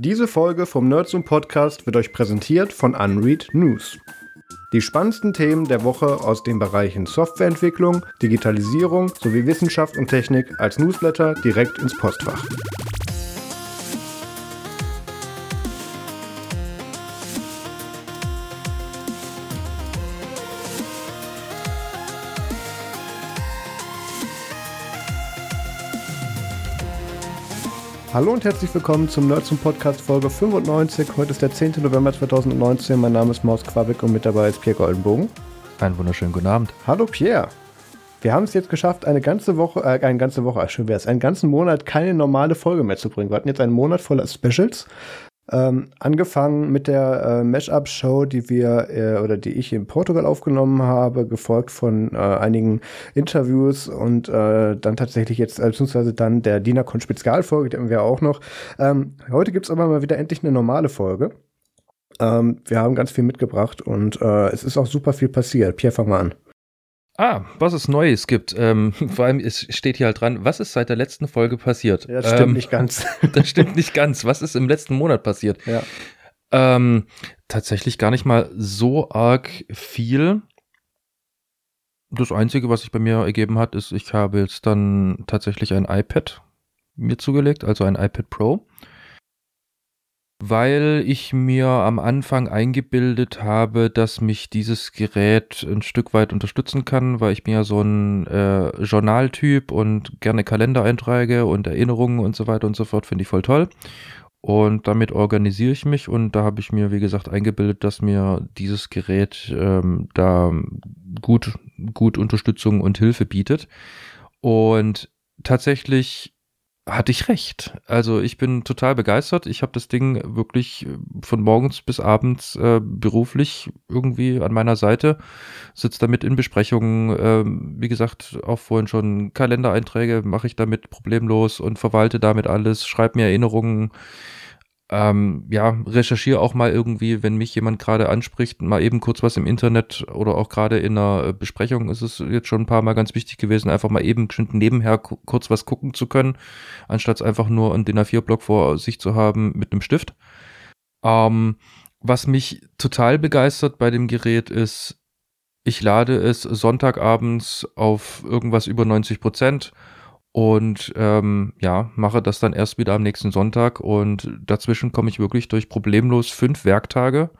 Diese Folge vom Nerds und Podcast wird euch präsentiert von Unread News. Die spannendsten Themen der Woche aus den Bereichen Softwareentwicklung, Digitalisierung sowie Wissenschaft und Technik als Newsletter direkt ins Postfach. Hallo und herzlich willkommen zum Nerds und Podcast Folge 95. Heute ist der 10. November 2019. Mein Name ist Maus Quabeck und mit dabei ist Pierre Goldenbogen. Einen wunderschönen guten Abend. Hallo Pierre. Wir haben es jetzt geschafft, eine ganze Woche, äh, eine ganze Woche, schön wäre es, einen ganzen Monat keine normale Folge mehr zu bringen. Wir hatten jetzt einen Monat voller Specials. Ähm, angefangen mit der äh, Mashup-Show, die wir äh, oder die ich in Portugal aufgenommen habe, gefolgt von äh, einigen Interviews und äh, dann tatsächlich jetzt, äh, beziehungsweise dann der DINACON Spezialfolge, die haben wir auch noch. Ähm, heute gibt's aber mal wieder endlich eine normale Folge. Ähm, wir haben ganz viel mitgebracht und äh, es ist auch super viel passiert. Pierre, fang mal an. Ah, was es Neues gibt. Ähm, vor allem es steht hier halt dran, was ist seit der letzten Folge passiert? Ja, das stimmt ähm, nicht ganz. das stimmt nicht ganz. Was ist im letzten Monat passiert? Ja. Ähm, tatsächlich gar nicht mal so arg viel. Das Einzige, was sich bei mir ergeben hat, ist, ich habe jetzt dann tatsächlich ein iPad mir zugelegt, also ein iPad Pro weil ich mir am Anfang eingebildet habe, dass mich dieses Gerät ein Stück weit unterstützen kann, weil ich bin ja so ein äh, Journaltyp und gerne Kalender eintrage und Erinnerungen und so weiter und so fort, finde ich voll toll. Und damit organisiere ich mich und da habe ich mir, wie gesagt, eingebildet, dass mir dieses Gerät ähm, da gut, gut Unterstützung und Hilfe bietet. Und tatsächlich hatte ich recht. Also ich bin total begeistert. Ich habe das Ding wirklich äh, von morgens bis abends äh, beruflich irgendwie an meiner Seite, sitze damit in Besprechungen. Äh, wie gesagt, auch vorhin schon Kalendereinträge mache ich damit problemlos und verwalte damit alles, schreibe mir Erinnerungen ähm, ja, recherchiere auch mal irgendwie, wenn mich jemand gerade anspricht, mal eben kurz was im Internet oder auch gerade in einer äh, Besprechung ist es jetzt schon ein paar Mal ganz wichtig gewesen, einfach mal eben nebenher kurz was gucken zu können, anstatt einfach nur einen DIN A4-Block vor sich zu haben mit einem Stift. Ähm, was mich total begeistert bei dem Gerät ist, ich lade es Sonntagabends auf irgendwas über 90 Prozent und ähm, ja, mache das dann erst wieder am nächsten Sonntag und dazwischen komme ich wirklich durch problemlos fünf Werktage.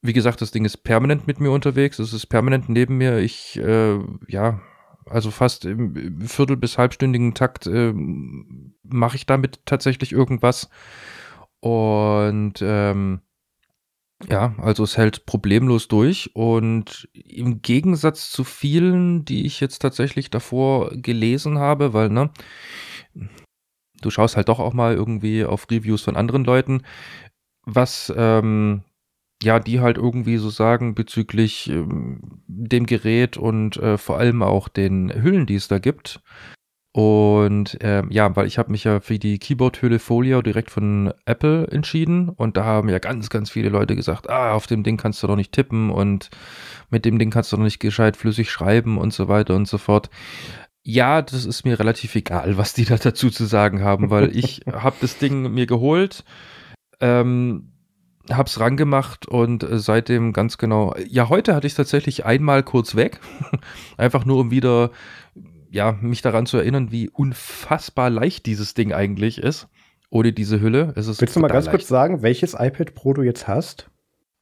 Wie gesagt, das Ding ist permanent mit mir unterwegs, es ist permanent neben mir. Ich, äh, ja, also fast im Viertel- bis halbstündigen Takt äh, mache ich damit tatsächlich irgendwas. Und ähm, ja, also es hält problemlos durch und im Gegensatz zu vielen, die ich jetzt tatsächlich davor gelesen habe, weil, ne, du schaust halt doch auch mal irgendwie auf Reviews von anderen Leuten, was, ähm, ja, die halt irgendwie so sagen bezüglich ähm, dem Gerät und äh, vor allem auch den Hüllen, die es da gibt. Und ähm, ja, weil ich habe mich ja für die Keyboard-Hülle Folio direkt von Apple entschieden und da haben ja ganz, ganz viele Leute gesagt, ah, auf dem Ding kannst du doch nicht tippen und mit dem Ding kannst du doch nicht gescheit flüssig schreiben und so weiter und so fort. Ja, das ist mir relativ egal, was die da dazu zu sagen haben, weil ich habe das Ding mir geholt, ähm, hab's rangemacht und äh, seitdem ganz genau. Ja, heute hatte ich tatsächlich einmal kurz weg, einfach nur um wieder ja, mich daran zu erinnern, wie unfassbar leicht dieses Ding eigentlich ist. Ohne diese Hülle. Es ist Willst du mal ganz leicht. kurz sagen, welches iPad Pro du jetzt hast?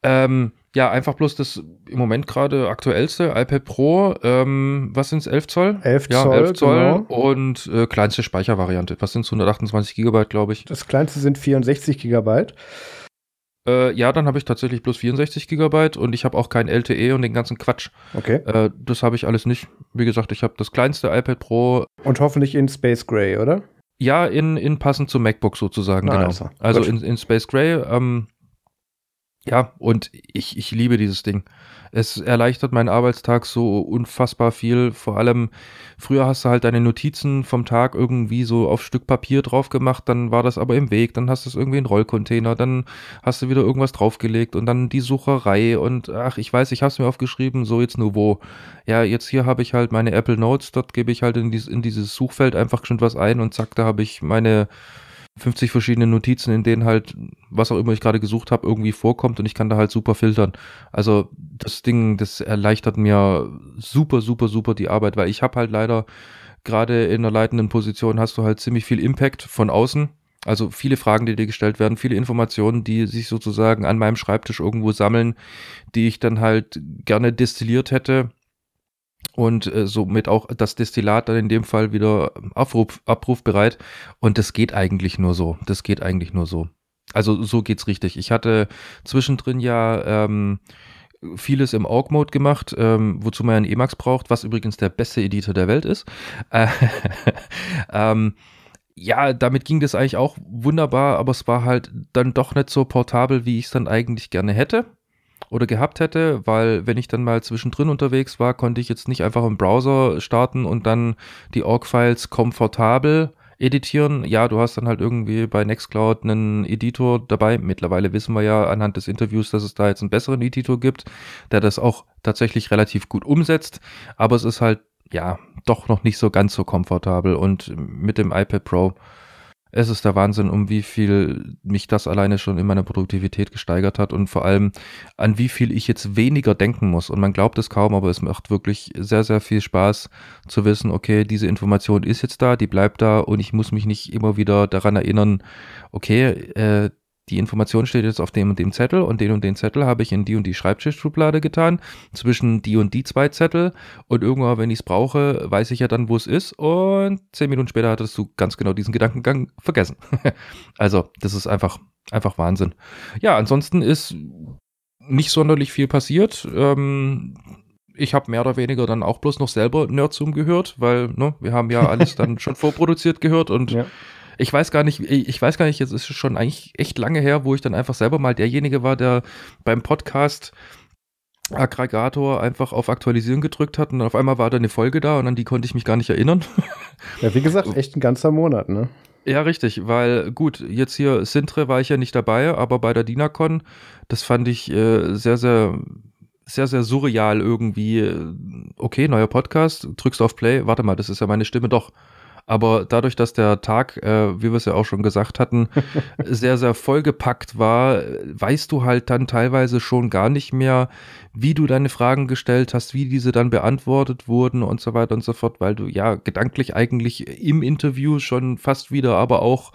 Ähm, ja, einfach bloß das im Moment gerade aktuellste iPad Pro. Ähm, was sind es? 11 Zoll? 11 ja, Zoll. 11 Zoll genau. und äh, kleinste Speichervariante. Was sind es? 128 Gigabyte, glaube ich. Das kleinste sind 64 Gigabyte. Äh, ja, dann habe ich tatsächlich bloß 64 Gigabyte und ich habe auch kein LTE und den ganzen Quatsch. Okay. Äh, das habe ich alles nicht. Wie gesagt, ich habe das kleinste iPad Pro. Und hoffentlich in Space Gray, oder? Ja, in, in passend zum MacBook sozusagen, ah, genau. Also, also in, in Space Gray. Ähm, ja, und ich, ich liebe dieses Ding. Es erleichtert meinen Arbeitstag so unfassbar viel. Vor allem, früher hast du halt deine Notizen vom Tag irgendwie so auf Stück Papier drauf gemacht, dann war das aber im Weg, dann hast du es irgendwie in Rollcontainer, dann hast du wieder irgendwas draufgelegt und dann die Sucherei und ach, ich weiß, ich habe es mir aufgeschrieben, so jetzt nur wo. Ja, jetzt hier habe ich halt meine Apple Notes, dort gebe ich halt in, dies, in dieses Suchfeld einfach schon was ein und zack, da habe ich meine 50 verschiedene Notizen, in denen halt, was auch immer ich gerade gesucht habe, irgendwie vorkommt und ich kann da halt super filtern. Also das Ding, das erleichtert mir super, super, super die Arbeit, weil ich habe halt leider gerade in einer leitenden Position hast du halt ziemlich viel Impact von außen. Also viele Fragen, die dir gestellt werden, viele Informationen, die sich sozusagen an meinem Schreibtisch irgendwo sammeln, die ich dann halt gerne destilliert hätte und äh, somit auch das Destillat dann in dem Fall wieder abruf, abrufbereit. Und das geht eigentlich nur so. Das geht eigentlich nur so. Also so geht's richtig. Ich hatte zwischendrin ja ähm, vieles im Org-Mode gemacht, ähm, wozu man einen Emacs braucht, was übrigens der beste Editor der Welt ist. Äh, ähm, ja, damit ging das eigentlich auch wunderbar, aber es war halt dann doch nicht so portabel, wie ich es dann eigentlich gerne hätte oder gehabt hätte, weil wenn ich dann mal zwischendrin unterwegs war, konnte ich jetzt nicht einfach im Browser starten und dann die Org-Files komfortabel editieren. Ja, du hast dann halt irgendwie bei Nextcloud einen Editor dabei. Mittlerweile wissen wir ja anhand des Interviews, dass es da jetzt einen besseren Editor gibt, der das auch tatsächlich relativ gut umsetzt. Aber es ist halt, ja, doch noch nicht so ganz so komfortabel. Und mit dem iPad Pro es ist der Wahnsinn, um wie viel mich das alleine schon in meiner Produktivität gesteigert hat und vor allem an wie viel ich jetzt weniger denken muss. Und man glaubt es kaum, aber es macht wirklich sehr, sehr viel Spaß zu wissen, okay, diese Information ist jetzt da, die bleibt da und ich muss mich nicht immer wieder daran erinnern, okay, äh, die Information steht jetzt auf dem und dem Zettel und den und den Zettel habe ich in die und die Schreibtischschublade getan, zwischen die und die zwei Zettel und irgendwann, wenn ich es brauche, weiß ich ja dann, wo es ist und zehn Minuten später hattest du ganz genau diesen Gedankengang vergessen. also, das ist einfach, einfach Wahnsinn. Ja, ansonsten ist nicht sonderlich viel passiert. Ähm, ich habe mehr oder weniger dann auch bloß noch selber Nerdzoom gehört, weil ne, wir haben ja alles dann schon vorproduziert gehört und ja ich weiß gar nicht, ich weiß gar nicht, jetzt ist es schon eigentlich echt lange her, wo ich dann einfach selber mal derjenige war, der beim Podcast Aggregator einfach auf Aktualisieren gedrückt hat und auf einmal war da eine Folge da und an die konnte ich mich gar nicht erinnern. Ja, wie gesagt, echt ein ganzer Monat, ne? Ja, richtig, weil gut, jetzt hier Sintre war ich ja nicht dabei, aber bei der DINACON, das fand ich äh, sehr, sehr, sehr, sehr surreal irgendwie. Okay, neuer Podcast, drückst auf Play, warte mal, das ist ja meine Stimme doch. Aber dadurch, dass der Tag, äh, wie wir es ja auch schon gesagt hatten, sehr, sehr vollgepackt war, weißt du halt dann teilweise schon gar nicht mehr, wie du deine Fragen gestellt hast, wie diese dann beantwortet wurden und so weiter und so fort, weil du ja gedanklich eigentlich im Interview schon fast wieder, aber auch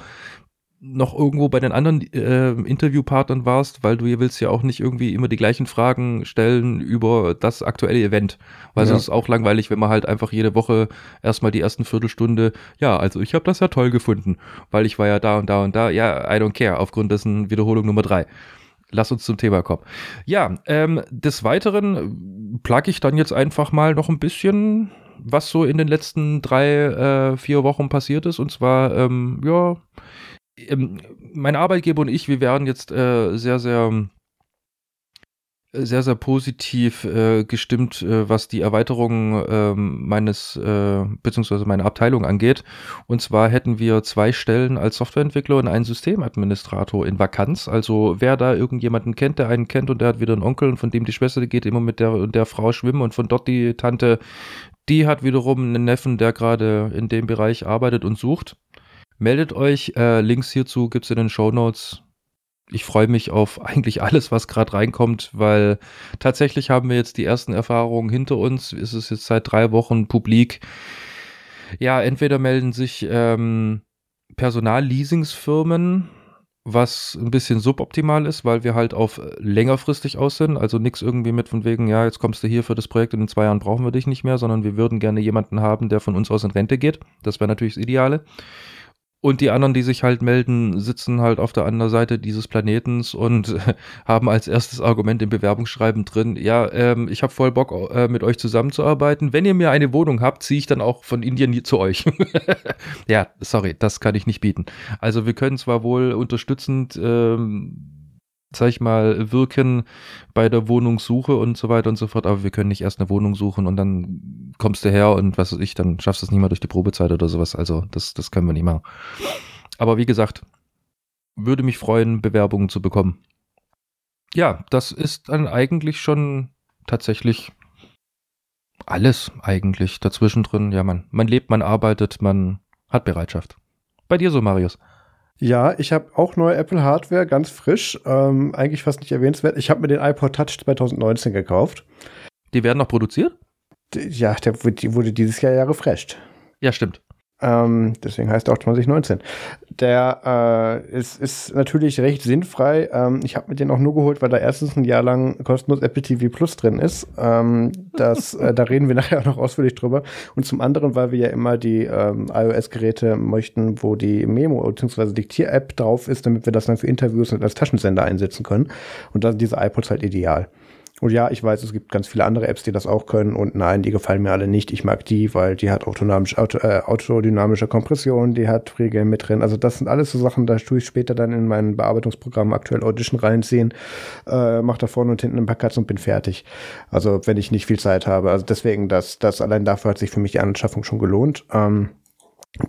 noch irgendwo bei den anderen äh, Interviewpartnern warst, weil du willst ja auch nicht irgendwie immer die gleichen Fragen stellen über das aktuelle Event. Weil ja. es ist auch langweilig, wenn man halt einfach jede Woche erstmal die ersten Viertelstunde, ja, also ich habe das ja toll gefunden, weil ich war ja da und da und da, ja, I don't care, aufgrund dessen Wiederholung Nummer drei. Lass uns zum Thema kommen. Ja, ähm, des Weiteren plage ich dann jetzt einfach mal noch ein bisschen, was so in den letzten drei, äh, vier Wochen passiert ist. Und zwar, ähm, ja, mein Arbeitgeber und ich, wir werden jetzt äh, sehr, sehr sehr, sehr positiv äh, gestimmt, äh, was die Erweiterung äh, meines, äh, beziehungsweise meiner Abteilung angeht. Und zwar hätten wir zwei Stellen als Softwareentwickler und einen Systemadministrator in Vakanz. Also wer da irgendjemanden kennt, der einen kennt und der hat wieder einen Onkel und von dem die Schwester die geht immer mit der, der Frau schwimmen und von dort die Tante, die hat wiederum einen Neffen, der gerade in dem Bereich arbeitet und sucht. Meldet euch. Äh, Links hierzu gibt es in den Show Notes. Ich freue mich auf eigentlich alles, was gerade reinkommt, weil tatsächlich haben wir jetzt die ersten Erfahrungen hinter uns. Es ist jetzt seit drei Wochen publik. Ja, entweder melden sich ähm, Personalleasingsfirmen, was ein bisschen suboptimal ist, weil wir halt auf längerfristig aus sind. Also nichts irgendwie mit von wegen, ja, jetzt kommst du hier für das Projekt und in zwei Jahren brauchen wir dich nicht mehr, sondern wir würden gerne jemanden haben, der von uns aus in Rente geht. Das wäre natürlich das Ideale. Und die anderen, die sich halt melden, sitzen halt auf der anderen Seite dieses Planetens und haben als erstes Argument im Bewerbungsschreiben drin, ja, ähm, ich habe voll Bock, äh, mit euch zusammenzuarbeiten. Wenn ihr mir eine Wohnung habt, ziehe ich dann auch von Indien zu euch. ja, sorry, das kann ich nicht bieten. Also wir können zwar wohl unterstützend ähm, sag ich mal, wirken bei der Wohnungssuche und so weiter und so fort, aber wir können nicht erst eine Wohnung suchen und dann kommst du her und was weiß ich, dann schaffst du es nicht mal durch die Probezeit oder sowas. Also das, das können wir nicht machen. Aber wie gesagt, würde mich freuen, Bewerbungen zu bekommen. Ja, das ist dann eigentlich schon tatsächlich alles eigentlich dazwischen drin. Ja, man, man lebt, man arbeitet, man hat Bereitschaft. Bei dir so, Marius. Ja, ich habe auch neue Apple Hardware, ganz frisch. Ähm, eigentlich fast nicht erwähnenswert. Ich habe mir den iPod Touch 2019 gekauft. Die werden noch produziert? Ja, der wurde dieses Jahr ja refreshed. Ja, stimmt. Ähm, deswegen heißt er auch 2019. Der äh, ist, ist natürlich recht sinnfrei. Ähm, ich habe mir den auch nur geholt, weil da erstens ein Jahr lang kostenlos Apple TV Plus drin ist. Ähm, das, äh, da reden wir nachher auch noch ausführlich drüber. Und zum anderen, weil wir ja immer die ähm, iOS-Geräte möchten, wo die Memo- bzw. Diktier-App drauf ist, damit wir das dann für Interviews und als Taschensender einsetzen können. Und da sind diese iPods halt ideal. Und ja, ich weiß, es gibt ganz viele andere Apps, die das auch können. Und nein, die gefallen mir alle nicht. Ich mag die, weil die hat autonomisch, auto, äh, autodynamische Kompression, die hat Regeln mit drin. Also das sind alles so Sachen, da tue ich später dann in meinen Bearbeitungsprogramm aktuell Audition reinziehen, äh, mach da vorne und hinten ein paar Cuts und bin fertig. Also wenn ich nicht viel Zeit habe. Also deswegen, das, das allein dafür hat sich für mich die Anschaffung schon gelohnt. Ähm,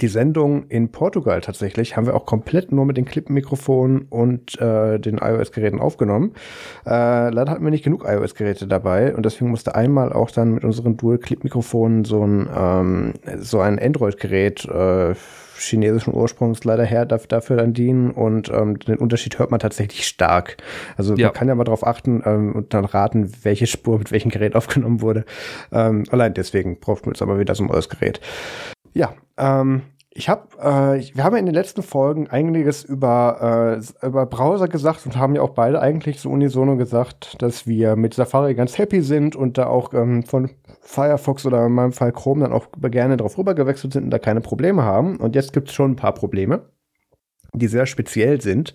die Sendung in Portugal tatsächlich haben wir auch komplett nur mit den Clip-Mikrofonen und äh, den iOS-Geräten aufgenommen. Äh, leider hatten wir nicht genug iOS-Geräte dabei und deswegen musste einmal auch dann mit unseren Dual-Clip-Mikrofonen so ein, ähm, so ein Android-Gerät äh, chinesischen Ursprungs leider her dafür dann dienen und ähm, den Unterschied hört man tatsächlich stark. Also ja. man kann ja mal darauf achten ähm, und dann raten, welche Spur mit welchem Gerät aufgenommen wurde. Ähm, allein deswegen braucht man jetzt aber wieder so ein neues Gerät. Ja, ähm, ich habe, äh, wir haben ja in den letzten Folgen einiges über, äh, über Browser gesagt und haben ja auch beide eigentlich so unisono gesagt, dass wir mit Safari ganz happy sind und da auch ähm, von Firefox oder in meinem Fall Chrome dann auch gerne drauf rüber gewechselt sind und da keine Probleme haben. Und jetzt gibt es schon ein paar Probleme die sehr speziell sind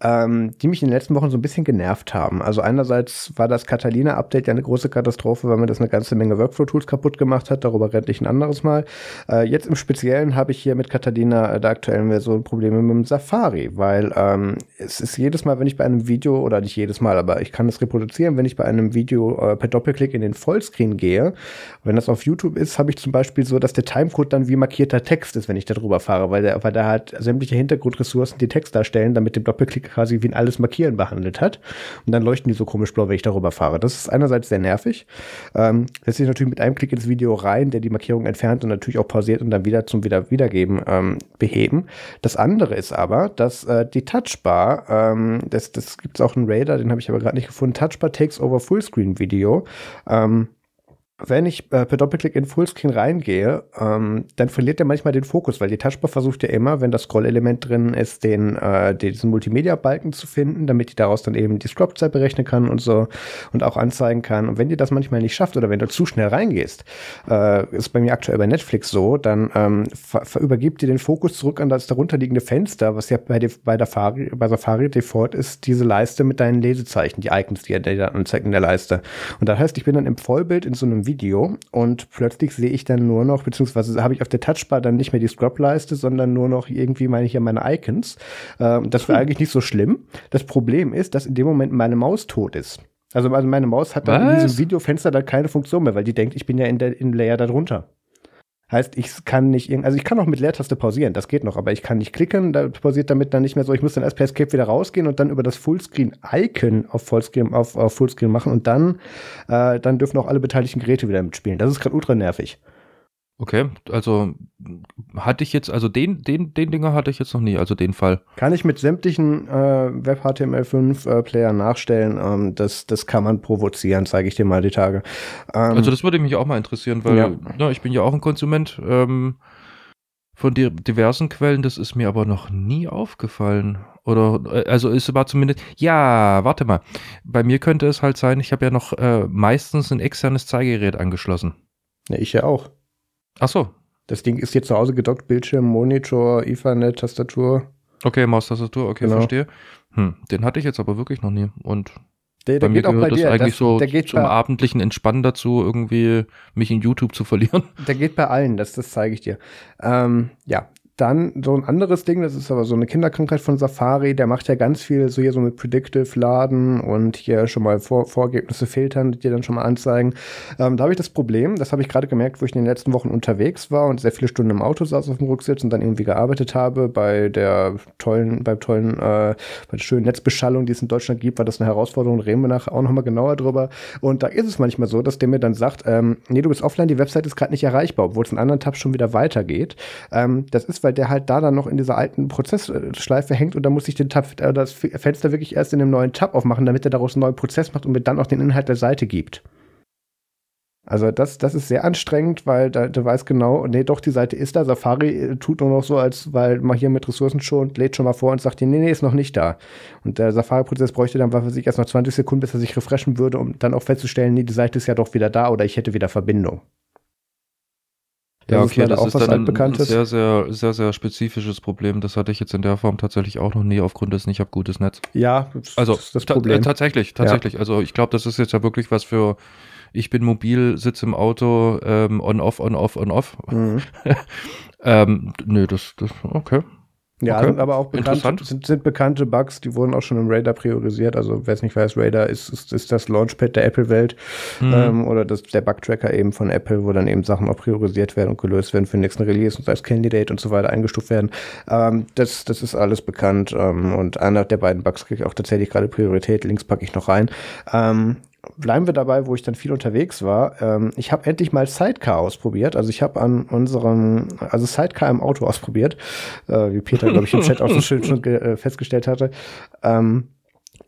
ähm, die mich in den letzten Wochen so ein bisschen genervt haben. Also einerseits war das Catalina-Update ja eine große Katastrophe, weil mir das eine ganze Menge Workflow-Tools kaputt gemacht hat. Darüber rede ich ein anderes Mal. Äh, jetzt im Speziellen habe ich hier mit Catalina äh, der aktuellen Version Probleme mit dem Safari, weil ähm, es ist jedes Mal, wenn ich bei einem Video, oder nicht jedes Mal, aber ich kann es reproduzieren, wenn ich bei einem Video äh, per Doppelklick in den Vollscreen gehe, wenn das auf YouTube ist, habe ich zum Beispiel so, dass der Timecode dann wie markierter Text ist, wenn ich da drüber fahre, weil der, weil der halt sämtliche Hintergrundressourcen die Text darstellen, damit dem Doppelklick quasi wie ein alles Markieren behandelt hat. Und dann leuchten die so komisch blau, wenn ich darüber fahre. Das ist einerseits sehr nervig. Ähm, lässt sich natürlich mit einem Klick ins Video rein, der die Markierung entfernt und natürlich auch pausiert und dann wieder zum wieder Wiedergeben ähm, beheben. Das andere ist aber, dass äh, die Touchbar, ähm, das, das gibt es auch einen Raider, den habe ich aber gerade nicht gefunden, Touchbar takes over Fullscreen Video. Ähm, wenn ich äh, per Doppelklick in Fullscreen reingehe, ähm, dann verliert er manchmal den Fokus, weil die Touchbar versucht ja immer, wenn das Scroll-Element drin ist, den, äh, diesen Multimedia-Balken zu finden, damit die daraus dann eben die Scroll-Zeit berechnen kann und so und auch anzeigen kann. Und wenn die das manchmal nicht schafft oder wenn du zu schnell reingehst, äh, ist bei mir aktuell bei Netflix so, dann ähm, übergibt dir den Fokus zurück an das darunterliegende Fenster, was ja bei, der, bei, der Fari, bei Safari Default ist, diese Leiste mit deinen Lesezeichen, die Icons, die er dir anzeigt in der Leiste. Und das heißt, ich bin dann im Vollbild in so einem Video und plötzlich sehe ich dann nur noch, beziehungsweise habe ich auf der Touchbar dann nicht mehr die Scrub-Leiste, sondern nur noch irgendwie, meine ja, meine Icons. Ähm, das wäre hm. eigentlich nicht so schlimm. Das Problem ist, dass in dem Moment meine Maus tot ist. Also, also meine Maus hat dann Was? in diesem Videofenster dann keine Funktion mehr, weil die denkt, ich bin ja in der im Layer darunter. Heißt, ich kann nicht, also ich kann auch mit Leertaste pausieren, das geht noch, aber ich kann nicht klicken, da pausiert damit dann nicht mehr so. Ich muss dann erst per Escape wieder rausgehen und dann über das Fullscreen-Icon auf Fullscreen, auf, auf Fullscreen machen und dann, äh, dann dürfen auch alle beteiligten Geräte wieder mitspielen. Das ist gerade ultra nervig. Okay, also hatte ich jetzt, also den, den, den Dinger hatte ich jetzt noch nie, also den Fall. Kann ich mit sämtlichen äh, Web-HTML5-Playern äh, nachstellen. Ähm, das, das kann man provozieren, zeige ich dir mal die Tage. Ähm, also das würde mich auch mal interessieren, weil ja. ja ich bin ja auch ein Konsument ähm, von di diversen Quellen, das ist mir aber noch nie aufgefallen. Oder, äh, also ist aber zumindest, ja, warte mal. Bei mir könnte es halt sein, ich habe ja noch äh, meistens ein externes Zeigerät angeschlossen. Ja, ich ja auch. Ach so. Das Ding ist hier zu Hause gedockt, Bildschirm, Monitor, Ethernet, Tastatur. Okay, Maustastatur, okay, genau. verstehe. Hm, den hatte ich jetzt aber wirklich noch nie. Und der, der bei mir gehört bei das dir. eigentlich das, so zum abendlichen Entspannen dazu, irgendwie mich in YouTube zu verlieren. Der geht bei allen, das, das zeige ich dir. Ähm, ja, dann so ein anderes Ding, das ist aber so eine Kinderkrankheit von Safari, der macht ja ganz viel so hier so mit Predictive Laden und hier schon mal Vor Vorergebnisse filtern, die dir dann schon mal anzeigen. Ähm, da habe ich das Problem, das habe ich gerade gemerkt, wo ich in den letzten Wochen unterwegs war und sehr viele Stunden im Auto saß auf dem Rücksitz und dann irgendwie gearbeitet habe bei der tollen, beim tollen, äh, bei der schönen Netzbeschallung, die es in Deutschland gibt, war das eine Herausforderung, reden wir nachher auch nochmal genauer drüber. Und da ist es manchmal so, dass der mir dann sagt, ähm, nee, du bist offline, die Website ist gerade nicht erreichbar, obwohl es in anderen Tabs schon wieder weitergeht. Ähm, das ist, weil weil der halt da dann noch in dieser alten Prozessschleife hängt und da muss ich den Tab, äh, das Fenster wirklich erst in einem neuen Tab aufmachen, damit er daraus einen neuen Prozess macht und mir dann auch den Inhalt der Seite gibt. Also das, das ist sehr anstrengend, weil da, du weißt genau, nee, doch, die Seite ist da. Safari äh, tut nur noch so, als weil man hier mit Ressourcen schon, lädt schon mal vor und sagt dir, nee, nee, ist noch nicht da. Und der Safari-Prozess bräuchte dann, was weiß ich, erst noch 20 Sekunden, bis er sich refreshen würde, um dann auch festzustellen, nee, die Seite ist ja doch wieder da oder ich hätte wieder Verbindung. Das ja, okay, ist das ist dann ein sehr, sehr, sehr, sehr spezifisches Problem. Das hatte ich jetzt in der Form tatsächlich auch noch nie aufgrund des ich habe gutes Netz. Ja, das also, ist das Problem. tatsächlich, tatsächlich. Ja. Also ich glaube, das ist jetzt ja wirklich was für ich bin mobil, sitze im Auto, ähm, on, off, on, off, on, off. Mhm. ähm, nö, das, das, okay. Ja, okay. aber auch bekannt, sind, sind, bekannte Bugs, die wurden auch schon im Radar priorisiert. Also, wer es nicht weiß, Radar ist, ist, ist das Launchpad der Apple-Welt mhm. ähm, oder das, der Bug-Tracker eben von Apple, wo dann eben Sachen auch priorisiert werden und gelöst werden für den nächsten Release und als Candidate und so weiter eingestuft werden. Ähm, das, das ist alles bekannt ähm, und einer der beiden Bugs kriegt auch tatsächlich gerade Priorität. Links packe ich noch rein. Ähm, bleiben wir dabei, wo ich dann viel unterwegs war. Ähm, ich habe endlich mal Sidecar ausprobiert. Also ich habe an unserem, also Sidecar im Auto ausprobiert, äh, wie Peter, glaube ich, im Chat auch so schön schon äh, festgestellt hatte. Ähm,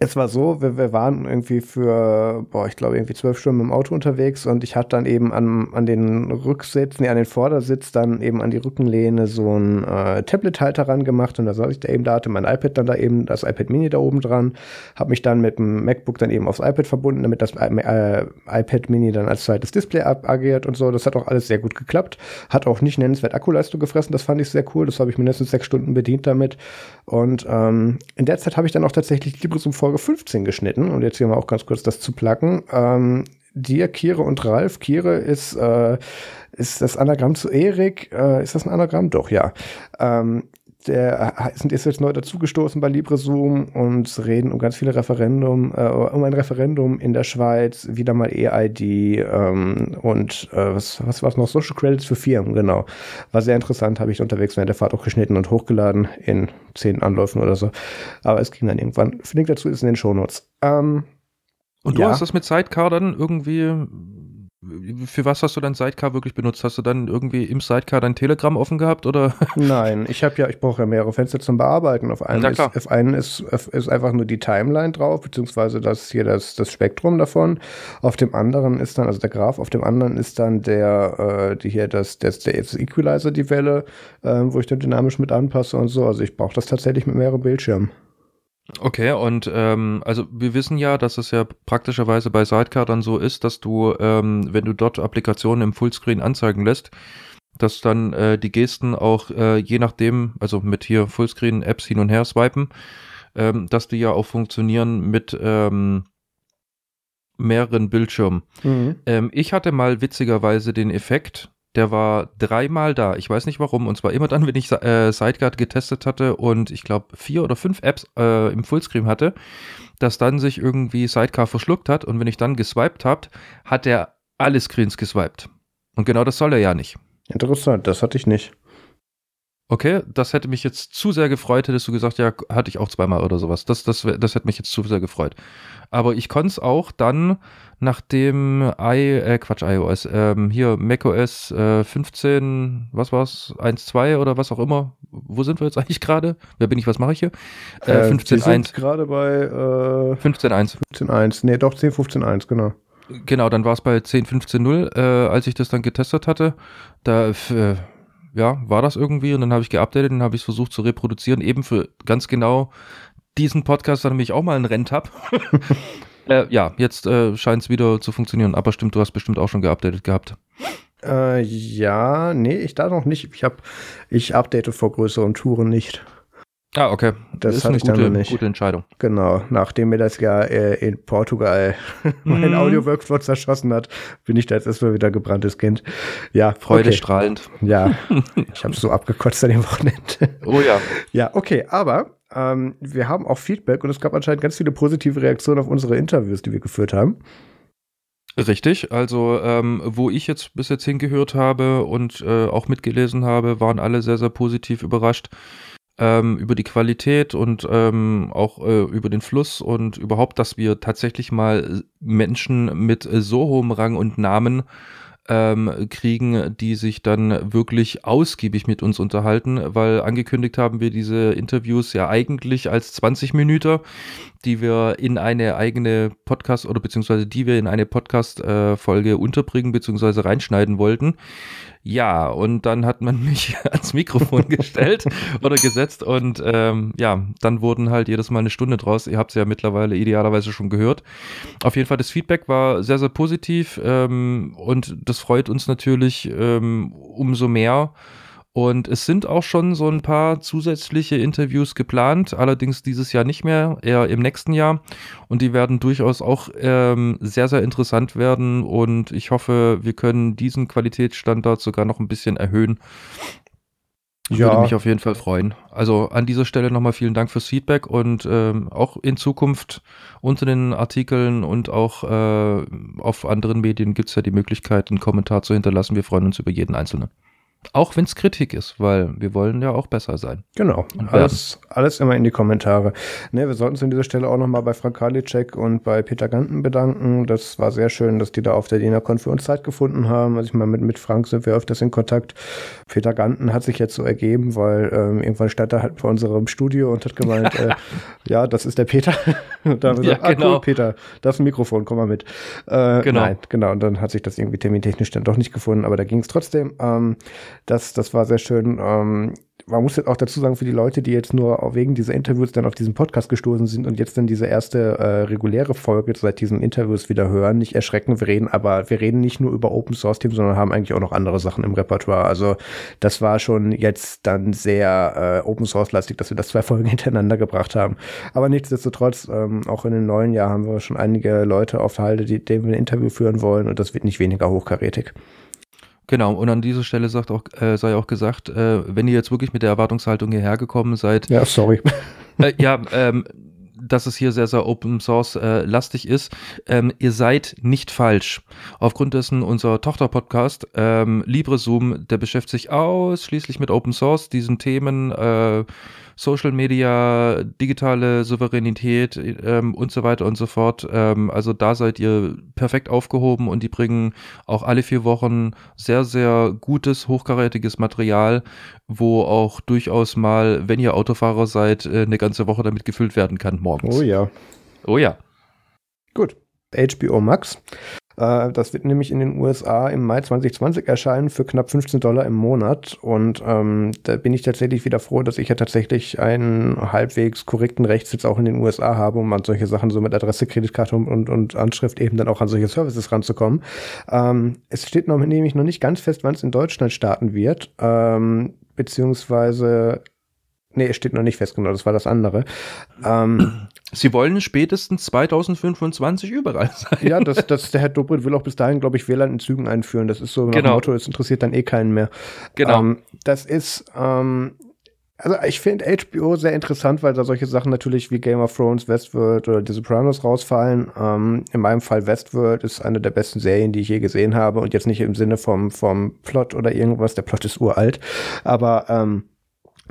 es war so, wir, wir waren irgendwie für, boah, ich glaube, irgendwie zwölf Stunden im Auto unterwegs und ich hatte dann eben an, an den Rücksitz, nee, an den Vordersitz dann eben an die Rückenlehne so ein äh, Tablet-Halter ran gemacht und da saß ich da eben, da hatte mein iPad dann da eben, das iPad Mini da oben dran, habe mich dann mit dem MacBook dann eben aufs iPad verbunden, damit das äh, iPad Mini dann als zweites Display agiert und so. Das hat auch alles sehr gut geklappt. Hat auch nicht nennenswert Akkuleistung gefressen, das fand ich sehr cool. Das habe ich mindestens sechs Stunden bedient damit. Und ähm, in der Zeit habe ich dann auch tatsächlich Libris um Folge 15 geschnitten. Und jetzt hier mal auch ganz kurz das zu placken. Ähm, dir, Kire und Ralf. Kire ist, äh, ist das Anagramm zu Erik. Äh, ist das ein Anagramm? Doch, ja. Ähm, der sind ist jetzt neu dazugestoßen bei LibreZoom und reden um ganz viele Referendum, äh, um ein Referendum in der Schweiz, wieder mal EID ähm, und äh, was, was war noch? Social Credits für Firmen, genau. War sehr interessant, habe ich unterwegs während der Fahrt auch geschnitten und hochgeladen in zehn Anläufen oder so. Aber es ging dann irgendwann. Link dazu ist in den Shownotes. Ähm, und du ja. hast das mit Sidecar dann irgendwie für was hast du dein Sidecar wirklich benutzt? Hast du dann irgendwie im Sidecar dein Telegram offen gehabt oder? Nein, ich habe ja, ich brauche ja mehrere Fenster zum Bearbeiten. Auf einem, ist, auf einem ist, ist einfach nur die Timeline drauf, beziehungsweise das hier das, das Spektrum davon. Auf dem anderen ist dann, also der Graph, auf dem anderen ist dann der, äh, die hier das, das, der Equalizer, die Welle, äh, wo ich dann dynamisch mit anpasse und so. Also ich brauche das tatsächlich mit mehreren Bildschirmen. Okay, und ähm, also wir wissen ja, dass es ja praktischerweise bei Sidecar dann so ist, dass du, ähm, wenn du dort Applikationen im Fullscreen anzeigen lässt, dass dann äh, die Gesten auch äh, je nachdem, also mit hier Fullscreen-Apps hin und her swipen, ähm, dass die ja auch funktionieren mit ähm, mehreren Bildschirmen. Mhm. Ähm, ich hatte mal witzigerweise den Effekt, der war dreimal da. Ich weiß nicht warum. Und zwar immer dann, wenn ich äh, Sideguard getestet hatte und ich glaube vier oder fünf Apps äh, im Fullscreen hatte, dass dann sich irgendwie Sidecar verschluckt hat. Und wenn ich dann geswiped habe, hat er alle Screens geswiped. Und genau das soll er ja nicht. Interessant, das hatte ich nicht. Okay, das hätte mich jetzt zu sehr gefreut, hättest du gesagt, ja, hatte ich auch zweimal oder sowas. Das, das, das hätte mich jetzt zu sehr gefreut. Aber ich konnte es auch dann, nachdem i, äh, Quatsch, iOS, ähm, hier macOS äh, 15, was war's, 1.2 oder was auch immer. Wo sind wir jetzt eigentlich gerade? Wer bin ich, was mache ich hier? Äh, 15.1. Äh, gerade bei äh, 15.1. 15.1, nee, doch 10.15.1, genau. Genau, dann war es bei 10.15.0, äh, als ich das dann getestet hatte. Da, äh, ja, war das irgendwie und dann habe ich geupdatet und habe ich versucht zu reproduzieren, eben für ganz genau diesen Podcast, damit ich auch mal einen Rent habe. äh, ja, jetzt äh, scheint es wieder zu funktionieren, aber stimmt, du hast bestimmt auch schon geupdatet gehabt. Äh, ja, nee, ich da noch nicht. Ich habe, ich update vor größeren Touren nicht. Ah, okay. Das, das ist eine gute, nicht. gute Entscheidung. Genau. Nachdem mir das ja äh, in Portugal mein mhm. Audio-Workflow zerschossen hat, bin ich da jetzt erstmal wieder gebranntes Kind. Ja. Freude okay. strahlend. Ja. ich habe so abgekotzt an dem Wochenende. Oh ja. Ja, okay. Aber ähm, wir haben auch Feedback und es gab anscheinend ganz viele positive Reaktionen auf unsere Interviews, die wir geführt haben. Richtig, also ähm, wo ich jetzt bis jetzt hingehört habe und äh, auch mitgelesen habe, waren alle sehr, sehr positiv überrascht ähm, über die Qualität und ähm, auch äh, über den Fluss und überhaupt, dass wir tatsächlich mal Menschen mit äh, so hohem Rang und Namen ähm, kriegen, die sich dann wirklich ausgiebig mit uns unterhalten, weil angekündigt haben wir diese Interviews ja eigentlich als 20 Minuten, die wir in eine eigene Podcast oder beziehungsweise die wir in eine Podcast-Folge äh, unterbringen beziehungsweise reinschneiden wollten. Ja, und dann hat man mich ans Mikrofon gestellt oder gesetzt und ähm, ja, dann wurden halt jedes Mal eine Stunde draus. Ihr habt es ja mittlerweile idealerweise schon gehört. Auf jeden Fall, das Feedback war sehr, sehr positiv ähm, und das freut uns natürlich ähm, umso mehr. Und es sind auch schon so ein paar zusätzliche Interviews geplant, allerdings dieses Jahr nicht mehr, eher im nächsten Jahr. Und die werden durchaus auch ähm, sehr, sehr interessant werden. Und ich hoffe, wir können diesen Qualitätsstandard sogar noch ein bisschen erhöhen. Ich ja. würde mich auf jeden Fall freuen. Also an dieser Stelle nochmal vielen Dank fürs Feedback und ähm, auch in Zukunft unter den Artikeln und auch äh, auf anderen Medien gibt es ja die Möglichkeit, einen Kommentar zu hinterlassen. Wir freuen uns über jeden Einzelnen. Auch wenn es Kritik ist, weil wir wollen ja auch besser sein. Genau. Alles, alles immer in die Kommentare. Ne, wir sollten uns an dieser Stelle auch nochmal bei Frank Karliczek und bei Peter Ganten bedanken. Das war sehr schön, dass die da auf der DINACON für uns Zeit gefunden haben. Also ich meine, mit, mit Frank sind wir öfters in Kontakt. Peter Ganten hat sich jetzt so ergeben, weil ähm, irgendwann stand er halt vor unserem Studio und hat gemeint, äh, ja, das ist der Peter. und da haben wir ja, gesagt, ah, genau. cool, Peter, das ist ein Mikrofon, komm mal mit. Äh, genau. Nein, genau. Und dann hat sich das irgendwie termintechnisch dann doch nicht gefunden, aber da ging es trotzdem. Ähm, das, das war sehr schön. Ähm, man muss jetzt auch dazu sagen, für die Leute, die jetzt nur wegen dieser Interviews dann auf diesen Podcast gestoßen sind und jetzt dann diese erste äh, reguläre Folge seit diesen Interviews wieder hören, nicht erschrecken. Wir reden aber, wir reden nicht nur über Open Source Themen, sondern haben eigentlich auch noch andere Sachen im Repertoire. Also das war schon jetzt dann sehr äh, Open Source lastig, dass wir das zwei Folgen hintereinander gebracht haben. Aber nichtsdestotrotz, ähm, auch in den neuen Jahr haben wir schon einige Leute auf Halde, die, denen wir ein Interview führen wollen und das wird nicht weniger hochkarätig. Genau, und an dieser Stelle sagt auch, äh, sei auch gesagt, äh, wenn ihr jetzt wirklich mit der Erwartungshaltung hierher gekommen seid. Ja, sorry. Äh, ja, ähm, dass es hier sehr, sehr Open Source äh, lastig ist. Ähm, ihr seid nicht falsch. Aufgrund dessen unser Tochter-Podcast, ähm, LibreZoom, der beschäftigt sich ausschließlich mit Open Source, diesen Themen, äh, Social Media, digitale Souveränität ähm, und so weiter und so fort. Ähm, also da seid ihr perfekt aufgehoben und die bringen auch alle vier Wochen sehr, sehr gutes, hochkarätiges Material, wo auch durchaus mal, wenn ihr Autofahrer seid, äh, eine ganze Woche damit gefüllt werden kann morgens. Oh ja. Oh ja. Gut. HBO Max äh, das wird nämlich in den USA im Mai 2020 erscheinen für knapp 15 Dollar im Monat. Und ähm, da bin ich tatsächlich wieder froh, dass ich ja tatsächlich einen halbwegs korrekten Rechtssitz auch in den USA habe, um an solche Sachen so mit Adresse, Kreditkarte und, und, Anschrift eben dann auch an solche Services ranzukommen. Ähm, es steht noch, nämlich noch nicht ganz fest, wann es in Deutschland starten wird. Ähm, beziehungsweise Nee, es steht noch nicht fest, genau, das war das andere. Ähm, Sie wollen spätestens 2025 überall sein. Ja, das, das, der Herr Dobrindt will auch bis dahin, glaube ich, WLAN in Zügen einführen. Das ist so nach genau. dem Motto, es interessiert dann eh keinen mehr. Genau. Ähm, das ist, ähm, also ich finde HBO sehr interessant, weil da solche Sachen natürlich wie Game of Thrones, Westworld oder The Sopranos rausfallen. Ähm, in meinem Fall Westworld ist eine der besten Serien, die ich je gesehen habe und jetzt nicht im Sinne vom, vom Plot oder irgendwas. Der Plot ist uralt, aber ähm,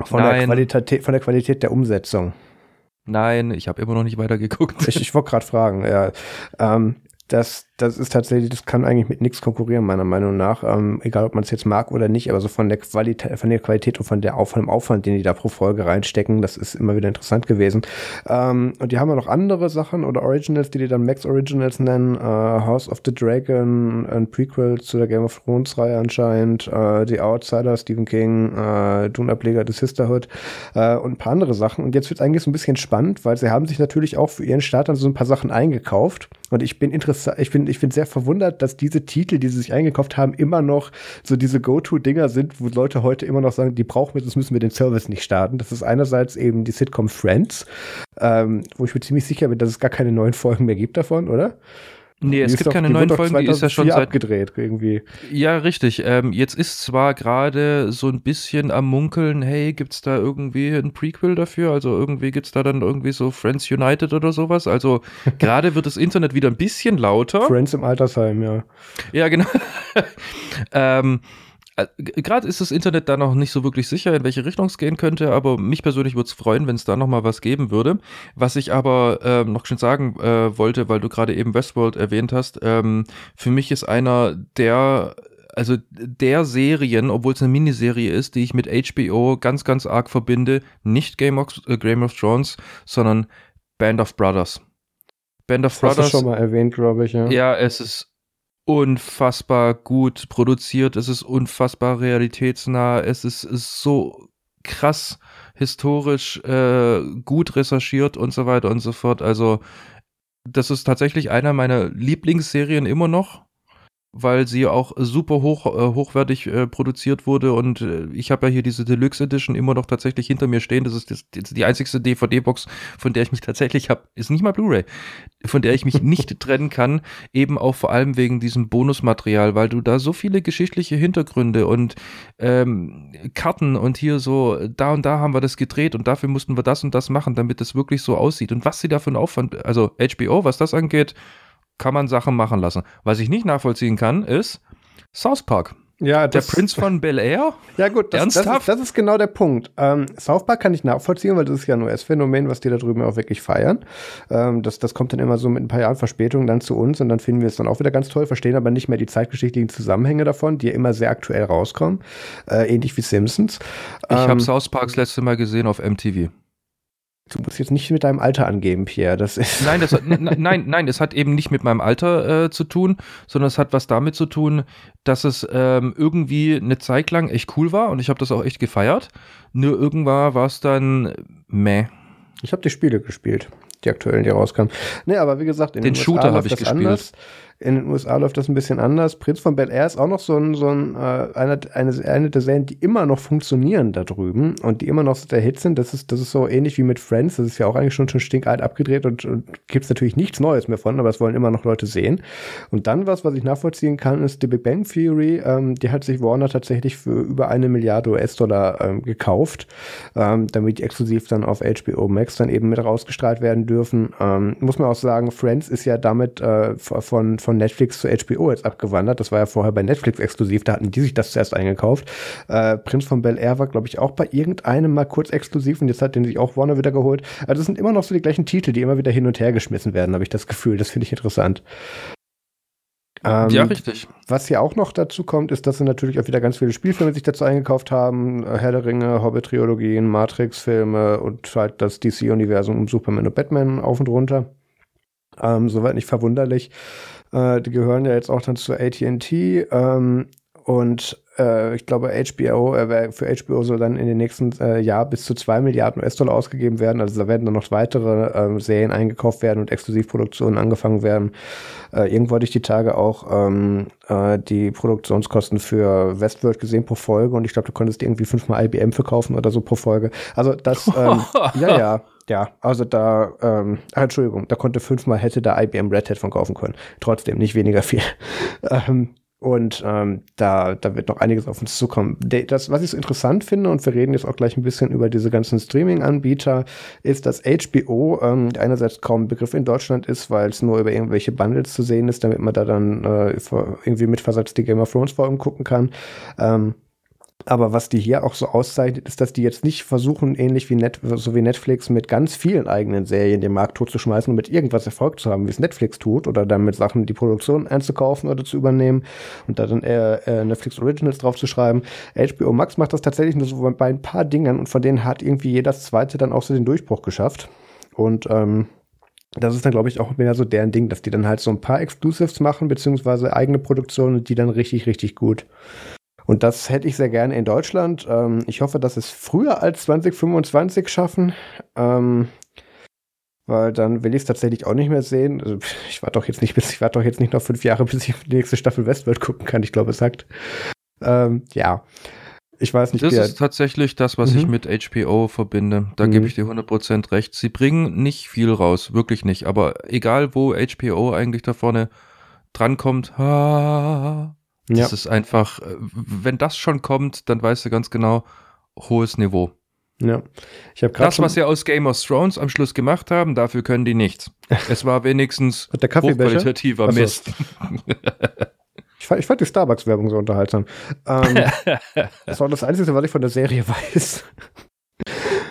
von, der Qualität, von der Qualität der Umsetzung. Nein, ich habe immer noch nicht weitergeguckt. Ich, ich wollte gerade fragen, ja. Ähm, das, das ist tatsächlich, das kann eigentlich mit nichts konkurrieren, meiner Meinung nach. Ähm, egal, ob man es jetzt mag oder nicht, aber so von der Qualität, von der Qualität und von der Auf dem Aufwand, den die da pro Folge reinstecken, das ist immer wieder interessant gewesen. Ähm, und die haben ja noch andere Sachen oder Originals, die die dann Max Originals nennen. Äh, House of the Dragon, ein Prequel zu der Game of Thrones Reihe anscheinend, äh, The Outsider, Stephen King, äh, Dune-Ableger, The Sisterhood äh, und ein paar andere Sachen. Und jetzt wird es eigentlich so ein bisschen spannend, weil sie haben sich natürlich auch für ihren Start dann so ein paar Sachen eingekauft. Und ich bin interessant, ich bin, ich bin sehr verwundert, dass diese Titel, die sie sich eingekauft haben, immer noch so diese Go-To-Dinger sind, wo Leute heute immer noch sagen, die brauchen wir, sonst müssen wir den Service nicht starten. Das ist einerseits eben die Sitcom Friends, ähm, wo ich mir ziemlich sicher bin, dass es gar keine neuen Folgen mehr gibt davon, oder? Nee, es gibt doch, keine neuen Folgen, die ist ja schon seit abgedreht irgendwie. Ja, richtig. Ähm, jetzt ist zwar gerade so ein bisschen am Munkeln, hey, gibt's da irgendwie ein Prequel dafür? Also irgendwie gibt's da dann irgendwie so Friends United oder sowas? Also gerade wird das Internet wieder ein bisschen lauter. Friends im Altersheim, ja. Ja, genau. ähm, äh, gerade ist das Internet da noch nicht so wirklich sicher, in welche Richtung es gehen könnte, aber mich persönlich würde es freuen, wenn es da nochmal was geben würde. Was ich aber ähm, noch schon sagen äh, wollte, weil du gerade eben Westworld erwähnt hast, ähm, für mich ist einer der also der Serien, obwohl es eine Miniserie ist, die ich mit HBO ganz, ganz arg verbinde, nicht Game of, äh, Game of Thrones, sondern Band of Brothers. Band of das Brothers. Hast du schon mal erwähnt, glaube ich, ja. Ja, es ist unfassbar gut produziert, es ist unfassbar realitätsnah, es ist, ist so krass historisch äh, gut recherchiert und so weiter und so fort. Also das ist tatsächlich einer meiner Lieblingsserien immer noch weil sie auch super hoch, äh, hochwertig äh, produziert wurde und äh, ich habe ja hier diese Deluxe Edition immer noch tatsächlich hinter mir stehen. Das ist das, das die einzigste DVD-Box, von der ich mich tatsächlich habe, ist nicht mal Blu-ray, von der ich mich nicht trennen kann, eben auch vor allem wegen diesem Bonusmaterial, weil du da so viele geschichtliche Hintergründe und ähm, Karten und hier so, da und da haben wir das gedreht und dafür mussten wir das und das machen, damit das wirklich so aussieht. Und was sie da für einen Aufwand, also HBO, was das angeht, kann man Sachen machen lassen. Was ich nicht nachvollziehen kann, ist South Park. Ja, der Prinz von Bel Air? Ja, gut, das, das, ist, das ist genau der Punkt. Ähm, South Park kann ich nachvollziehen, weil das ist ja ein US-Phänomen, was die da drüben auch wirklich feiern. Ähm, das, das kommt dann immer so mit ein paar Jahren Verspätung dann zu uns und dann finden wir es dann auch wieder ganz toll, verstehen aber nicht mehr die zeitgeschichtlichen Zusammenhänge davon, die ja immer sehr aktuell rauskommen. Äh, ähnlich wie Simpsons. Ich ähm, habe South Park das letzte Mal gesehen auf MTV. Du musst jetzt nicht mit deinem Alter angeben, Pierre. Das ist nein, das hat, nein, nein, es hat eben nicht mit meinem Alter äh, zu tun, sondern es hat was damit zu tun, dass es ähm, irgendwie eine Zeit lang echt cool war und ich habe das auch echt gefeiert. Nur irgendwann war es dann meh. Ich habe die Spiele gespielt, die aktuellen, die rauskamen. Nee, aber wie gesagt, in den, den Shooter habe ich gespielt. Anders. In den USA läuft das ein bisschen anders. Prinz von Bel Air ist auch noch so ein, so ein äh, eine, eine, eine der Serien, die immer noch funktionieren da drüben und die immer noch der Hit sind. Das ist, das ist so ähnlich wie mit Friends. Das ist ja auch eigentlich schon, schon stinkalt abgedreht und, und gibt es natürlich nichts Neues mehr von, aber es wollen immer noch Leute sehen. Und dann was, was ich nachvollziehen kann, ist die Big Bang Theory. Ähm, die hat sich Warner tatsächlich für über eine Milliarde US-Dollar ähm, gekauft, ähm, damit die exklusiv dann auf HBO Max dann eben mit rausgestrahlt werden dürfen. Ähm, muss man auch sagen, Friends ist ja damit äh, von, von von Netflix zu HBO jetzt abgewandert. Das war ja vorher bei Netflix exklusiv, da hatten die sich das zuerst eingekauft. Äh, Prinz von Bel Air war, glaube ich, auch bei irgendeinem mal kurz exklusiv und jetzt hat den sich auch Warner wieder geholt. Also das sind immer noch so die gleichen Titel, die immer wieder hin und her geschmissen werden, habe ich das Gefühl. Das finde ich interessant. Ähm, ja, richtig. Was hier auch noch dazu kommt, ist, dass sie natürlich auch wieder ganz viele Spielfilme sich dazu eingekauft haben. Herr der Ringe, Hobbit-Trilogien, Matrix-Filme und halt das DC-Universum um Superman und Batman auf und runter. Ähm, soweit nicht verwunderlich. Äh, die gehören ja jetzt auch dann zu ATT. Ähm, und äh, ich glaube, HBO, äh, für HBO soll dann in den nächsten äh, Jahr bis zu zwei Milliarden US-Dollar ausgegeben werden. Also da werden dann noch weitere äh, Serien eingekauft werden und Exklusivproduktionen angefangen werden. Äh, irgendwo hatte ich die Tage auch ähm, äh, die Produktionskosten für Westworld gesehen pro Folge und ich glaube, du konntest irgendwie fünfmal IBM verkaufen oder so pro Folge. Also das, ähm, ja, ja. Ja, also da, ähm, ach, Entschuldigung, da konnte fünfmal hätte da IBM Red Hat von kaufen können. Trotzdem nicht weniger viel. ähm, und ähm, da, da wird noch einiges auf uns zukommen. Das, was ich so interessant finde, und wir reden jetzt auch gleich ein bisschen über diese ganzen Streaming-Anbieter, ist, dass HBO ähm, einerseits kaum ein Begriff in Deutschland ist, weil es nur über irgendwelche Bundles zu sehen ist, damit man da dann äh, irgendwie mit Versatz die Game of Thrones Folgen gucken kann. Ähm, aber was die hier auch so auszeichnet, ist, dass die jetzt nicht versuchen, ähnlich wie, Net so wie Netflix, mit ganz vielen eigenen Serien den Markt totzuschmeißen und mit irgendwas Erfolg zu haben, wie es Netflix tut, oder dann mit Sachen die Produktion einzukaufen oder zu übernehmen und da dann eher äh, Netflix Originals draufzuschreiben. HBO Max macht das tatsächlich nur so bei ein paar Dingen und von denen hat irgendwie jedes zweite dann auch so den Durchbruch geschafft. Und ähm, das ist dann, glaube ich, auch mehr so deren Ding, dass die dann halt so ein paar Exclusives machen, beziehungsweise eigene Produktionen die dann richtig, richtig gut. Und das hätte ich sehr gerne in Deutschland. Ähm, ich hoffe, dass es früher als 2025 schaffen. Ähm, weil dann will ich es tatsächlich auch nicht mehr sehen. Also ich warte doch jetzt nicht bis, ich warte doch jetzt nicht noch fünf Jahre, bis ich die nächste Staffel Westworld gucken kann. Ich glaube, es sagt. Ähm, ja. Ich weiß nicht. Das ist tatsächlich das, was mhm. ich mit HBO verbinde. Da mhm. gebe ich dir 100% recht. Sie bringen nicht viel raus, wirklich nicht. Aber egal, wo HBO eigentlich da vorne drankommt, ha, das ja. ist einfach, äh, wenn das schon kommt, dann weißt du ganz genau, hohes Niveau. Ja. Ich habe Das, was sie aus Game of Thrones am Schluss gemacht haben, dafür können die nichts. es war wenigstens hochqualitativer also, Mist. ich, fand, ich fand die Starbucks-Werbung so unterhaltsam. Ähm, das war das Einzige, was ich von der Serie weiß.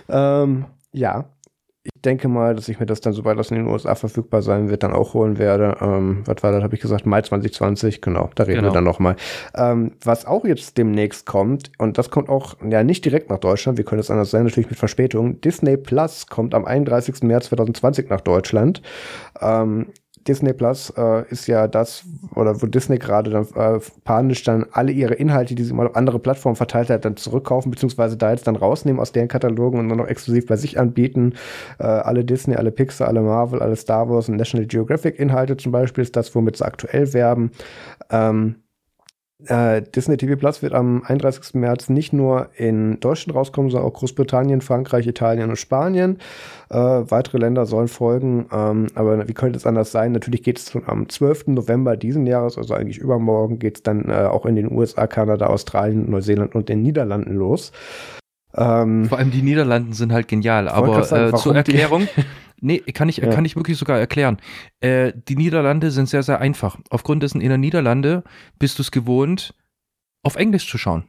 ähm, ja, denke mal, dass ich mir das dann, sobald das in den USA verfügbar sein wird, dann auch holen werde. Ähm, was war das, habe ich gesagt, Mai 2020, genau, da reden genau. wir dann nochmal. Ähm, was auch jetzt demnächst kommt, und das kommt auch ja nicht direkt nach Deutschland, wir können es anders sein, natürlich mit Verspätung, Disney Plus kommt am 31. März 2020 nach Deutschland. Ähm, Disney Plus äh, ist ja das, oder wo Disney gerade dann äh, panisch dann alle ihre Inhalte, die sie mal auf andere Plattformen verteilt hat, dann zurückkaufen, beziehungsweise da jetzt dann rausnehmen aus deren Katalogen und nur noch exklusiv bei sich anbieten. Äh, alle Disney, alle Pixar, alle Marvel, alle Star Wars und National Geographic Inhalte zum Beispiel ist das, womit sie aktuell werben. Ähm, äh, Disney TV Plus wird am 31. März nicht nur in Deutschland rauskommen, sondern auch Großbritannien, Frankreich, Italien und Spanien. Äh, weitere Länder sollen folgen. Ähm, aber wie könnte es anders sein? Natürlich geht es am 12. November diesen Jahres, also eigentlich übermorgen, geht es dann äh, auch in den USA, Kanada, Australien, Neuseeland und den Niederlanden los. Ähm, Vor allem die Niederlanden sind halt genial. Aber sagen, äh, zur Erklärung, Nee, kann ich, ja. kann ich wirklich sogar erklären. Äh, die Niederlande sind sehr, sehr einfach. Aufgrund dessen in der Niederlande bist du es gewohnt, auf Englisch zu schauen.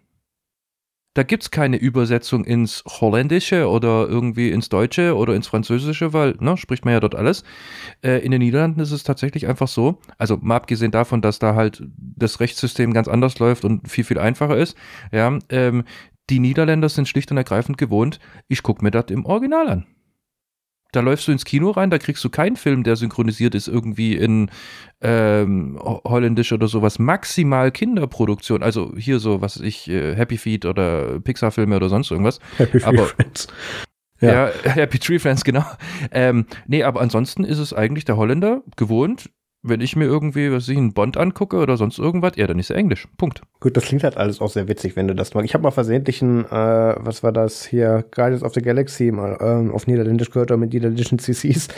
Da gibt es keine Übersetzung ins Holländische oder irgendwie ins Deutsche oder ins Französische, weil, ne, spricht man ja dort alles. Äh, in den Niederlanden ist es tatsächlich einfach so, also mal abgesehen davon, dass da halt das Rechtssystem ganz anders läuft und viel, viel einfacher ist, ja, ähm, die Niederländer sind schlicht und ergreifend gewohnt, ich gucke mir das im Original an da läufst du ins Kino rein, da kriegst du keinen Film, der synchronisiert ist, irgendwie in ähm, holländisch oder sowas. Maximal Kinderproduktion. Also hier so, was ich, äh, Happy Feet oder Pixar-Filme oder sonst irgendwas. Happy aber, Friends. Ja. ja, Happy Tree Friends, genau. Ähm, nee, aber ansonsten ist es eigentlich der Holländer gewohnt, wenn ich mir irgendwie, was ich, einen Bond angucke oder sonst irgendwas, ja, dann ist er Englisch. Punkt. Gut, das klingt halt alles auch sehr witzig, wenn du das magst. Ich habe mal versehentlich ein, äh, was war das hier, Guardians of the Galaxy mal ähm, auf Niederländisch gehört oder mit niederländischen CCs.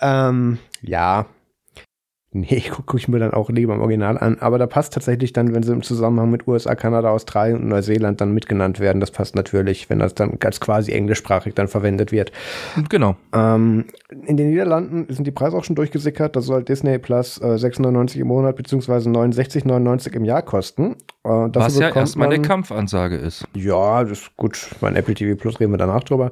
Ähm, ja, Nee, gucke guck ich mir dann auch lieber im Original an. Aber da passt tatsächlich dann, wenn sie im Zusammenhang mit USA, Kanada, Australien und Neuseeland dann mitgenannt werden, das passt natürlich, wenn das dann ganz quasi englischsprachig dann verwendet wird. Genau. Ähm, in den Niederlanden sind die Preise auch schon durchgesickert. Das soll Disney Plus äh, 6,99 im Monat beziehungsweise 69,99 im Jahr kosten. Äh, Was ja erstmal eine Kampfansage ist. Ja, das ist gut. Mein Apple TV Plus reden wir danach drüber.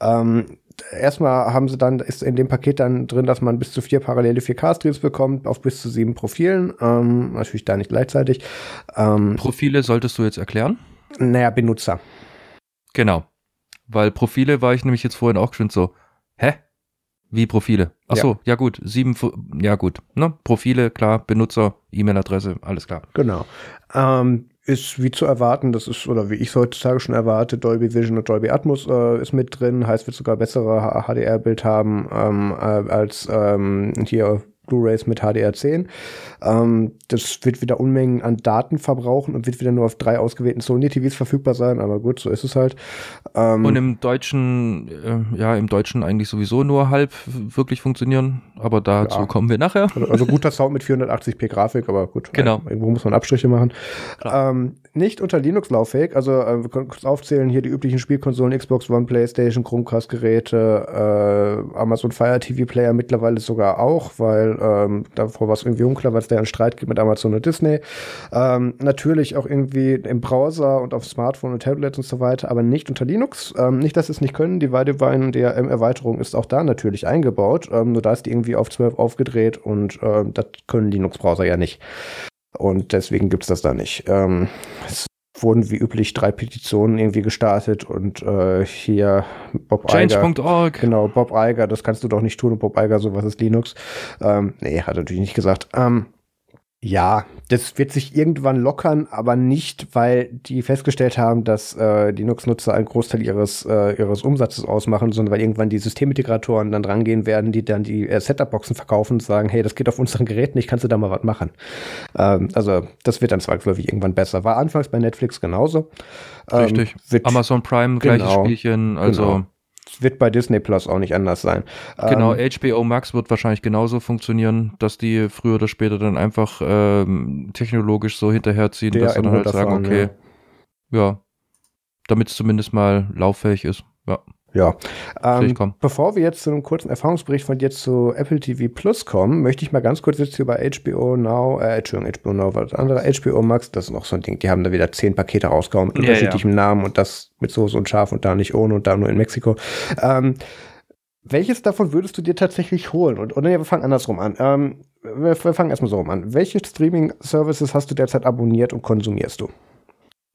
Ähm, erstmal haben sie dann, ist in dem Paket dann drin, dass man bis zu vier parallele 4K-Streams bekommt, auf bis zu sieben Profilen. Ähm, natürlich da nicht gleichzeitig. Ähm, Profile solltest du jetzt erklären? Naja, Benutzer. Genau. Weil Profile war ich nämlich jetzt vorhin auch schon so, hä? Wie Profile? Ach so, ja. ja gut, sieben, ja gut, ne? Profile, klar, Benutzer, E-Mail-Adresse, alles klar. Genau. Ähm, ist wie zu erwarten, das ist, oder wie ich es heutzutage schon erwarte, Dolby Vision und Dolby Atmos äh, ist mit drin, heißt, wird sogar bessere HDR-Bild haben ähm, äh, als ähm, hier Blu-rays mit HDR10. Ähm, das wird wieder Unmengen an Daten verbrauchen und wird wieder nur auf drei ausgewählten Sony-TVs verfügbar sein, aber gut, so ist es halt. Ähm, und im Deutschen, äh, ja, im Deutschen eigentlich sowieso nur halb wirklich funktionieren, aber dazu ja. kommen wir nachher. Also, also guter Sound mit 480p Grafik, aber gut, genau. Irgendwo muss man Abstriche machen. Ähm, nicht unter Linux lauffähig, also äh, wir können kurz aufzählen, hier die üblichen Spielkonsolen, Xbox One, Playstation, Chromecast-Geräte, äh, Amazon Fire TV Player mittlerweile sogar auch, weil ähm, davor war es irgendwie unklar, weil es da einen Streit gibt mit Amazon und Disney. Ähm, natürlich auch irgendwie im Browser und auf Smartphone und Tablets und so weiter, aber nicht unter Linux. Ähm, nicht, dass es nicht können. Die Weidewine DRM-Erweiterung ist auch da natürlich eingebaut. Ähm, nur da ist die irgendwie auf 12 aufgedreht und ähm, das können Linux-Browser ja nicht. Und deswegen gibt es das da nicht. Ähm, es wurden wie üblich drei Petitionen irgendwie gestartet und äh, hier Bob Change.org. Genau, Bob Eiger, das kannst du doch nicht tun und Bob Eiger, sowas ist Linux. Ähm, nee, hat er natürlich nicht gesagt. Ähm, ja, das wird sich irgendwann lockern, aber nicht, weil die festgestellt haben, dass äh, Linux-Nutzer einen Großteil ihres, äh, ihres Umsatzes ausmachen, sondern weil irgendwann die Systemintegratoren dann drangehen werden, die dann die äh, Setup-Boxen verkaufen und sagen, hey, das geht auf unseren Geräten nicht, kannst du da mal was machen. Ähm, also das wird dann zwangsläufig irgendwann besser. War anfangs bei Netflix genauso. Ähm, Richtig. Amazon Prime, gleiches genau, Spielchen, also genau wird bei Disney Plus auch nicht anders sein. Genau, ähm, HBO Max wird wahrscheinlich genauso funktionieren, dass die früher oder später dann einfach ähm, technologisch so hinterherziehen, dass sie dann halt sagen, okay, ja, ja damit es zumindest mal lauffähig ist. Ja. Ja. Ähm, bevor wir jetzt zu einem kurzen Erfahrungsbericht von dir zu Apple TV Plus kommen, möchte ich mal ganz kurz jetzt hier bei HBO Now, äh, Entschuldigung, HBO Now, was andere, HBO Max, das ist noch so ein Ding, die haben da wieder zehn Pakete rausgehauen mit ja, unterschiedlichem ja. Namen und das mit Soße und Scharf und da nicht ohne und da nur in Mexiko. Ähm, welches davon würdest du dir tatsächlich holen? Und, oder nee, wir fangen andersrum an. Ähm, wir, wir fangen erstmal so rum an. Welche Streaming-Services hast du derzeit abonniert und konsumierst du?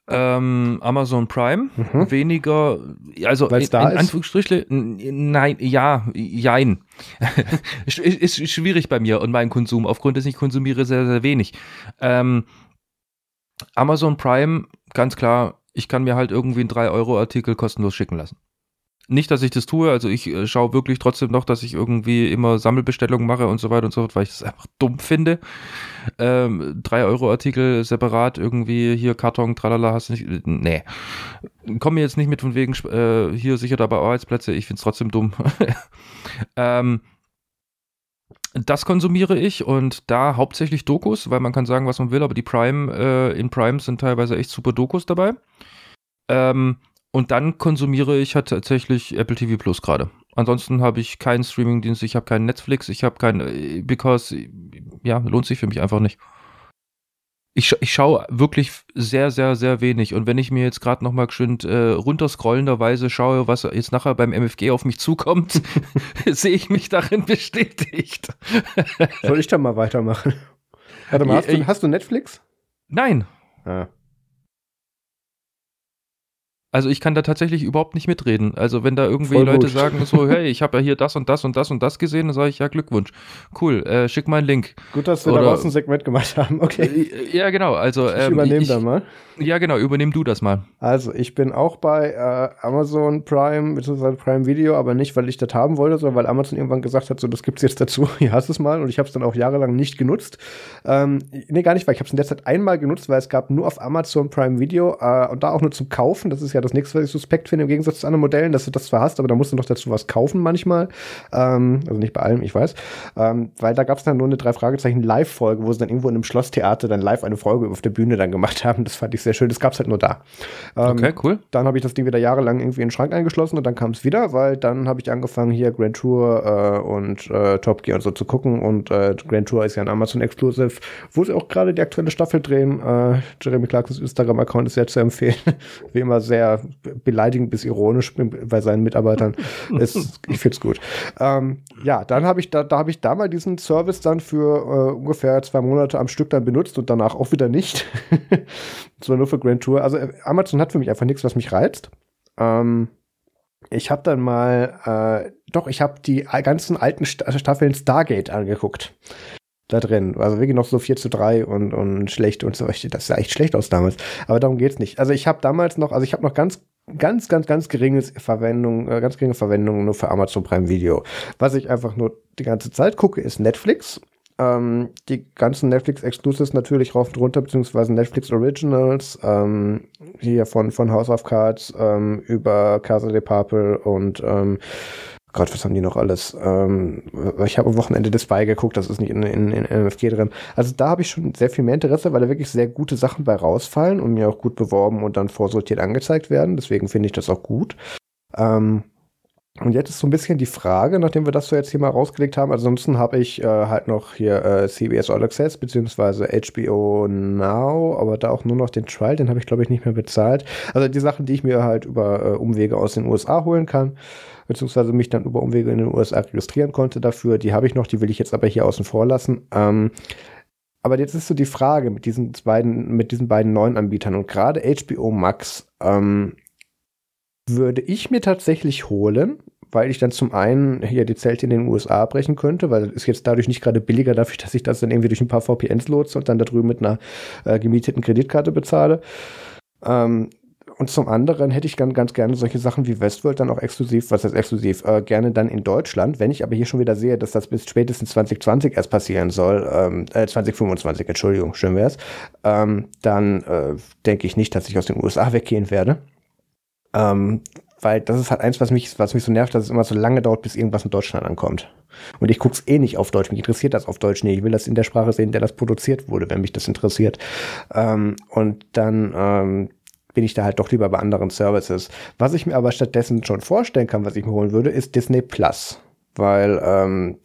Ähm, Amazon Prime, mhm. weniger, also Weil's da in, in nein, ja, jein. ist, ist schwierig bei mir und meinem Konsum, aufgrund des ich konsumiere sehr, sehr wenig. Ähm, Amazon Prime, ganz klar, ich kann mir halt irgendwie einen 3-Euro-Artikel kostenlos schicken lassen. Nicht, dass ich das tue, also ich äh, schaue wirklich trotzdem noch, dass ich irgendwie immer Sammelbestellungen mache und so weiter und so fort, weil ich das einfach dumm finde. Ähm, 3-Euro-Artikel separat irgendwie hier Karton, tralala, hast du nicht. Äh, nee. Komm mir jetzt nicht mit von wegen äh, hier sicher dabei Arbeitsplätze, ich finde es trotzdem dumm. ähm, das konsumiere ich und da hauptsächlich Dokus, weil man kann sagen, was man will, aber die Prime, äh, in Prime sind teilweise echt super Dokus dabei. Ähm, und dann konsumiere ich halt tatsächlich Apple TV Plus gerade. Ansonsten habe ich keinen Streamingdienst, ich habe keinen Netflix, ich habe keinen, because, ja, lohnt sich für mich einfach nicht. Ich, ich schaue wirklich sehr, sehr, sehr wenig. Und wenn ich mir jetzt gerade nochmal geschwind äh, runterscrollenderweise schaue, was jetzt nachher beim MFG auf mich zukommt, sehe ich mich darin bestätigt. Soll ich da mal weitermachen? Warte mal, hast, du, hast du Netflix? Nein. Ja. Also ich kann da tatsächlich überhaupt nicht mitreden. Also wenn da irgendwie Voll Leute gut. sagen so, hey, ich habe ja hier das und das und das und das gesehen, dann sage ich, ja, Glückwunsch. Cool, äh, schick mal einen Link. Gut, dass wir Oder, daraus ein Segment gemacht haben, okay. Ja, genau. Also, ich ähm, übernehme da mal. Ja, genau, übernimm du das mal. Also ich bin auch bei äh, Amazon Prime bzw. Prime Video, aber nicht, weil ich das haben wollte, sondern weil Amazon irgendwann gesagt hat, so, das gibt's jetzt dazu, hier hast es mal und ich habe es dann auch jahrelang nicht genutzt. Ähm, nee, gar nicht, weil ich habe es in der Zeit einmal genutzt, weil es gab nur auf Amazon Prime Video äh, und da auch nur zum Kaufen. Das ist ja das nächste, was ich suspekt finde, im Gegensatz zu anderen Modellen, dass du das zwar hast, aber da musst du noch dazu was kaufen manchmal. Ähm, also nicht bei allem, ich weiß. Ähm, weil da gab es dann nur eine drei Fragezeichen Live-Folge, wo sie dann irgendwo in einem Schlosstheater dann live eine Folge auf der Bühne dann gemacht haben. Das fand ich sehr schön. Das gab es halt nur da. Ähm, okay, cool. Dann habe ich das Ding wieder jahrelang irgendwie in den Schrank eingeschlossen und dann kam es wieder, weil dann habe ich angefangen, hier Grand Tour äh, und äh, Top Gear und so zu gucken. Und äh, Grand Tour ist ja ein Amazon Exclusive, wo sie auch gerade die aktuelle Staffel drehen. Äh, Jeremy Clarksons Instagram-Account ist sehr zu empfehlen. Wie immer sehr beleidigend bis ironisch bei seinen Mitarbeitern. ist, ich finde es gut. Ähm, ja, dann habe ich da, da habe ich da mal diesen Service dann für äh, ungefähr zwei Monate am Stück dann benutzt und danach auch wieder nicht. Zwar nur für Grand Tour. Also äh, Amazon hat für mich einfach nichts, was mich reizt. Ähm, ich habe dann mal, äh, doch, ich habe die ganzen alten Staffeln Stargate angeguckt. Da drin. Also wirklich noch so 4 zu 3 und, und schlecht und so. Das sah echt schlecht aus damals. Aber darum geht's nicht. Also ich habe damals noch, also ich habe noch ganz ganz, ganz, ganz geringes Verwendung, äh, ganz geringe Verwendung nur für Amazon Prime Video. Was ich einfach nur die ganze Zeit gucke, ist Netflix. Ähm, die ganzen Netflix Exclusives natürlich rauf und runter, beziehungsweise Netflix Originals, ähm, hier von, von House of Cards ähm, über Casa de Papel und ähm, Gott, was haben die noch alles? Ähm, ich habe am Wochenende das beigeguckt, das ist nicht in, in, in MFG drin. Also da habe ich schon sehr viel mehr Interesse, weil da wirklich sehr gute Sachen bei rausfallen und mir auch gut beworben und dann vorsortiert angezeigt werden. Deswegen finde ich das auch gut. Ähm, und jetzt ist so ein bisschen die Frage, nachdem wir das so jetzt hier mal rausgelegt haben, ansonsten habe ich äh, halt noch hier äh, CBS All Access beziehungsweise HBO Now, aber da auch nur noch den Trial, den habe ich glaube ich nicht mehr bezahlt. Also die Sachen, die ich mir halt über äh, Umwege aus den USA holen kann, beziehungsweise mich dann über Umwege in den USA registrieren konnte dafür, die habe ich noch, die will ich jetzt aber hier außen vor lassen. Ähm, aber jetzt ist so die Frage mit diesen beiden, mit diesen beiden neuen Anbietern und gerade HBO Max, ähm, würde ich mir tatsächlich holen, weil ich dann zum einen hier die Zelte in den USA brechen könnte, weil das ist jetzt dadurch nicht gerade billiger, dafür, dass ich das dann irgendwie durch ein paar VPNs lotse und dann da drüben mit einer äh, gemieteten Kreditkarte bezahle. Ähm, und zum anderen hätte ich ganz, ganz gerne solche Sachen wie Westworld dann auch exklusiv, was heißt exklusiv, äh, gerne dann in Deutschland. Wenn ich aber hier schon wieder sehe, dass das bis spätestens 2020 erst passieren soll, ähm, äh, 2025, Entschuldigung, schön wär's, ähm, dann äh, denke ich nicht, dass ich aus den USA weggehen werde. Ähm, weil das ist halt eins, was mich, was mich so nervt, dass es immer so lange dauert, bis irgendwas in Deutschland ankommt. Und ich guck's eh nicht auf Deutsch. Mich interessiert das auf Deutsch nicht. Ich will das in der Sprache sehen, der das produziert wurde, wenn mich das interessiert. Ähm, und dann ähm, bin ich da halt doch lieber bei anderen Services. Was ich mir aber stattdessen schon vorstellen kann, was ich mir holen würde, ist Disney Plus. Weil ähm,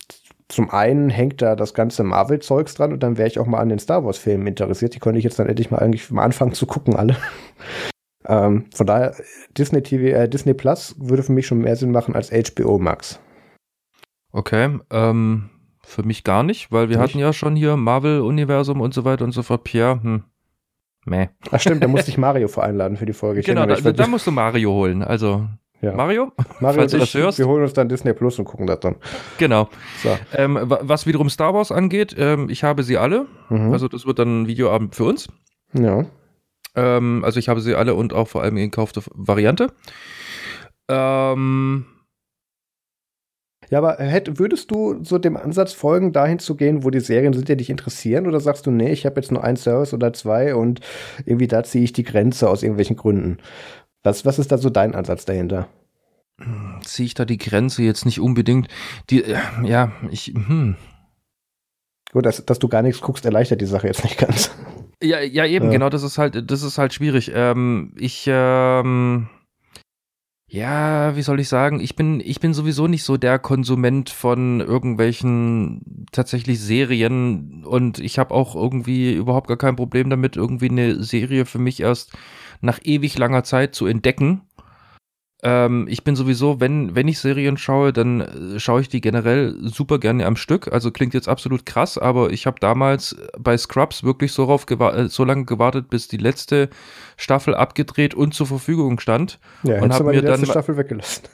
zum einen hängt da das ganze Marvel-Zeugs dran und dann wäre ich auch mal an den Star Wars-Filmen interessiert. Die konnte ich jetzt dann endlich mal eigentlich mal anfangen zu gucken, alle. Ähm, von daher, Disney TV, äh, Disney Plus würde für mich schon mehr Sinn machen als HBO Max. Okay, ähm, für mich gar nicht, weil wir nicht? hatten ja schon hier Marvel-Universum und so weiter und so fort. Pierre, hm, meh. Ach stimmt, da musste ich Mario voreinladen für die Folge. Ich genau, da, da musst du Mario holen. Also ja. Mario? Mario falls du das hörst. Wir holen uns dann Disney Plus und gucken das dann. Genau. So. Ähm, was wiederum Star Wars angeht, ähm, ich habe sie alle. Mhm. Also das wird dann ein Videoabend für uns. Ja. Ähm, also ich habe sie alle und auch vor allem gekaufte Variante. Ähm, ja, aber hätt, würdest du so dem Ansatz folgen, dahin zu gehen, wo die Serien sind, die dich interessieren? Oder sagst du, nee, ich habe jetzt nur einen Service oder zwei und irgendwie da ziehe ich die Grenze aus irgendwelchen Gründen? Was, was ist da so dein Ansatz dahinter? Ziehe ich da die Grenze jetzt nicht unbedingt? Die, äh, ja, ich, hm. Gut, dass, dass du gar nichts guckst, erleichtert die Sache jetzt nicht ganz. Ja, ja, eben, ja. genau, das ist halt, das ist halt schwierig. Ähm, ich, ähm, ja, wie soll ich sagen, ich bin, ich bin sowieso nicht so der Konsument von irgendwelchen tatsächlich Serien und ich habe auch irgendwie überhaupt gar kein Problem damit, irgendwie eine Serie für mich erst nach ewig langer Zeit zu entdecken. Ähm, ich bin sowieso, wenn, wenn ich Serien schaue, dann äh, schaue ich die generell super gerne am Stück. Also klingt jetzt absolut krass, aber ich habe damals bei Scrubs wirklich so, rauf äh, so lange gewartet, bis die letzte Staffel abgedreht und zur Verfügung stand. Ja, und habe mir die letzte dann Staffel weggelassen.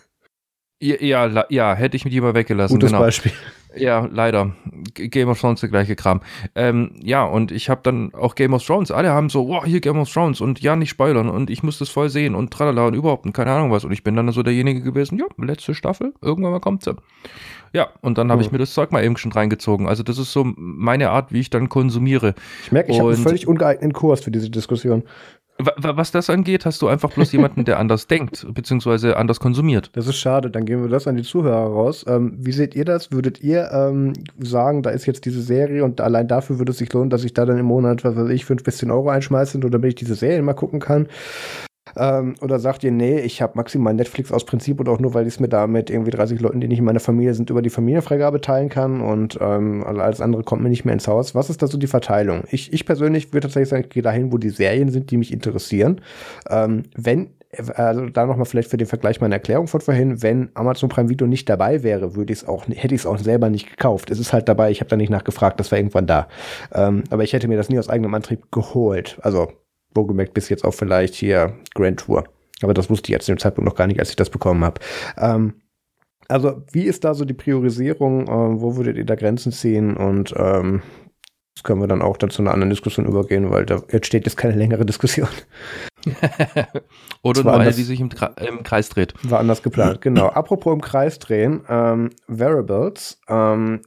Ja, ja, ja, hätte ich die mal weggelassen. Gutes genau. Beispiel. Ja, leider. Game of Thrones der gleiche Kram. Ähm, ja, und ich habe dann auch Game of Thrones. Alle haben so, wow, hier Game of Thrones und ja, nicht spoilern und ich muss das voll sehen und tralala und überhaupt und keine Ahnung was. Und ich bin dann so derjenige gewesen, ja, letzte Staffel, irgendwann mal kommt sie. Ja, und dann habe ich mir das Zeug mal eben schon reingezogen. Also das ist so meine Art, wie ich dann konsumiere. Ich merke, ich habe einen völlig ungeeigneten Kurs für diese Diskussion. Was das angeht, hast du einfach bloß jemanden, der anders denkt, beziehungsweise anders konsumiert. Das ist schade, dann geben wir das an die Zuhörer raus. Ähm, wie seht ihr das? Würdet ihr ähm, sagen, da ist jetzt diese Serie und allein dafür würde es sich lohnen, dass ich da dann im Monat, was weiß ich, 5 bis 10 Euro einschmeiße, nur damit ich diese Serie mal gucken kann? Ähm, oder sagt ihr, nee, ich habe maximal Netflix aus Prinzip und auch nur, weil ich es mir da mit irgendwie 30 Leuten, die nicht in meiner Familie sind, über die Familienfreigabe teilen kann und ähm, alles andere kommt mir nicht mehr ins Haus. Was ist da so die Verteilung? Ich, ich persönlich würde tatsächlich sagen, ich gehe dahin, wo die Serien sind, die mich interessieren. Ähm, wenn also da nochmal vielleicht für den Vergleich meine Erklärung von vorhin, wenn Amazon Prime Video nicht dabei wäre, würde ich es auch, hätte ich es auch selber nicht gekauft. Es ist halt dabei, ich habe da nicht nachgefragt, das war irgendwann da. Ähm, aber ich hätte mir das nie aus eigenem Antrieb geholt. Also Wohlgemerkt bis jetzt auch vielleicht hier Grand Tour. Aber das wusste ich jetzt zu dem Zeitpunkt noch gar nicht, als ich das bekommen habe. Ähm, also, wie ist da so die Priorisierung? Ähm, wo würdet ihr da Grenzen ziehen? Und ähm, das können wir dann auch dann zu einer anderen Diskussion übergehen, weil da entsteht jetzt keine längere Diskussion. Oder nur eine, die sich im, im, Kreis dreht. War anders geplant, genau. Apropos im Kreis drehen, ähm, Variables. Ähm,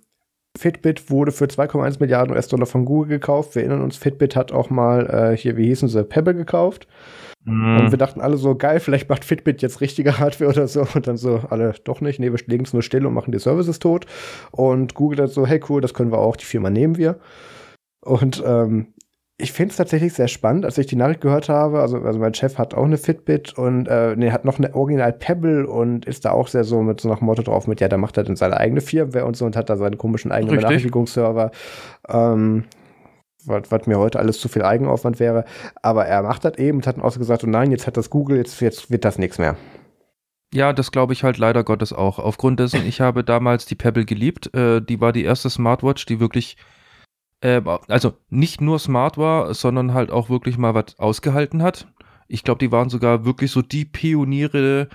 Fitbit wurde für 2,1 Milliarden US-Dollar von Google gekauft. Wir erinnern uns, Fitbit hat auch mal äh, hier, wie hießen sie, Pebble gekauft. Mm. Und wir dachten alle so, geil, vielleicht macht Fitbit jetzt richtige Hardware oder so. Und dann so, alle, doch nicht, nee, wir legen es nur still und machen die Services tot. Und Google dann so, hey cool, das können wir auch, die Firma nehmen wir. Und ähm, ich finde es tatsächlich sehr spannend, als ich die Nachricht gehört habe. Also, also mein Chef hat auch eine Fitbit und äh, nee, hat noch eine Original Pebble und ist da auch sehr so mit so nach Motto drauf mit, ja, da macht er dann seine eigene Firmware und so und hat da seinen komischen eigenen Benachrichtigungsserver. Ähm, was, mir heute alles zu viel Eigenaufwand wäre. Aber er macht das eben und hat dann auch gesagt, oh nein, jetzt hat das Google, jetzt, jetzt wird das nichts mehr. Ja, das glaube ich halt leider Gottes auch. Aufgrund dessen, ich habe damals die Pebble geliebt. Äh, die war die erste Smartwatch, die wirklich äh, also nicht nur smart war, sondern halt auch wirklich mal was ausgehalten hat. Ich glaube, die waren sogar wirklich so die Pioniere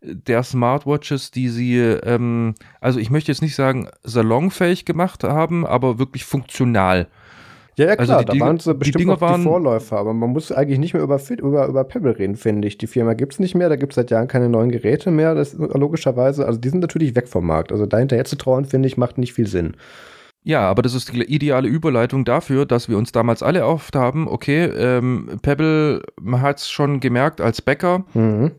der Smartwatches, die sie, ähm, also ich möchte jetzt nicht sagen salonfähig gemacht haben, aber wirklich funktional. Ja, ja, also klar, also da waren sie bestimmt die, Dinger waren, die Vorläufer, aber man muss eigentlich nicht mehr über, über, über Pebble reden, finde ich. Die Firma gibt es nicht mehr, da gibt es seit Jahren keine neuen Geräte mehr, das logischerweise, also die sind natürlich weg vom Markt. Also dahinter zu trauen, finde ich, macht nicht viel Sinn. Ja, aber das ist die ideale Überleitung dafür, dass wir uns damals alle oft haben, okay, ähm, Pebble hat es schon gemerkt als Bäcker. Mhm.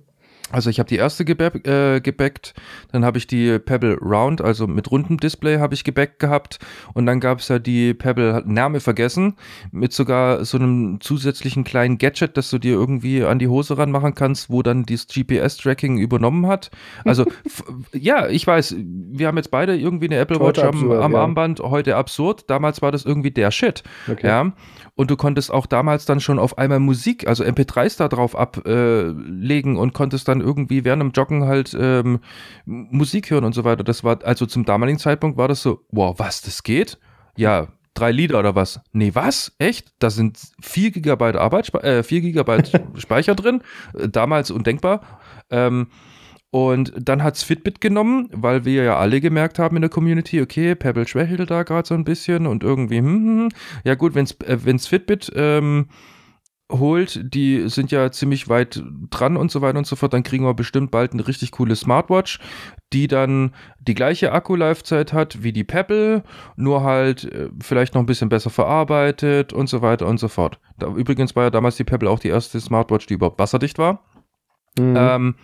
Also ich habe die erste gebackt, äh, gebackt dann habe ich die Pebble Round, also mit rundem Display habe ich gebackt gehabt und dann gab es ja die Pebble Name vergessen, mit sogar so einem zusätzlichen kleinen Gadget, das du dir irgendwie an die Hose ranmachen kannst, wo dann das GPS-Tracking übernommen hat. Also ja, ich weiß, wir haben jetzt beide irgendwie eine Apple Watch am, am ja. Armband, heute absurd, damals war das irgendwie der Shit. Okay. Ja, und du konntest auch damals dann schon auf einmal Musik, also MP3s da drauf ablegen äh, und konntest dann dann irgendwie während dem Joggen halt ähm, Musik hören und so weiter. Das war, also zum damaligen Zeitpunkt war das so, wow, was, das geht? Ja, drei Lieder oder was? Nee, was? Echt? Da sind vier Gigabyte Arbeit, äh, vier Gigabyte Speicher drin. Äh, damals undenkbar. Ähm, und dann hat's Fitbit genommen, weil wir ja alle gemerkt haben in der Community, okay, Pebble schwächelte da gerade so ein bisschen und irgendwie, hm, hm, hm. ja gut, wenn's, äh, wenn's Fitbit ähm, holt, die sind ja ziemlich weit dran und so weiter und so fort, dann kriegen wir bestimmt bald eine richtig coole Smartwatch, die dann die gleiche Akku-Laufzeit hat wie die Pebble, nur halt äh, vielleicht noch ein bisschen besser verarbeitet und so weiter und so fort. Da, übrigens war ja damals die Pebble auch die erste Smartwatch, die überhaupt wasserdicht war. Mhm. Ähm,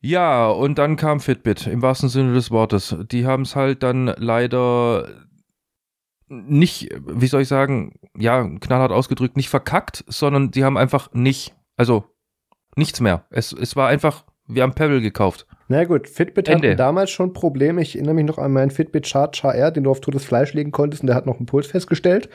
ja, und dann kam Fitbit, im wahrsten Sinne des Wortes. Die haben es halt dann leider nicht, wie soll ich sagen, ja, knallhart ausgedrückt, nicht verkackt, sondern die haben einfach nicht, also nichts mehr. Es, es war einfach, wir haben Pebble gekauft. Na gut, Fitbit Ende. hatte damals schon Probleme. Ich erinnere mich noch an meinen Fitbit Charge HR, den du auf totes Fleisch legen konntest und der hat noch einen Puls festgestellt.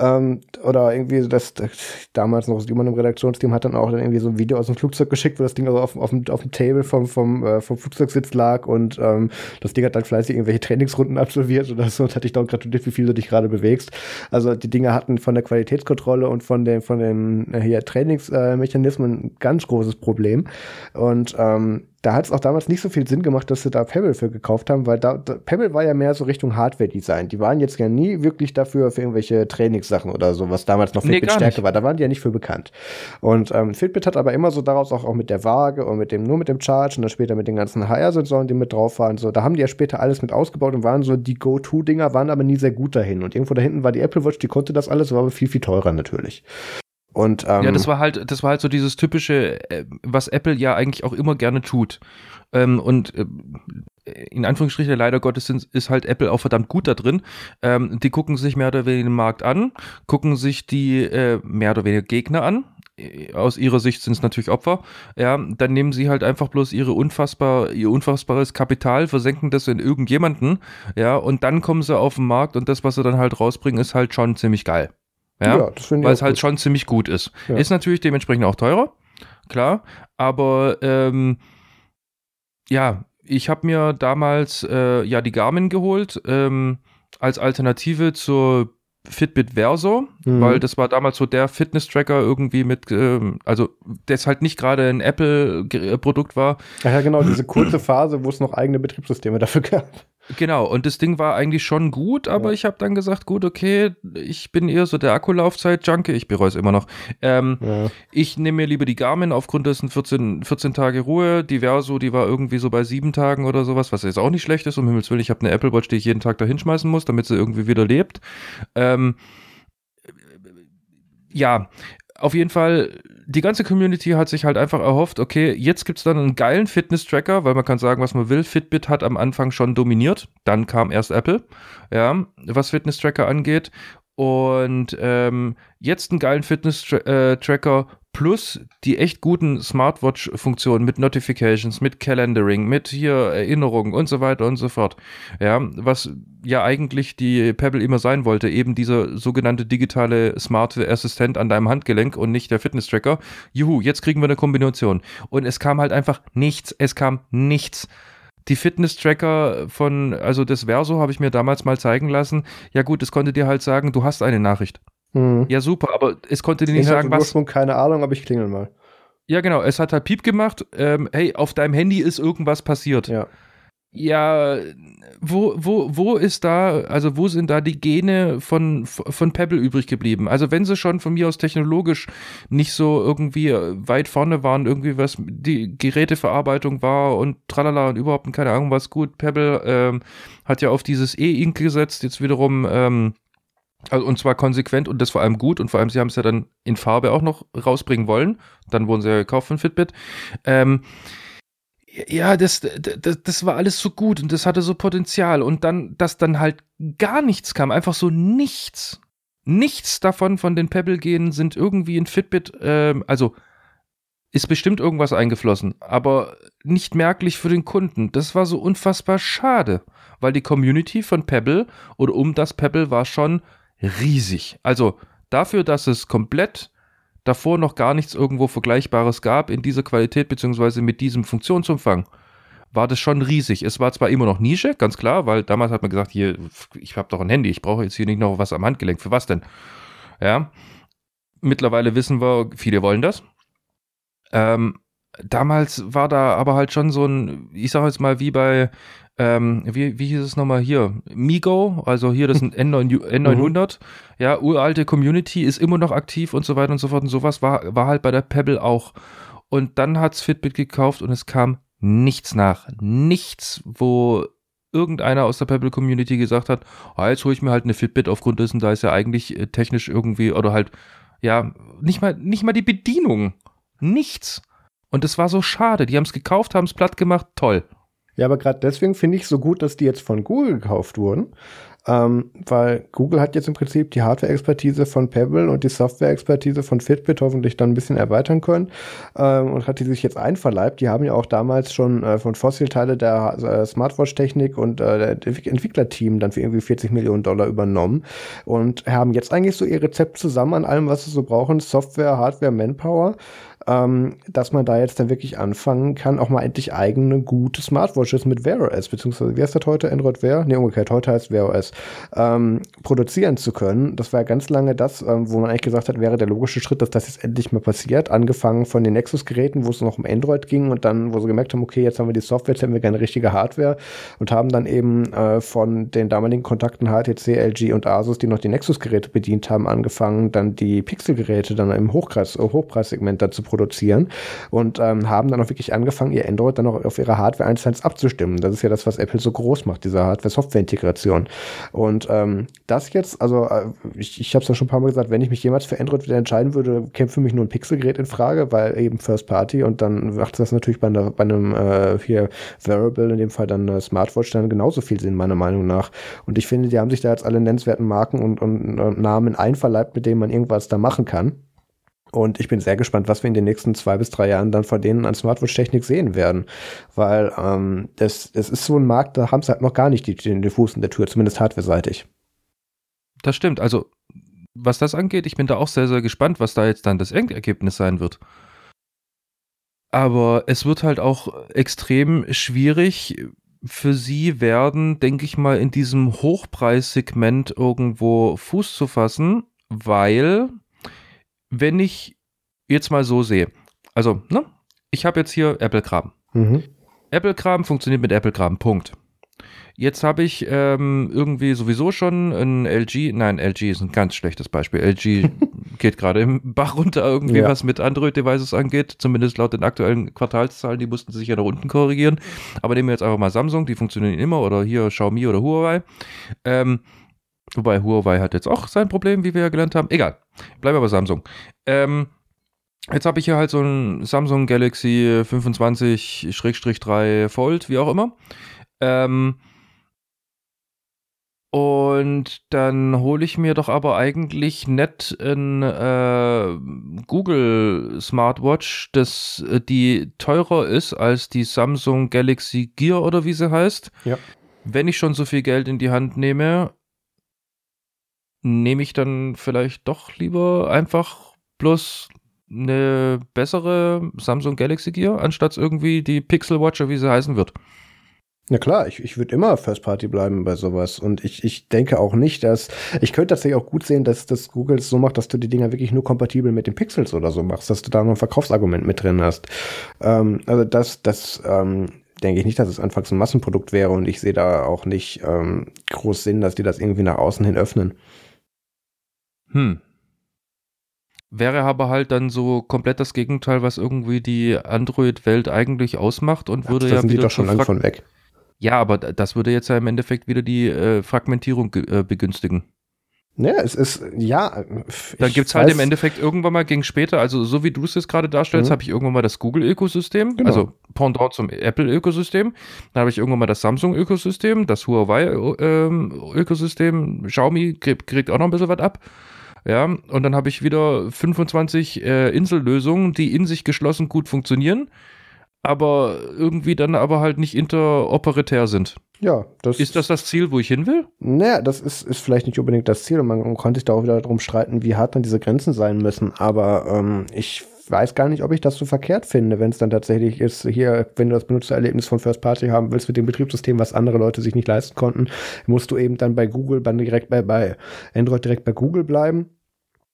Ähm, oder irgendwie, das, das, damals noch jemand im Redaktionsteam hat dann auch dann irgendwie so ein Video aus dem Flugzeug geschickt, wo das Ding also auf, auf, dem, auf dem Table vom, vom, äh, vom Flugzeugsitz lag und ähm, das Ding hat dann fleißig irgendwelche Trainingsrunden absolviert oder so und hat dich dann gratuliert, wie viel du dich gerade bewegst. Also die Dinge hatten von der Qualitätskontrolle und von den, von den äh, hier Trainingsmechanismen äh, ein ganz großes Problem. Und ähm, da hat es auch damals nicht so viel Sinn gemacht, dass sie da Pebble für gekauft haben, weil da, da Pebble war ja mehr so Richtung Hardware-Design. Die waren jetzt ja nie wirklich dafür für irgendwelche Trainingssachen oder so, was damals noch Fitbit nee, Stärke war. Da waren die ja nicht für bekannt. Und ähm, Fitbit hat aber immer so daraus auch, auch mit der Waage und mit dem, nur mit dem Charge und dann später mit den ganzen HR-Sensoren, die mit drauf waren. So, da haben die ja später alles mit ausgebaut und waren so die Go-To-Dinger, waren aber nie sehr gut dahin. Und irgendwo da hinten war die Apple Watch, die konnte das alles, war aber viel, viel teurer natürlich. Und, ähm, ja, das war halt, das war halt so dieses typische, äh, was Apple ja eigentlich auch immer gerne tut. Ähm, und äh, in Anführungsstrichen leider Gottes sind, ist halt Apple auch verdammt gut da drin. Ähm, die gucken sich mehr oder weniger den Markt an, gucken sich die äh, mehr oder weniger Gegner an. Aus ihrer Sicht sind es natürlich Opfer. Ja, dann nehmen sie halt einfach bloß ihre unfassbar, ihr unfassbares Kapital, versenken das in irgendjemanden. Ja, und dann kommen sie auf den Markt und das, was sie dann halt rausbringen, ist halt schon ziemlich geil. Ja, ja weil es halt schon ziemlich gut ist. Ja. Ist natürlich dementsprechend auch teurer, klar, aber ähm, ja, ich habe mir damals äh, ja die Garmin geholt ähm, als Alternative zur Fitbit Verso, mhm. weil das war damals so der Fitness-Tracker irgendwie mit, ähm, also das halt nicht gerade ein Apple-Produkt war. Ja, genau, diese kurze Phase, wo es noch eigene Betriebssysteme dafür gab. Genau, und das Ding war eigentlich schon gut, aber ja. ich habe dann gesagt, gut, okay, ich bin eher so der Akkulaufzeit-Junkie, ich bereue es immer noch. Ähm, ja. Ich nehme mir lieber die Garmin aufgrund dessen 14, 14 Tage Ruhe. Die Verso, die war irgendwie so bei sieben Tagen oder sowas, was jetzt auch nicht schlecht ist, um Himmels Willen. Ich habe eine Apple Watch, die ich jeden Tag da hinschmeißen muss, damit sie irgendwie wieder lebt. Ähm, ja, auf jeden Fall, die ganze Community hat sich halt einfach erhofft, okay, jetzt gibt es dann einen geilen Fitness-Tracker, weil man kann sagen, was man will. Fitbit hat am Anfang schon dominiert, dann kam erst Apple, ja, was Fitness-Tracker angeht. Und ähm, jetzt einen geilen Fitness-Tracker äh, plus die echt guten Smartwatch-Funktionen mit Notifications, mit Calendaring, mit hier Erinnerungen und so weiter und so fort. Ja, was ja eigentlich die Pebble immer sein wollte, eben dieser sogenannte digitale smarte Assistent an deinem Handgelenk und nicht der Fitness-Tracker. Juhu, jetzt kriegen wir eine Kombination. Und es kam halt einfach nichts, es kam nichts die Fitness-Tracker von, also das Verso habe ich mir damals mal zeigen lassen. Ja gut, es konnte dir halt sagen, du hast eine Nachricht. Hm. Ja, super, aber es konnte dir nicht sagen, was. Ursprung keine Ahnung, aber ich klingel mal. Ja, genau, es hat halt Piep gemacht, ähm, hey, auf deinem Handy ist irgendwas passiert. Ja. Ja, wo, wo, wo ist da, also wo sind da die Gene von, von Pebble übrig geblieben? Also wenn sie schon von mir aus technologisch nicht so irgendwie weit vorne waren, irgendwie was die Geräteverarbeitung war und tralala und überhaupt keine Ahnung was gut, Pebble ähm, hat ja auf dieses E-Ink gesetzt, jetzt wiederum ähm, also, und zwar konsequent und das vor allem gut und vor allem, sie haben es ja dann in Farbe auch noch rausbringen wollen. Dann wurden sie ja gekauft von Fitbit. Ähm, ja, das, das, das war alles so gut und das hatte so Potenzial. Und dann, dass dann halt gar nichts kam, einfach so nichts. Nichts davon von den Pebble-Genen sind irgendwie in Fitbit, ähm, also ist bestimmt irgendwas eingeflossen, aber nicht merklich für den Kunden. Das war so unfassbar schade, weil die Community von Pebble oder um das Pebble war schon riesig. Also dafür, dass es komplett davor noch gar nichts irgendwo Vergleichbares gab in dieser Qualität beziehungsweise mit diesem Funktionsumfang, war das schon riesig. Es war zwar immer noch Nische, ganz klar, weil damals hat man gesagt, hier, ich habe doch ein Handy, ich brauche jetzt hier nicht noch was am Handgelenk. Für was denn? Ja. Mittlerweile wissen wir, viele wollen das. Ähm, damals war da aber halt schon so ein, ich sage jetzt mal, wie bei, ähm, wie, wie hieß es nochmal hier? Migo, also hier das N9, N900, mhm. ja, uralte Community ist immer noch aktiv und so weiter und so fort und sowas war, war halt bei der Pebble auch. Und dann hat's Fitbit gekauft und es kam nichts nach. Nichts, wo irgendeiner aus der Pebble Community gesagt hat, oh, jetzt hole ich mir halt eine Fitbit aufgrund dessen, da ist ja eigentlich äh, technisch irgendwie oder halt, ja, nicht mal, nicht mal die Bedienung. Nichts. Und es war so schade. Die haben es gekauft, haben es platt gemacht, toll. Ja, aber gerade deswegen finde ich so gut, dass die jetzt von Google gekauft wurden. Ähm, weil Google hat jetzt im Prinzip die Hardware-Expertise von Pebble und die Software-Expertise von Fitbit hoffentlich dann ein bisschen erweitern können ähm, und hat die sich jetzt einverleibt. Die haben ja auch damals schon äh, von Fossil Teile der äh, Smartwatch-Technik und äh, der Entwicklerteam dann für irgendwie 40 Millionen Dollar übernommen und haben jetzt eigentlich so ihr Rezept zusammen an allem, was sie so brauchen, Software, Hardware, Manpower ähm, dass man da jetzt dann wirklich anfangen kann, auch mal endlich eigene gute Smartwatches mit Wear OS, beziehungsweise wie heißt das heute? Android Wear? Nee, umgekehrt, heute heißt Wear OS, ähm, produzieren zu können. Das war ja ganz lange das, ähm, wo man eigentlich gesagt hat, wäre der logische Schritt, dass das jetzt endlich mal passiert. Angefangen von den Nexus-Geräten, wo es noch um Android ging und dann, wo sie gemerkt haben, okay, jetzt haben wir die Software, jetzt haben wir keine richtige Hardware und haben dann eben äh, von den damaligen Kontakten HTC, LG und Asus, die noch die Nexus-Geräte bedient haben, angefangen, dann die Pixel-Geräte dann im Hochpreis, Hochpreissegment dazu produzieren und ähm, haben dann auch wirklich angefangen, ihr Android dann auch auf ihre Hardware eins abzustimmen. Das ist ja das, was Apple so groß macht, diese Hardware-Software-Integration. Und ähm, das jetzt, also äh, ich, ich habe es ja schon ein paar Mal gesagt, wenn ich mich jemals für Android wieder entscheiden würde, käme für mich nur ein Pixel-Gerät in Frage, weil eben First Party und dann macht das natürlich bei, einer, bei einem äh, hier Variable, in dem Fall dann eine Smartwatch, dann genauso viel Sinn, meiner Meinung nach. Und ich finde, die haben sich da jetzt alle nennenswerten Marken und, und, und Namen einverleibt, mit denen man irgendwas da machen kann. Und ich bin sehr gespannt, was wir in den nächsten zwei bis drei Jahren dann von denen an Smartwatch-Technik sehen werden. Weil ähm, das, das ist so ein Markt, da haben sie halt noch gar nicht die, den Fuß in der Tür, zumindest hardware-seitig. Das stimmt. Also, was das angeht, ich bin da auch sehr, sehr gespannt, was da jetzt dann das Endergebnis sein wird. Aber es wird halt auch extrem schwierig für sie werden, denke ich mal, in diesem Hochpreissegment irgendwo Fuß zu fassen, weil wenn ich jetzt mal so sehe, also, ne, ich habe jetzt hier Apple-Kram. Mhm. Apple-Kram funktioniert mit Apple-Kram, Punkt. Jetzt habe ich ähm, irgendwie sowieso schon ein LG, nein, LG ist ein ganz schlechtes Beispiel. LG geht gerade im Bach runter irgendwie, ja. was mit Android-Devices angeht, zumindest laut den aktuellen Quartalszahlen, die mussten sich ja nach unten korrigieren. Aber nehmen wir jetzt einfach mal Samsung, die funktionieren immer, oder hier Xiaomi oder Huawei. Ähm, Wobei Huawei hat jetzt auch sein Problem, wie wir ja gelernt haben. Egal. Bleiben wir bei Samsung. Ähm, jetzt habe ich hier halt so ein Samsung Galaxy 25-3 Fold, wie auch immer. Ähm, und dann hole ich mir doch aber eigentlich nett ein äh, Google Smartwatch, das äh, die teurer ist als die Samsung Galaxy Gear oder wie sie heißt. Ja. Wenn ich schon so viel Geld in die Hand nehme, nehme ich dann vielleicht doch lieber einfach bloß eine bessere Samsung Galaxy Gear, anstatt irgendwie die Pixel Watcher, wie sie heißen wird. Na klar, ich, ich würde immer First Party bleiben bei sowas. Und ich, ich denke auch nicht, dass. Ich könnte tatsächlich auch gut sehen, dass das Google so macht, dass du die Dinger wirklich nur kompatibel mit den Pixels oder so machst, dass du da noch ein Verkaufsargument mit drin hast. Ähm, also das, das ähm, denke ich nicht, dass es anfangs ein Massenprodukt wäre und ich sehe da auch nicht ähm, groß Sinn, dass die das irgendwie nach außen hin öffnen. Hm. Wäre aber halt dann so komplett das Gegenteil, was irgendwie die Android-Welt eigentlich ausmacht und würde ja. Da sind die doch schon lange von weg. Ja, aber das würde jetzt ja im Endeffekt wieder die äh, Fragmentierung äh, begünstigen. Ja, es ist, ja. Da gibt es halt im Endeffekt irgendwann mal gegen später, also so wie du es jetzt gerade darstellst, mhm. habe ich irgendwann mal das Google-Ökosystem, genau. also Pendant zum Apple-Ökosystem. Dann habe ich irgendwann mal das Samsung-Ökosystem, das Huawei-Ökosystem, ähm, Xiaomi kriegt, kriegt auch noch ein bisschen was ab. Ja, und dann habe ich wieder 25 äh, Insellösungen, die in sich geschlossen gut funktionieren. aber irgendwie dann aber halt nicht interoperatär sind. Ja, das ist das das Ziel, wo ich hin will? Naja, das ist, ist vielleicht nicht unbedingt das Ziel und man konnte sich da auch wieder darum streiten, wie hart dann diese Grenzen sein müssen. Aber ähm, ich weiß gar nicht, ob ich das so verkehrt finde, wenn es dann tatsächlich ist, hier, wenn du das Benutzererlebnis von First Party haben willst mit dem Betriebssystem, was andere Leute sich nicht leisten konnten, musst du eben dann bei Google, dann direkt bei, bei Android direkt bei Google bleiben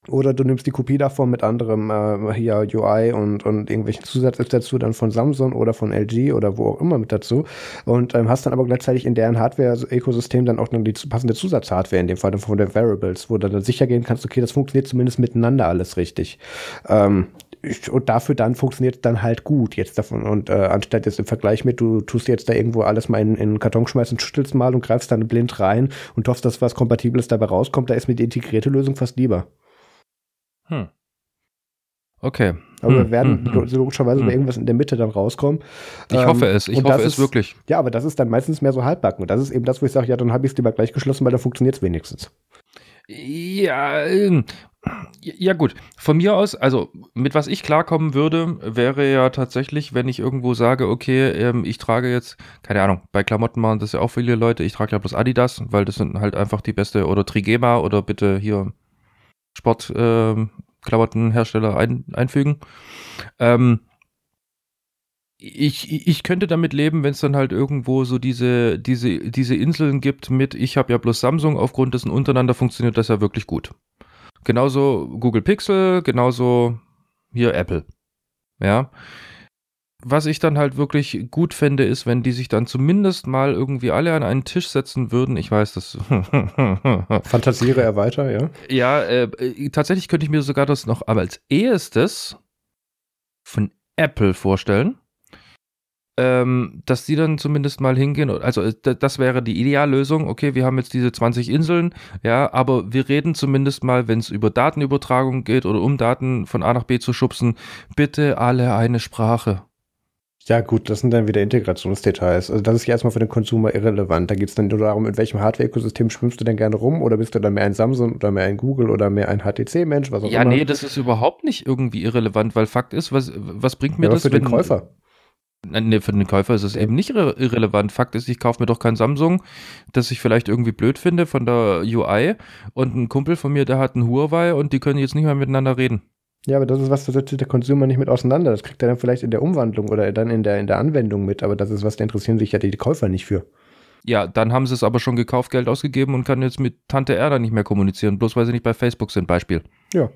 oder du nimmst die Kopie davon mit anderem äh, hier UI und, und irgendwelchen Zusätzen dazu, dann von Samsung oder von LG oder wo auch immer mit dazu. Und ähm, hast dann aber gleichzeitig in deren Hardware-Ökosystem dann auch noch die passende Zusatzhardware, in dem Fall dann von den Variables, wo du dann sicher gehen kannst, okay, das funktioniert zumindest miteinander alles richtig. Ähm, und dafür dann funktioniert es dann halt gut jetzt davon und äh, anstatt jetzt im Vergleich mit du tust jetzt da irgendwo alles mal in, in einen Karton schmeißen, schüttelst mal und greifst dann blind rein und hoffst, dass was Kompatibles dabei rauskommt, da ist mir die integrierte Lösung fast lieber. Hm. Okay. Aber hm, wir werden hm, hm. logischerweise hm. bei irgendwas in der Mitte dann rauskommen. Ich ähm, hoffe es, ich hoffe es ist, wirklich. Ja, aber das ist dann meistens mehr so halbbacken. Und das ist eben das, wo ich sage, ja, dann habe ich es lieber gleich geschlossen, weil da funktioniert es wenigstens. Ja, ähm, ja gut. Von mir aus, also mit was ich klarkommen würde, wäre ja tatsächlich, wenn ich irgendwo sage, okay, ähm, ich trage jetzt, keine Ahnung, bei Klamotten machen das ja auch viele Leute, ich trage ja bloß Adidas, weil das sind halt einfach die beste, oder Trigema oder bitte hier Sportklamottenhersteller äh, ein, einfügen. Ähm, ich, ich könnte damit leben, wenn es dann halt irgendwo so diese, diese, diese Inseln gibt mit, ich habe ja bloß Samsung, aufgrund dessen untereinander funktioniert das ja wirklich gut. Genauso Google Pixel, genauso hier Apple. Ja was ich dann halt wirklich gut fände, ist, wenn die sich dann zumindest mal irgendwie alle an einen Tisch setzen würden. Ich weiß, das. Fantasiere er weiter, ja? Ja, äh, äh, tatsächlich könnte ich mir sogar das noch aber als ehestes von Apple vorstellen. Ähm, dass die dann zumindest mal hingehen, also äh, das wäre die Ideallösung. Okay, wir haben jetzt diese 20 Inseln, ja, aber wir reden zumindest mal, wenn es über Datenübertragung geht oder um Daten von A nach B zu schubsen, bitte alle eine Sprache. Ja, gut, das sind dann wieder Integrationsdetails. Also das ist ja erstmal für den Consumer irrelevant. Da geht es dann nur darum, in welchem Hardware-Ökosystem schwimmst du denn gerne rum oder bist du dann mehr ein Samsung oder mehr ein Google oder mehr ein HTC-Mensch, was auch ja, immer. Ja, nee, das ist überhaupt nicht irgendwie irrelevant, weil Fakt ist, was, was bringt mir ja, das? Für wenn, den Käufer. Nee, für den Käufer ist es eben nicht irre irrelevant. Fakt ist, ich kaufe mir doch kein Samsung, das ich vielleicht irgendwie blöd finde von der UI und ein Kumpel von mir, der hat ein Huawei und die können jetzt nicht mehr miteinander reden. Ja, aber das ist was, da setzt der Consumer nicht mit auseinander. Das kriegt er dann vielleicht in der Umwandlung oder dann in der, in der Anwendung mit, aber das ist was, da interessieren sich ja die Käufer nicht für. Ja, dann haben sie es aber schon gekauft, Geld ausgegeben und kann jetzt mit Tante Erda nicht mehr kommunizieren, bloß weil sie nicht bei Facebook sind, Beispiel. Ja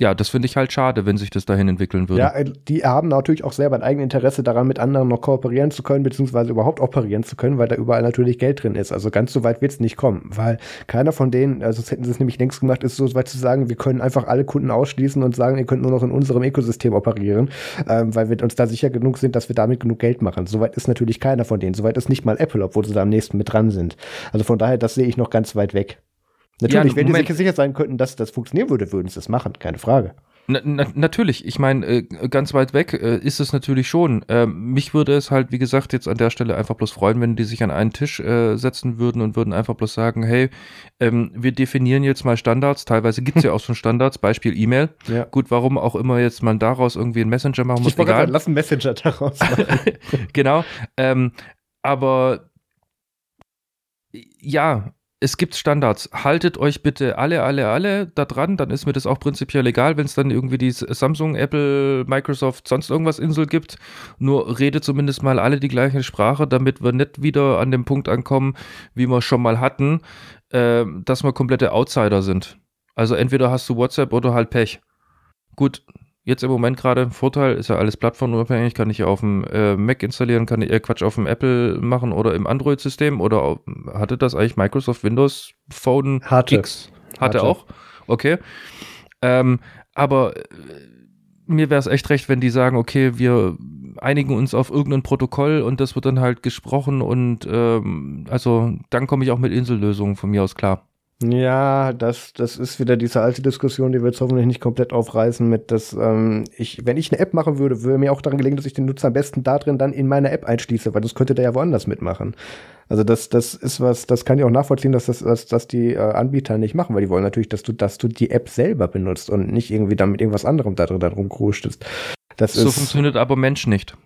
ja, das finde ich halt schade, wenn sich das dahin entwickeln würde. Ja, äh, die haben natürlich auch selber ein eigenes Interesse daran, mit anderen noch kooperieren zu können, beziehungsweise überhaupt operieren zu können, weil da überall natürlich Geld drin ist. Also ganz so weit wird es nicht kommen, weil keiner von denen, also das hätten sie es nämlich längst gemacht, ist so weit zu sagen, wir können einfach alle Kunden ausschließen und sagen, ihr könnt nur noch in unserem Ökosystem operieren, ähm, weil wir uns da sicher genug sind, dass wir damit genug Geld machen. Soweit ist natürlich keiner von denen. Soweit ist nicht mal Apple, obwohl sie da am nächsten mit dran sind. Also von daher, das sehe ich noch ganz weit weg. Natürlich, ja, wenn die sich sicher sein könnten, dass das funktionieren würde, würden sie das machen, keine Frage. Na, na, natürlich, ich meine, äh, ganz weit weg äh, ist es natürlich schon. Ähm, mich würde es halt, wie gesagt, jetzt an der Stelle einfach bloß freuen, wenn die sich an einen Tisch äh, setzen würden und würden einfach bloß sagen, hey, ähm, wir definieren jetzt mal Standards. Teilweise gibt es ja auch schon Standards, Beispiel E-Mail. Ja. Gut, warum auch immer jetzt man daraus irgendwie einen Messenger machen muss. Ich wollte lass einen Messenger daraus genau. Ähm, aber ja, es gibt Standards. Haltet euch bitte alle, alle, alle da dran. Dann ist mir das auch prinzipiell egal, wenn es dann irgendwie die Samsung, Apple, Microsoft, sonst irgendwas Insel gibt. Nur redet zumindest mal alle die gleiche Sprache, damit wir nicht wieder an dem Punkt ankommen, wie wir schon mal hatten, äh, dass wir komplette Outsider sind. Also entweder hast du WhatsApp oder halt Pech. Gut, jetzt im Moment gerade Vorteil, ist ja alles plattformunabhängig, kann ich auf dem äh, Mac installieren, kann ich äh, Quatsch auf dem Apple machen oder im Android-System oder auf, hatte das eigentlich Microsoft Windows Phone hatte. X? Hatte, hatte. auch? Okay. Ähm, aber äh, mir wäre es echt recht, wenn die sagen, okay, wir einigen uns auf irgendein Protokoll und das wird dann halt gesprochen und ähm, also dann komme ich auch mit Insellösungen von mir aus klar. Ja, das, das ist wieder diese alte Diskussion, die wir jetzt hoffentlich nicht komplett aufreißen mit, dass ähm, ich, wenn ich eine App machen würde, würde mir auch daran gelegen, dass ich den Nutzer am besten da drin dann in meine App einschließe, weil das könnte der ja woanders mitmachen. Also das, das ist was, das kann ich auch nachvollziehen, dass das, dass, dass die äh, Anbieter nicht machen, weil die wollen natürlich, dass du, dass du die App selber benutzt und nicht irgendwie dann mit irgendwas anderem da drin, da rumkruschst. Das so ist, funktioniert aber Mensch nicht.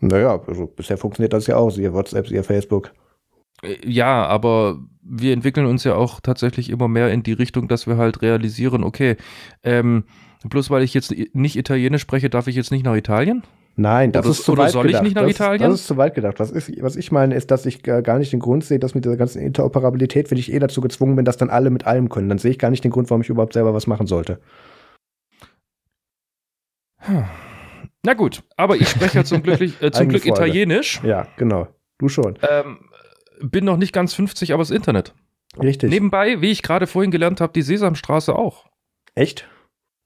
Naja, also bisher funktioniert das ja auch, siehe WhatsApp, siehe Facebook. Äh, ja, aber wir entwickeln uns ja auch tatsächlich immer mehr in die Richtung, dass wir halt realisieren, okay, ähm, bloß weil ich jetzt nicht Italienisch spreche, darf ich jetzt nicht nach Italien? Nein, das oder, ist zu weit soll gedacht. ich nicht nach das, Italien? Das ist zu weit gedacht. Was, ist, was ich meine, ist, dass ich gar nicht den Grund sehe, dass mit dieser ganzen Interoperabilität, wenn ich eh dazu gezwungen bin, dass dann alle mit allem können, dann sehe ich gar nicht den Grund, warum ich überhaupt selber was machen sollte. Hm. Na gut, aber ich spreche ja zum, Glücklich, äh, zum Glück. Italienisch. Ja, genau. Du schon. Ähm, bin noch nicht ganz 50, aber das Internet. Richtig. Nebenbei, wie ich gerade vorhin gelernt habe, die Sesamstraße auch. Echt?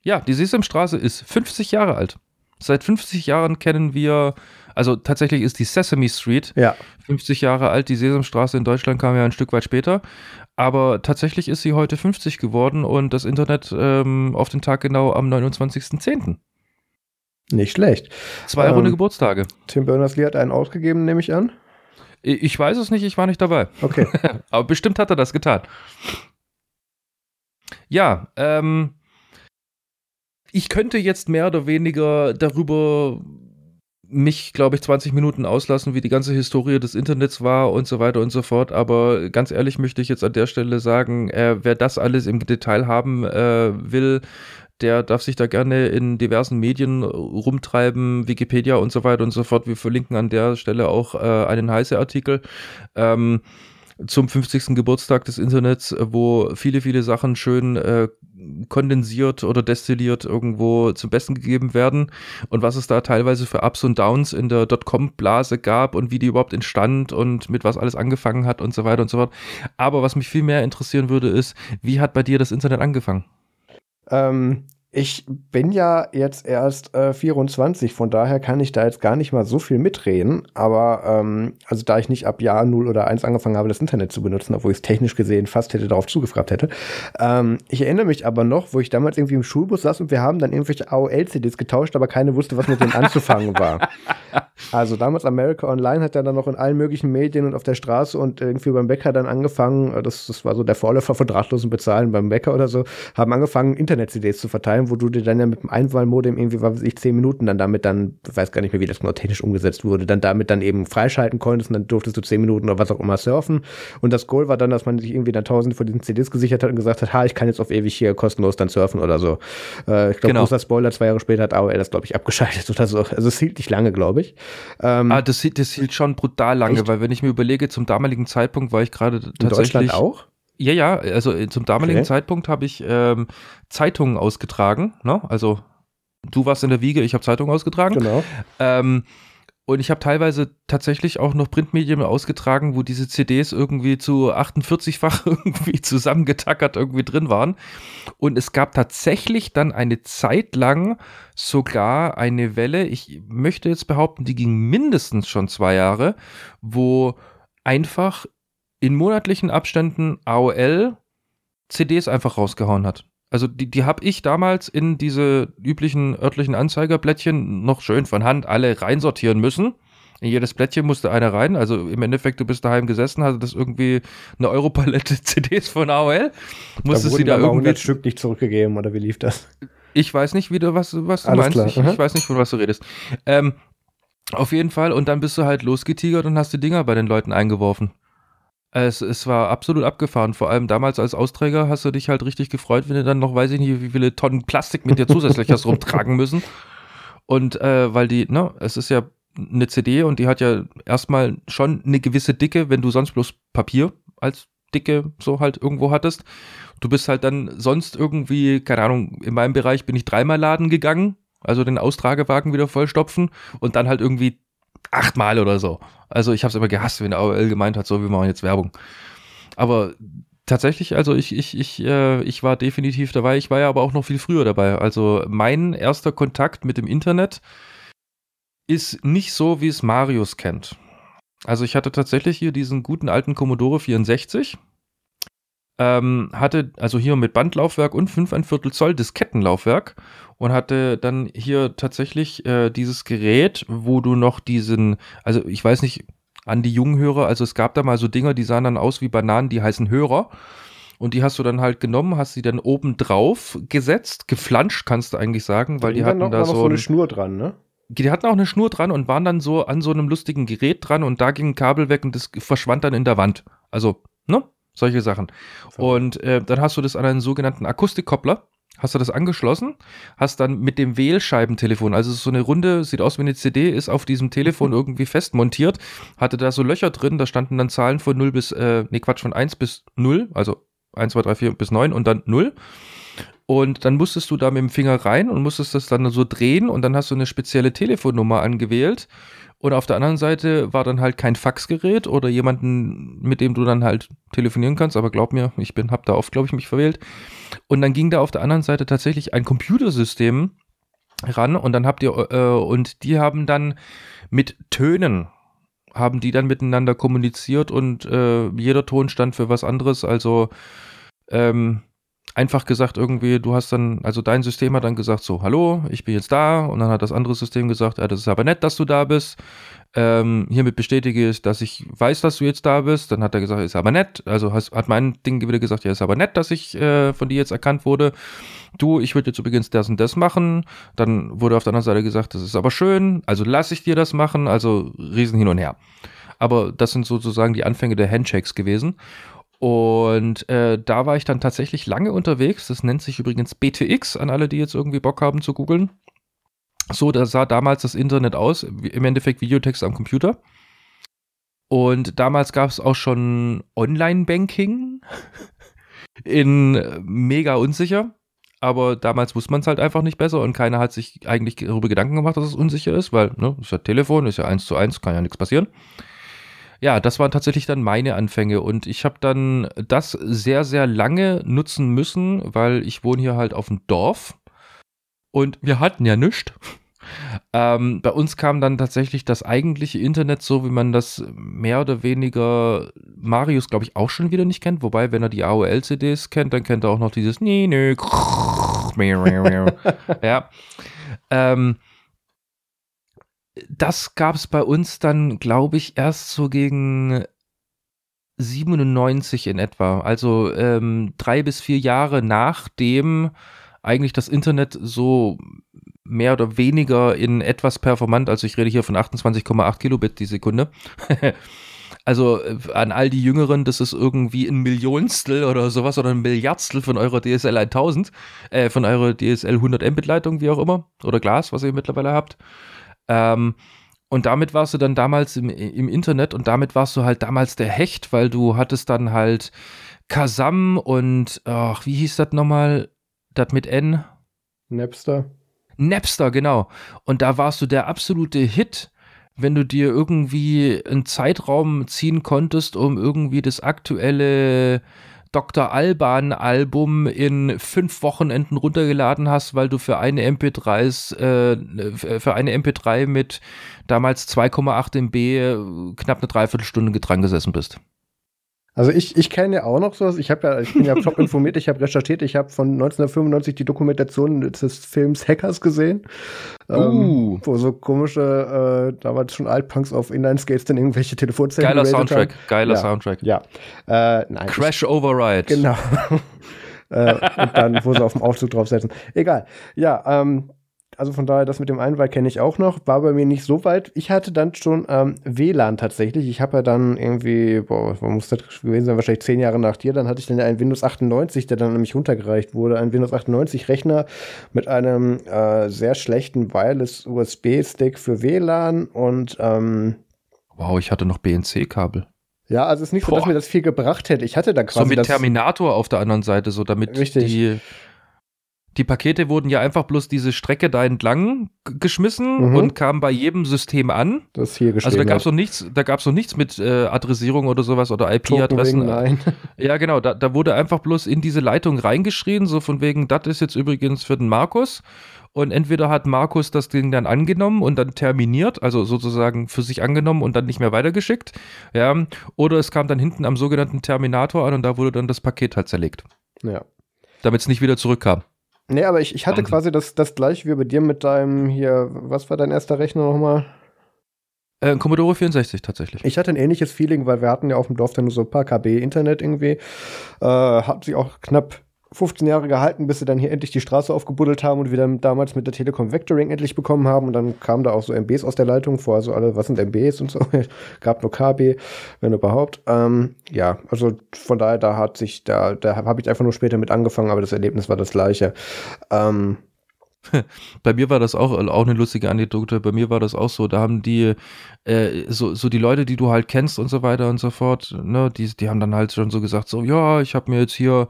Ja, die Sesamstraße ist 50 Jahre alt. Seit 50 Jahren kennen wir, also tatsächlich ist die Sesame Street ja. 50 Jahre alt. Die Sesamstraße in Deutschland kam ja ein Stück weit später. Aber tatsächlich ist sie heute 50 geworden und das Internet ähm, auf den Tag genau am 29.10. Nicht schlecht. Zwei ähm, runde Geburtstage. Tim Berners-Lee hat einen ausgegeben, nehme ich an. Ich weiß es nicht, ich war nicht dabei. Okay. Aber bestimmt hat er das getan. Ja, ähm, ich könnte jetzt mehr oder weniger darüber mich, glaube ich, 20 Minuten auslassen, wie die ganze Historie des Internets war und so weiter und so fort. Aber ganz ehrlich möchte ich jetzt an der Stelle sagen, äh, wer das alles im Detail haben äh, will, der darf sich da gerne in diversen Medien rumtreiben, Wikipedia und so weiter und so fort. Wir verlinken an der Stelle auch äh, einen heiße Artikel. Ähm, zum 50. Geburtstag des Internets, wo viele, viele Sachen schön äh, kondensiert oder destilliert irgendwo zum Besten gegeben werden und was es da teilweise für Ups und Downs in der Dotcom-Blase gab und wie die überhaupt entstand und mit was alles angefangen hat und so weiter und so fort. Aber was mich viel mehr interessieren würde, ist, wie hat bei dir das Internet angefangen? Ähm, ich bin ja jetzt erst äh, 24, von daher kann ich da jetzt gar nicht mal so viel mitreden. Aber ähm, also da ich nicht ab Jahr 0 oder 1 angefangen habe, das Internet zu benutzen, obwohl ich es technisch gesehen fast hätte darauf zugefragt hätte. Ähm, ich erinnere mich aber noch, wo ich damals irgendwie im Schulbus saß und wir haben dann irgendwelche AOL-CDs getauscht, aber keiner wusste, was mit denen anzufangen war. Also damals America Online hat er dann noch in allen möglichen Medien und auf der Straße und irgendwie beim Bäcker dann angefangen, äh, das, das war so der Vorläufer von drahtlosen Bezahlen beim Bäcker oder so, haben angefangen, Internet-CDs zu verteilen, wo du dir dann ja mit dem Einwahlmodem irgendwie, was weiß ich, zehn Minuten dann damit dann, ich weiß gar nicht mehr, wie das genau technisch umgesetzt wurde, dann damit dann eben freischalten konntest und dann durftest du zehn Minuten oder was auch immer surfen. Und das Goal war dann, dass man sich irgendwie dann tausende von diesen CDs gesichert hat und gesagt hat, ha, ich kann jetzt auf ewig hier kostenlos dann surfen oder so. Äh, ich glaube, genau. großer Spoiler, zwei Jahre später hat AOL das, glaube ich, abgeschaltet oder so. Also es hielt nicht lange, glaube ich. Ähm, ah, das, das hielt schon brutal lange, echt? weil wenn ich mir überlege, zum damaligen Zeitpunkt war ich gerade tatsächlich. In Deutschland auch? Ja, ja, also äh, zum damaligen okay. Zeitpunkt habe ich ähm, Zeitungen ausgetragen, ne? Also du warst in der Wiege, ich habe Zeitungen ausgetragen. Genau. Ähm, und ich habe teilweise tatsächlich auch noch Printmedien ausgetragen, wo diese CDs irgendwie zu 48-fach irgendwie zusammengetackert irgendwie drin waren. Und es gab tatsächlich dann eine Zeit lang sogar eine Welle, ich möchte jetzt behaupten, die ging mindestens schon zwei Jahre, wo einfach in monatlichen Abständen AOL CDs einfach rausgehauen hat. Also die, die habe ich damals in diese üblichen örtlichen Anzeigerblättchen noch schön von Hand alle reinsortieren müssen. In jedes Blättchen musste einer rein. Also im Endeffekt, du bist daheim gesessen, hatte das irgendwie eine Europalette CDs von AOL. Musstest da sie da irgendwie. Das Stück nicht zurückgegeben oder wie lief das? Ich weiß nicht, wie du, was, was du Alles meinst. Ich, ich, weiß nicht, von was du redest. Ähm, auf jeden Fall. Und dann bist du halt losgetigert und hast die Dinger bei den Leuten eingeworfen. Es, es war absolut abgefahren. Vor allem damals als Austräger hast du dich halt richtig gefreut, wenn du dann noch, weiß ich nicht, wie viele Tonnen Plastik mit dir zusätzlich hast rumtragen müssen. Und äh, weil die, ne, es ist ja eine CD und die hat ja erstmal schon eine gewisse Dicke, wenn du sonst bloß Papier als Dicke so halt irgendwo hattest. Du bist halt dann sonst irgendwie, keine Ahnung, in meinem Bereich bin ich dreimal laden gegangen, also den Austragewagen wieder vollstopfen und dann halt irgendwie achtmal oder so. Also ich habe es immer gehasst, wenn AOL gemeint hat, so, wir machen jetzt Werbung. Aber tatsächlich, also ich, ich, ich, äh, ich war definitiv dabei. Ich war ja aber auch noch viel früher dabei. Also mein erster Kontakt mit dem Internet ist nicht so, wie es Marius kennt. Also ich hatte tatsächlich hier diesen guten alten Commodore 64 ähm, hatte also hier mit Bandlaufwerk und 5 Viertel Zoll Diskettenlaufwerk und hatte dann hier tatsächlich äh, dieses Gerät, wo du noch diesen, also ich weiß nicht, an die jungen Hörer, also es gab da mal so Dinger, die sahen dann aus wie Bananen, die heißen Hörer. Und die hast du dann halt genommen, hast sie dann oben drauf gesetzt, geflanscht, kannst du eigentlich sagen, weil die, die hatten noch, da so, so eine Schnur dran, ne? Die hatten auch eine Schnur dran und waren dann so an so einem lustigen Gerät dran und da ging ein Kabel weg und das verschwand dann in der Wand. Also, ne? Solche Sachen. Und äh, dann hast du das an einen sogenannten Akustikkoppler hast du das angeschlossen, hast dann mit dem Wählscheibentelefon, also so eine Runde, sieht aus wie eine CD, ist auf diesem Telefon irgendwie fest montiert, hatte da so Löcher drin, da standen dann Zahlen von 0 bis, äh, nee Quatsch, von 1 bis 0, also 1, 2, 3, 4 bis 9 und dann 0. Und dann musstest du da mit dem Finger rein und musstest das dann so drehen und dann hast du eine spezielle Telefonnummer angewählt und auf der anderen Seite war dann halt kein Faxgerät oder jemanden, mit dem du dann halt telefonieren kannst. Aber glaub mir, ich bin, hab da oft, glaube ich, mich verwählt. Und dann ging da auf der anderen Seite tatsächlich ein Computersystem ran und dann habt ihr, äh, und die haben dann mit Tönen haben die dann miteinander kommuniziert und äh, jeder Ton stand für was anderes. Also ähm, einfach gesagt irgendwie, du hast dann, also dein System hat dann gesagt so, hallo, ich bin jetzt da und dann hat das andere System gesagt, ja, das ist aber nett, dass du da bist. Ähm, hiermit bestätige ich, dass ich weiß, dass du jetzt da bist. Dann hat er gesagt, ist aber nett. Also has, hat mein Ding wieder gesagt, ja, ist aber nett, dass ich äh, von dir jetzt erkannt wurde. Du, ich würde jetzt übrigens das und das machen. Dann wurde auf der anderen Seite gesagt, das ist aber schön. Also lasse ich dir das machen. Also riesen hin und her. Aber das sind sozusagen die Anfänge der Handshakes gewesen. Und äh, da war ich dann tatsächlich lange unterwegs. Das nennt sich übrigens BTX, an alle, die jetzt irgendwie Bock haben zu googeln. So, da sah damals das Internet aus, im Endeffekt Videotext am Computer. Und damals gab es auch schon Online-Banking in äh, mega unsicher. Aber damals wusste man es halt einfach nicht besser und keiner hat sich eigentlich darüber Gedanken gemacht, dass es unsicher ist, weil, ne, ist ja Telefon, ist ja eins zu eins, kann ja nichts passieren ja, das waren tatsächlich dann meine Anfänge und ich habe dann das sehr, sehr lange nutzen müssen, weil ich wohne hier halt auf dem Dorf und wir hatten ja nichts. Ähm, bei uns kam dann tatsächlich das eigentliche Internet so, wie man das mehr oder weniger Marius, glaube ich, auch schon wieder nicht kennt. Wobei, wenn er die AOL-CDs kennt, dann kennt er auch noch dieses Nee, nö. ja. Ähm, das gab es bei uns dann, glaube ich, erst so gegen 97 in etwa. Also ähm, drei bis vier Jahre nachdem eigentlich das Internet so mehr oder weniger in etwas performant, also ich rede hier von 28,8 Kilobit die Sekunde. also äh, an all die Jüngeren, das ist irgendwie ein Millionstel oder sowas oder ein Milliardstel von eurer DSL 1000, äh, von eurer DSL 100 Mbit Leitung, wie auch immer, oder Glas, was ihr mittlerweile habt. Ähm, und damit warst du dann damals im, im Internet und damit warst du halt damals der Hecht, weil du hattest dann halt Kazam und, ach, wie hieß das nochmal? Das mit N? Napster. Napster, genau. Und da warst du der absolute Hit, wenn du dir irgendwie einen Zeitraum ziehen konntest, um irgendwie das aktuelle Dr. Alban Album in fünf Wochenenden runtergeladen hast, weil du für eine MP3 äh, für eine MP3 mit damals 2,8 MB äh, knapp eine Dreiviertelstunde dran gesessen bist. Also ich, ich kenne ja auch noch sowas. Ich habe ja, ich bin ja top informiert, ich habe recherchiert, ich habe von 1995 die Dokumentation des Films Hackers gesehen. Ähm, uh. Ähm, wo so komische, äh, damals schon Altpunks auf Inline-Skates dann irgendwelche Telefonzellen Geiler Soundtrack, haben. geiler ja, Soundtrack. Ja. Äh, nein, Crash ich, Override. Genau. äh, und dann, wo sie auf dem Aufzug draufsetzen. Egal. Ja, ähm, also von daher, das mit dem Einwahl kenne ich auch noch, war bei mir nicht so weit. Ich hatte dann schon ähm, WLAN tatsächlich. Ich habe ja dann irgendwie, boah, was muss das gewesen sein, wahrscheinlich zehn Jahre nach dir, dann hatte ich dann einen Windows 98, der dann nämlich runtergereicht wurde. Ein Windows 98 Rechner mit einem äh, sehr schlechten Wireless USB-Stick für WLAN und ähm, Wow, ich hatte noch BNC-Kabel. Ja, also es ist nicht Boah. so, dass mir das viel gebracht hätte. Ich hatte da quasi. So mit Terminator auf der anderen Seite, so damit richtig. die die Pakete wurden ja einfach bloß diese Strecke da entlang geschmissen mhm. und kamen bei jedem System an. Das hier Also da gab es noch nichts, da gab es noch nichts mit äh, Adressierung oder sowas oder IP-Adressen. Nein. Ja, genau. Da, da wurde einfach bloß in diese Leitung reingeschrien, so von wegen, das ist jetzt übrigens für den Markus. Und entweder hat Markus das Ding dann angenommen und dann terminiert, also sozusagen für sich angenommen und dann nicht mehr weitergeschickt. Ja. Oder es kam dann hinten am sogenannten Terminator an und da wurde dann das Paket halt zerlegt. Ja. Damit es nicht wieder zurückkam. Nee, aber ich, ich hatte Wahnsinn. quasi das, das gleiche wie bei dir mit deinem hier, was war dein erster Rechner nochmal? Äh, Commodore 64 tatsächlich. Ich hatte ein ähnliches Feeling, weil wir hatten ja auf dem Dorf dann nur so ein paar KB Internet irgendwie. Äh, hat sich auch knapp 15 Jahre gehalten, bis sie dann hier endlich die Straße aufgebuddelt haben und wir dann damals mit der Telekom Vectoring endlich bekommen haben. Und dann kamen da auch so MBs aus der Leitung vor, also alle, was sind MBs und so. Gab nur KB, wenn überhaupt. Ähm, ja, also von daher, da hat sich, da, da habe ich einfach nur später mit angefangen, aber das Erlebnis war das gleiche. Ähm, bei mir war das auch, auch eine lustige Anekdote. Bei mir war das auch so. Da haben die, äh, so, so die Leute, die du halt kennst und so weiter und so fort, ne, die, die haben dann halt schon so gesagt, so, ja, ich habe mir jetzt hier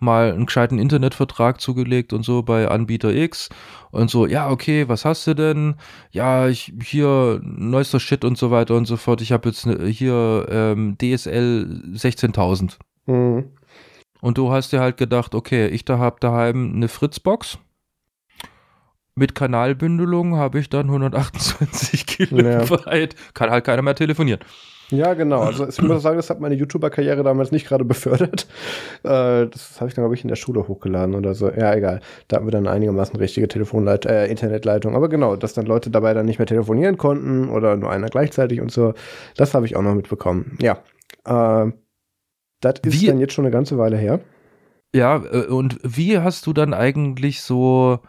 mal einen gescheiten Internetvertrag zugelegt und so bei Anbieter X und so, ja, okay, was hast du denn? Ja, ich hier neuester Shit und so weiter und so fort. Ich habe jetzt ne, hier ähm, DSL 16.000. Mhm. Und du hast dir halt gedacht, okay, ich da hab daheim eine Fritzbox. Mit Kanalbündelung habe ich dann 128 Kilobyte. Ja. Kann halt keiner mehr telefonieren. Ja, genau. Also ich muss sagen, das hat meine YouTuber-Karriere damals nicht gerade befördert. Äh, das habe ich dann, glaube ich, in der Schule hochgeladen oder so. Ja, egal. Da hatten wir dann einigermaßen richtige Telefonleit äh, Internetleitung. Aber genau, dass dann Leute dabei dann nicht mehr telefonieren konnten oder nur einer gleichzeitig und so, das habe ich auch noch mitbekommen. Ja. Äh, das ist wie, dann jetzt schon eine ganze Weile her. Ja, äh, und wie hast du dann eigentlich so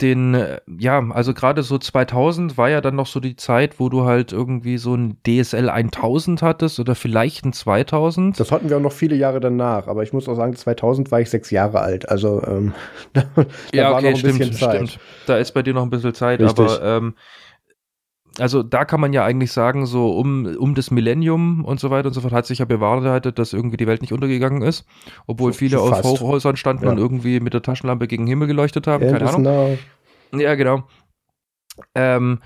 den, äh, ja, also gerade so 2000 war ja dann noch so die Zeit, wo du halt irgendwie so ein DSL 1000 hattest oder vielleicht ein 2000. Das hatten wir auch noch viele Jahre danach, aber ich muss auch sagen, 2000 war ich sechs Jahre alt, also ähm, da, da ja, war okay, noch ein stimmt, bisschen Zeit. Stimmt. Da ist bei dir noch ein bisschen Zeit, Richtig. aber ähm, also da kann man ja eigentlich sagen, so um, um das Millennium und so weiter und so fort hat sich ja bewahrheitet, dass irgendwie die Welt nicht untergegangen ist, obwohl viele Fast. auf Hochhäusern standen ja. und irgendwie mit der Taschenlampe gegen den Himmel geleuchtet haben, keine Ahnung. Now. Ja, genau. Ähm,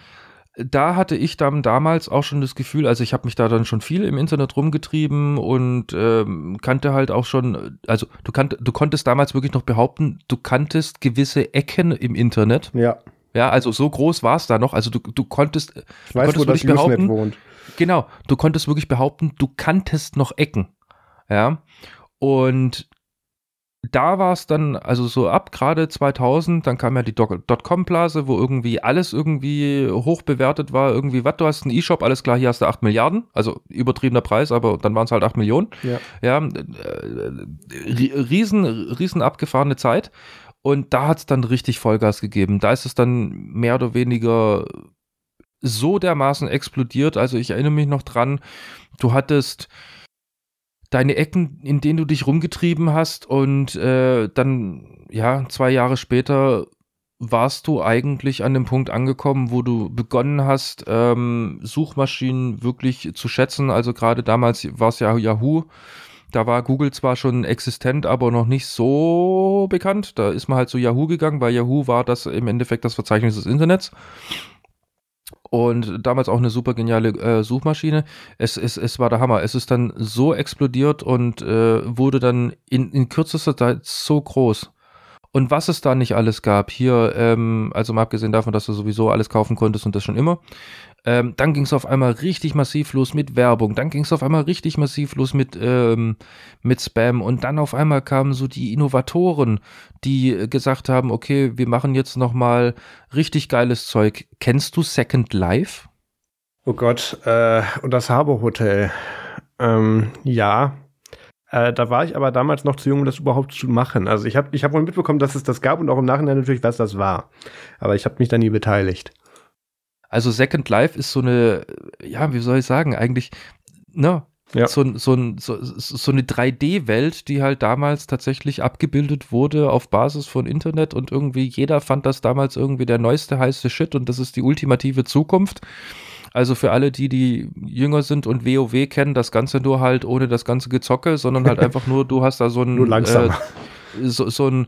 da hatte ich dann damals auch schon das Gefühl, also ich habe mich da dann schon viel im Internet rumgetrieben und ähm, kannte halt auch schon, also du, kannt, du konntest damals wirklich noch behaupten, du kanntest gewisse Ecken im Internet. Ja. Ja, also so groß war es da noch. Also du, du konntest, ich weiß, konntest wo das behaupten, wohnt. Genau, du konntest wirklich behaupten, du kanntest noch Ecken. Ja. Und da war es dann, also so ab gerade 2000, dann kam ja die Dotcom-Blase, wo irgendwie alles irgendwie hoch bewertet war. Irgendwie, was, du hast einen E-Shop, alles klar, hier hast du 8 Milliarden, also übertriebener Preis, aber dann waren es halt 8 Millionen. Ja, ja äh, riesen, riesen abgefahrene Zeit. Und da hat es dann richtig Vollgas gegeben. Da ist es dann mehr oder weniger so dermaßen explodiert. Also ich erinnere mich noch dran, du hattest deine Ecken, in denen du dich rumgetrieben hast und äh, dann, ja, zwei Jahre später warst du eigentlich an dem Punkt angekommen, wo du begonnen hast, ähm, Suchmaschinen wirklich zu schätzen. Also gerade damals war es ja Yahoo da war Google zwar schon existent, aber noch nicht so bekannt. Da ist man halt zu Yahoo gegangen, weil Yahoo war das im Endeffekt das Verzeichnis des Internets. Und damals auch eine super geniale äh, Suchmaschine. Es, es, es war der Hammer. Es ist dann so explodiert und äh, wurde dann in, in kürzester Zeit so groß. Und was es da nicht alles gab, hier, ähm, also mal abgesehen davon, dass du sowieso alles kaufen konntest und das schon immer, ähm, dann ging es auf einmal richtig massiv los mit Werbung. Dann ging es auf einmal richtig massiv los mit, ähm, mit Spam. Und dann auf einmal kamen so die Innovatoren, die gesagt haben, okay, wir machen jetzt noch mal richtig geiles Zeug. Kennst du Second Life? Oh Gott, äh, und das Harbour Hotel. Ähm, ja, äh, da war ich aber damals noch zu jung, um das überhaupt zu machen. Also ich habe ich hab wohl mitbekommen, dass es das gab und auch im Nachhinein natürlich, was das war. Aber ich habe mich da nie beteiligt. Also Second Life ist so eine, ja, wie soll ich sagen, eigentlich, ne, ja. so, so, so, so eine 3D-Welt, die halt damals tatsächlich abgebildet wurde auf Basis von Internet und irgendwie jeder fand das damals irgendwie der neueste heiße Shit und das ist die ultimative Zukunft. Also für alle, die, die jünger sind und WoW kennen, das Ganze nur halt ohne das ganze Gezocke, sondern halt einfach nur, du hast da so ein, nur langsam. Äh, so, so ein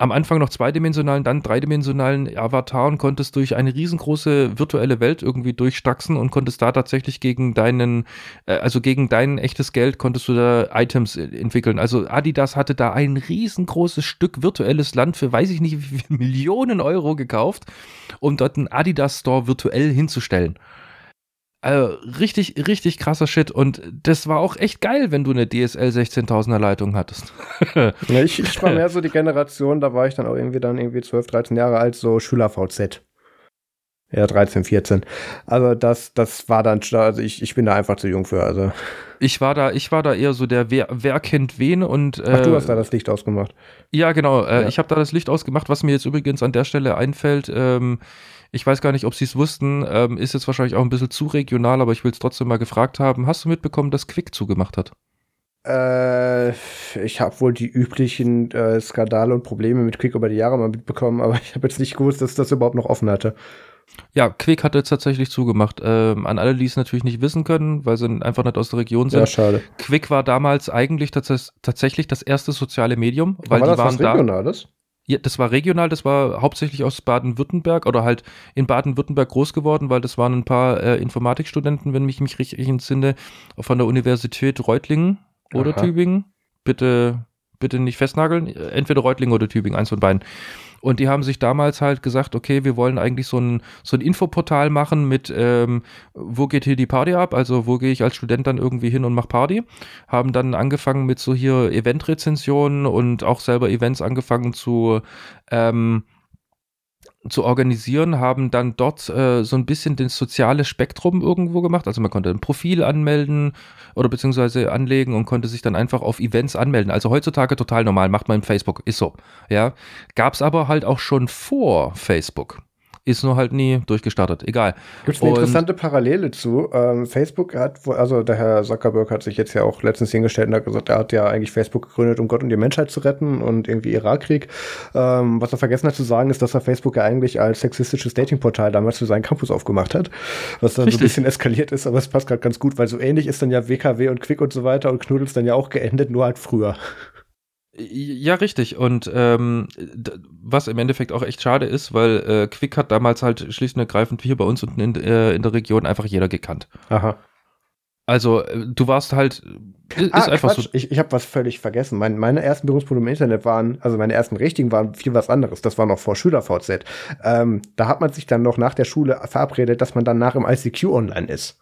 am Anfang noch zweidimensionalen, dann dreidimensionalen Avatar und konntest durch eine riesengroße virtuelle Welt irgendwie durchstaxen und konntest da tatsächlich gegen deinen, äh, also gegen dein echtes Geld konntest du da Items entwickeln. Also Adidas hatte da ein riesengroßes Stück virtuelles Land für weiß ich nicht wie viele Millionen Euro gekauft, um dort einen Adidas Store virtuell hinzustellen. Also richtig, richtig krasser Shit. Und das war auch echt geil, wenn du eine DSL 16.000er Leitung hattest. ja, ich, ich war mehr so die Generation, da war ich dann auch irgendwie dann irgendwie 12, 13 Jahre alt, so Schüler-VZ. Ja, 13, 14. Also das, das war dann, also ich, ich bin da einfach zu jung für. Also. Ich war da, ich war da eher so der Wer, wer kennt wen und. Äh, Ach, du hast da das Licht ausgemacht. Ja, genau. Äh, ja. Ich habe da das Licht ausgemacht, was mir jetzt übrigens an der Stelle einfällt. Ähm, ich weiß gar nicht, ob sie es wussten, ähm, ist jetzt wahrscheinlich auch ein bisschen zu regional, aber ich will es trotzdem mal gefragt haben. Hast du mitbekommen, dass Quick zugemacht hat? Äh, ich habe wohl die üblichen äh, Skandale und Probleme mit Quick über die Jahre mal mitbekommen, aber ich habe jetzt nicht gewusst, dass das überhaupt noch offen hatte. Ja, Quick hat jetzt tatsächlich zugemacht. Ähm, an alle, die es natürlich nicht wissen können, weil sie einfach nicht aus der Region sind. Ja, schade. Quick war damals eigentlich tats tatsächlich das erste soziale Medium, weil war die waren da. Regionales? Ja, das war regional, das war hauptsächlich aus Baden-Württemberg oder halt in Baden-Württemberg groß geworden, weil das waren ein paar äh, Informatikstudenten, wenn mich mich richtig entsinne, von der Universität Reutlingen oder Aha. Tübingen. Bitte, bitte nicht festnageln. Entweder Reutlingen oder Tübingen, eins von beiden. Und die haben sich damals halt gesagt, okay, wir wollen eigentlich so ein, so ein Infoportal machen mit, ähm, wo geht hier die Party ab? Also wo gehe ich als Student dann irgendwie hin und mache Party? Haben dann angefangen mit so hier Eventrezensionen und auch selber Events angefangen zu ähm, zu organisieren, haben dann dort äh, so ein bisschen das soziale Spektrum irgendwo gemacht. Also man konnte ein Profil anmelden oder beziehungsweise anlegen und konnte sich dann einfach auf Events anmelden. Also heutzutage total normal, macht man im Facebook, ist so. Ja, gab es aber halt auch schon vor Facebook ist nur halt nie durchgestartet. Egal. Gibt es eine interessante Parallele zu. Ähm, Facebook hat, also der Herr Zuckerberg hat sich jetzt ja auch letztens hingestellt und hat gesagt, er hat ja eigentlich Facebook gegründet, um Gott und die Menschheit zu retten und irgendwie Irakkrieg. Ähm, was er vergessen hat zu sagen, ist, dass er Facebook ja eigentlich als sexistisches Datingportal damals für seinen Campus aufgemacht hat, was dann Richtig. so ein bisschen eskaliert ist, aber es passt gerade ganz gut, weil so ähnlich ist dann ja WKW und Quick und so weiter und Knuddels dann ja auch geendet, nur halt früher. Ja, richtig. Und ähm, was im Endeffekt auch echt schade ist, weil äh, Quick hat damals halt schlicht und ergreifend hier bei uns unten in, äh, in der Region einfach jeder gekannt. Aha. Also, äh, du warst halt. Ist ah, einfach Quatsch. so. Ich, ich habe was völlig vergessen. Mein, meine ersten Berufspunkte im Internet waren, also meine ersten richtigen waren viel was anderes. Das war noch vor SchülerVZ. Ähm, da hat man sich dann noch nach der Schule verabredet, dass man dann nach im ICQ online ist.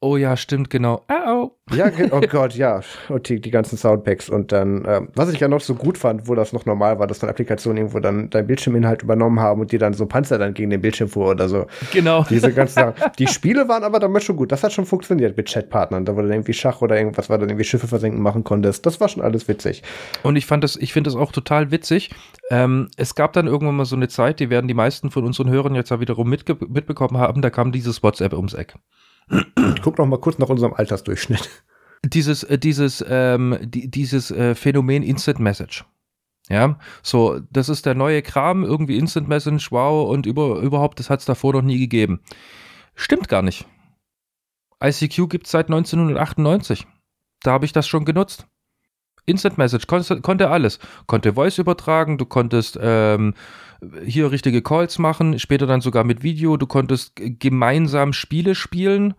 Oh ja, stimmt, genau. Oh, oh. Ja, oh Gott, ja. Und die, die ganzen Soundpacks. Und dann, ähm, was ich ja noch so gut fand, wo das noch normal war, dass dann Applikationen irgendwo dann dein Bildschirminhalt übernommen haben und dir dann so Panzer dann gegen den Bildschirm fuhr oder so. Genau. Diese ganzen Sachen. Die Spiele waren aber damit schon gut. Das hat schon funktioniert mit Chatpartnern. Da wo du dann irgendwie Schach oder irgendwas, war dann irgendwie Schiffe versenken machen konntest. Das war schon alles witzig. Und ich fand das, ich finde das auch total witzig. Ähm, es gab dann irgendwann mal so eine Zeit, die werden die meisten von unseren Hörern jetzt ja wiederum mitbekommen haben, da kam dieses WhatsApp ums Eck. Ich guck noch mal kurz nach unserem Altersdurchschnitt. Dieses, äh, dieses, ähm, die, dieses äh, Phänomen Instant Message. Ja, so, das ist der neue Kram, irgendwie Instant Message, wow, und über, überhaupt, das hat es davor noch nie gegeben. Stimmt gar nicht. ICQ gibt es seit 1998. Da habe ich das schon genutzt. Instant Message konnte, konnte alles. Konnte Voice übertragen, du konntest ähm, hier richtige Calls machen, später dann sogar mit Video. Du konntest gemeinsam Spiele spielen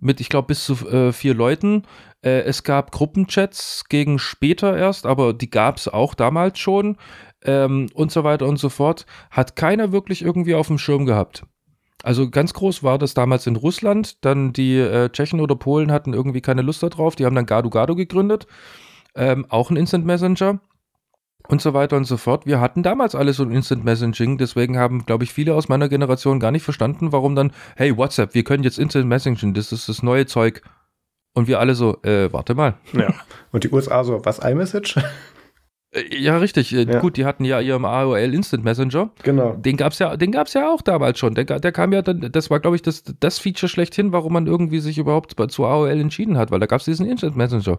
mit, ich glaube, bis zu äh, vier Leuten. Äh, es gab Gruppenchats gegen später erst, aber die gab es auch damals schon ähm, und so weiter und so fort. Hat keiner wirklich irgendwie auf dem Schirm gehabt. Also ganz groß war das damals in Russland. Dann die äh, Tschechen oder Polen hatten irgendwie keine Lust darauf. Die haben dann Gadu Gadu gegründet. Ähm, auch ein Instant Messenger und so weiter und so fort. Wir hatten damals alles so ein Instant Messaging, deswegen haben, glaube ich, viele aus meiner Generation gar nicht verstanden, warum dann, hey, WhatsApp, wir können jetzt Instant Messaging, das ist das neue Zeug. Und wir alle so, äh, warte mal. Ja. Und die USA so, was, iMessage? Äh, ja, richtig. Äh, ja. Gut, die hatten ja ihren AOL Instant Messenger. Genau. Den gab's ja, den gab's ja auch damals schon. Der, der kam ja dann, das war, glaube ich, das, das Feature schlechthin, warum man irgendwie sich überhaupt zu AOL entschieden hat, weil da gab's diesen Instant Messenger.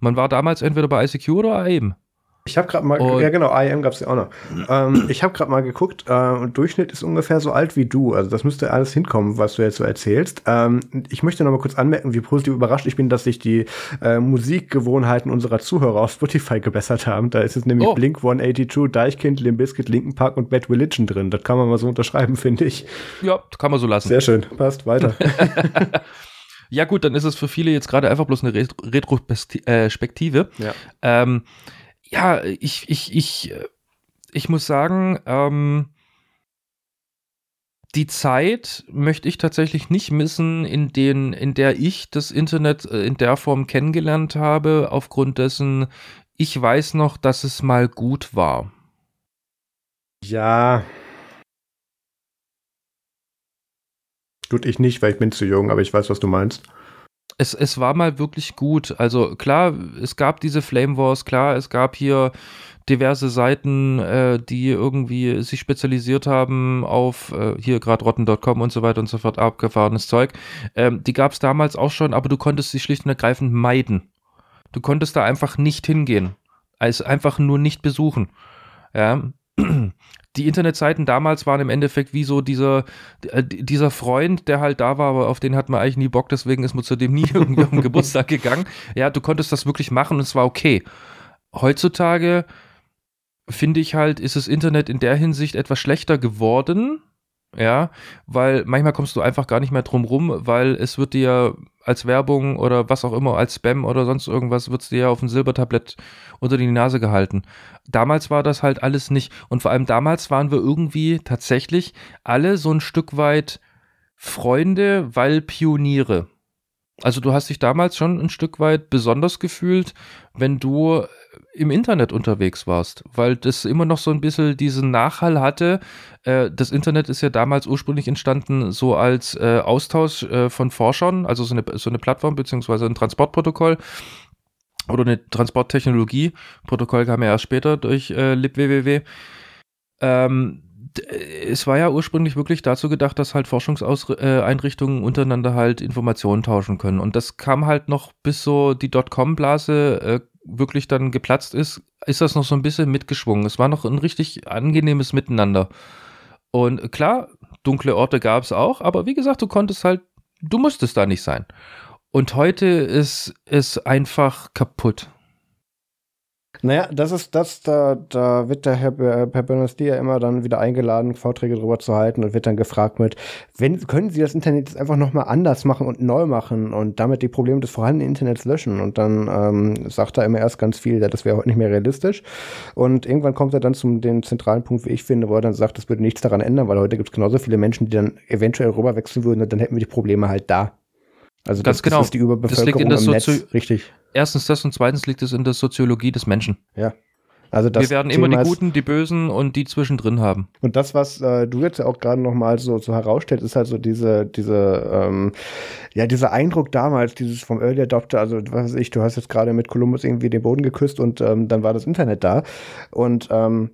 Man war damals entweder bei ICQ oder AIM. Ich habe gerade mal, und ja genau, IM gab es ja auch noch. Ähm, ich habe gerade mal geguckt, äh, Durchschnitt ist ungefähr so alt wie du. Also das müsste alles hinkommen, was du jetzt so erzählst. Ähm, ich möchte noch mal kurz anmerken, wie positiv überrascht ich bin, dass sich die äh, Musikgewohnheiten unserer Zuhörer auf Spotify gebessert haben. Da ist jetzt nämlich oh. Blink 182, Deichkind, Limp Bizkit, Linken Park und Bad Religion drin. Das kann man mal so unterschreiben, finde ich. Ja, kann man so lassen. Sehr schön, passt weiter. ja gut, dann ist es für viele jetzt gerade einfach bloß eine Retrospektive. Ja. Ähm, ja, ich, ich, ich, ich muss sagen, ähm, die Zeit möchte ich tatsächlich nicht missen, in, den, in der ich das Internet äh, in der Form kennengelernt habe, aufgrund dessen ich weiß noch, dass es mal gut war. Ja. Gut, ich nicht, weil ich bin zu jung, aber ich weiß, was du meinst. Es, es war mal wirklich gut. Also klar, es gab diese Flame Wars, klar, es gab hier diverse Seiten, äh, die irgendwie sich spezialisiert haben auf äh, hier gerade rotten.com und so weiter und so fort, abgefahrenes Zeug. Ähm, die gab es damals auch schon, aber du konntest sie schlicht und ergreifend meiden. Du konntest da einfach nicht hingehen. Also einfach nur nicht besuchen. Ja. Die Internetseiten damals waren im Endeffekt wie so dieser, äh, dieser Freund, der halt da war, aber auf den hat man eigentlich nie Bock, deswegen ist man zu dem nie irgendwie auf Geburtstag gegangen. Ja, du konntest das wirklich machen und es war okay. Heutzutage finde ich halt, ist das Internet in der Hinsicht etwas schlechter geworden. Ja, weil manchmal kommst du einfach gar nicht mehr drum rum, weil es wird dir als Werbung oder was auch immer, als Spam oder sonst irgendwas, wird es dir ja auf ein Silbertablett unter die Nase gehalten. Damals war das halt alles nicht. Und vor allem damals waren wir irgendwie tatsächlich alle so ein Stück weit Freunde, weil Pioniere. Also du hast dich damals schon ein Stück weit besonders gefühlt, wenn du im Internet unterwegs warst, weil das immer noch so ein bisschen diesen Nachhall hatte. Äh, das Internet ist ja damals ursprünglich entstanden so als äh, Austausch äh, von Forschern, also so eine, so eine Plattform beziehungsweise ein Transportprotokoll oder eine Transporttechnologie. Protokoll kam ja erst später durch libwww. Ähm, es war ja ursprünglich wirklich dazu gedacht, dass halt Forschungseinrichtungen untereinander halt Informationen tauschen können. Und das kam halt noch bis so die Dotcom-Blase wirklich dann geplatzt ist, ist das noch so ein bisschen mitgeschwungen. Es war noch ein richtig angenehmes Miteinander. Und klar, dunkle Orte gab es auch, aber wie gesagt, du konntest halt, du musstest da nicht sein. Und heute ist es einfach kaputt. Naja, das ist das, da, da wird der Herr, Herr Berners-Lee ja immer dann wieder eingeladen, Vorträge darüber zu halten und wird dann gefragt mit, wenn, können Sie das Internet jetzt einfach nochmal anders machen und neu machen und damit die Probleme des vorhandenen Internets löschen? Und dann ähm, sagt er immer erst ganz viel, das wäre heute nicht mehr realistisch. Und irgendwann kommt er dann zum den zentralen Punkt, wie ich finde, wo er dann sagt, das würde nichts daran ändern, weil heute gibt es genauso viele Menschen, die dann eventuell rüberwechseln würden und dann hätten wir die Probleme halt da. Also Ganz das, genau. das ist die Überbevölkerung das im Netz. Richtig. Erstens das und zweitens liegt es in der Soziologie des Menschen. Ja. Also das Wir werden Thema immer die Guten, die Bösen und die zwischendrin haben. Und das, was äh, du jetzt ja auch gerade noch mal so, so herausstellst, ist halt so diese, diese, ähm, ja, dieser Eindruck damals, dieses vom Early Adopter, also was weiß ich, du hast jetzt gerade mit Columbus irgendwie den Boden geküsst und ähm, dann war das Internet da. Und ähm,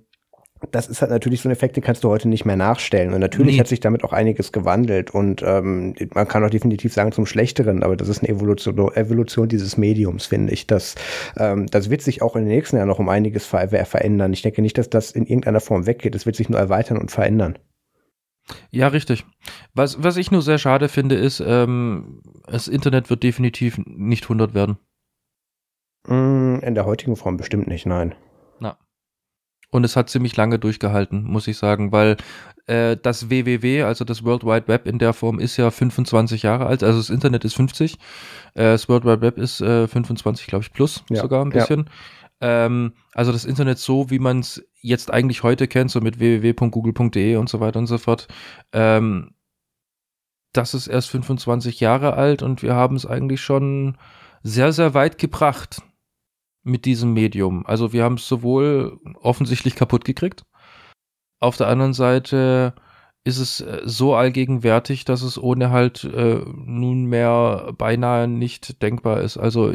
das ist halt natürlich so ein Effekt, den kannst du heute nicht mehr nachstellen. Und natürlich nee. hat sich damit auch einiges gewandelt. Und ähm, man kann auch definitiv sagen zum Schlechteren, aber das ist eine Evolution, Evolution dieses Mediums, finde ich. Das, ähm, das wird sich auch in den nächsten Jahren noch um einiges ver verändern. Ich denke nicht, dass das in irgendeiner Form weggeht. Es wird sich nur erweitern und verändern. Ja, richtig. Was, was ich nur sehr schade finde, ist, ähm, das Internet wird definitiv nicht 100 werden. Mm, in der heutigen Form bestimmt nicht, nein. Und es hat ziemlich lange durchgehalten, muss ich sagen, weil äh, das WWW, also das World Wide Web in der Form, ist ja 25 Jahre alt. Also das Internet ist 50. Äh, das World Wide Web ist äh, 25, glaube ich, plus ja, sogar ein bisschen. Ja. Ähm, also das Internet so, wie man es jetzt eigentlich heute kennt, so mit www.google.de und so weiter und so fort. Ähm, das ist erst 25 Jahre alt und wir haben es eigentlich schon sehr, sehr weit gebracht mit diesem Medium. Also wir haben es sowohl offensichtlich kaputt gekriegt, auf der anderen Seite ist es äh, so allgegenwärtig, dass es ohne halt äh, nunmehr beinahe nicht denkbar ist. Also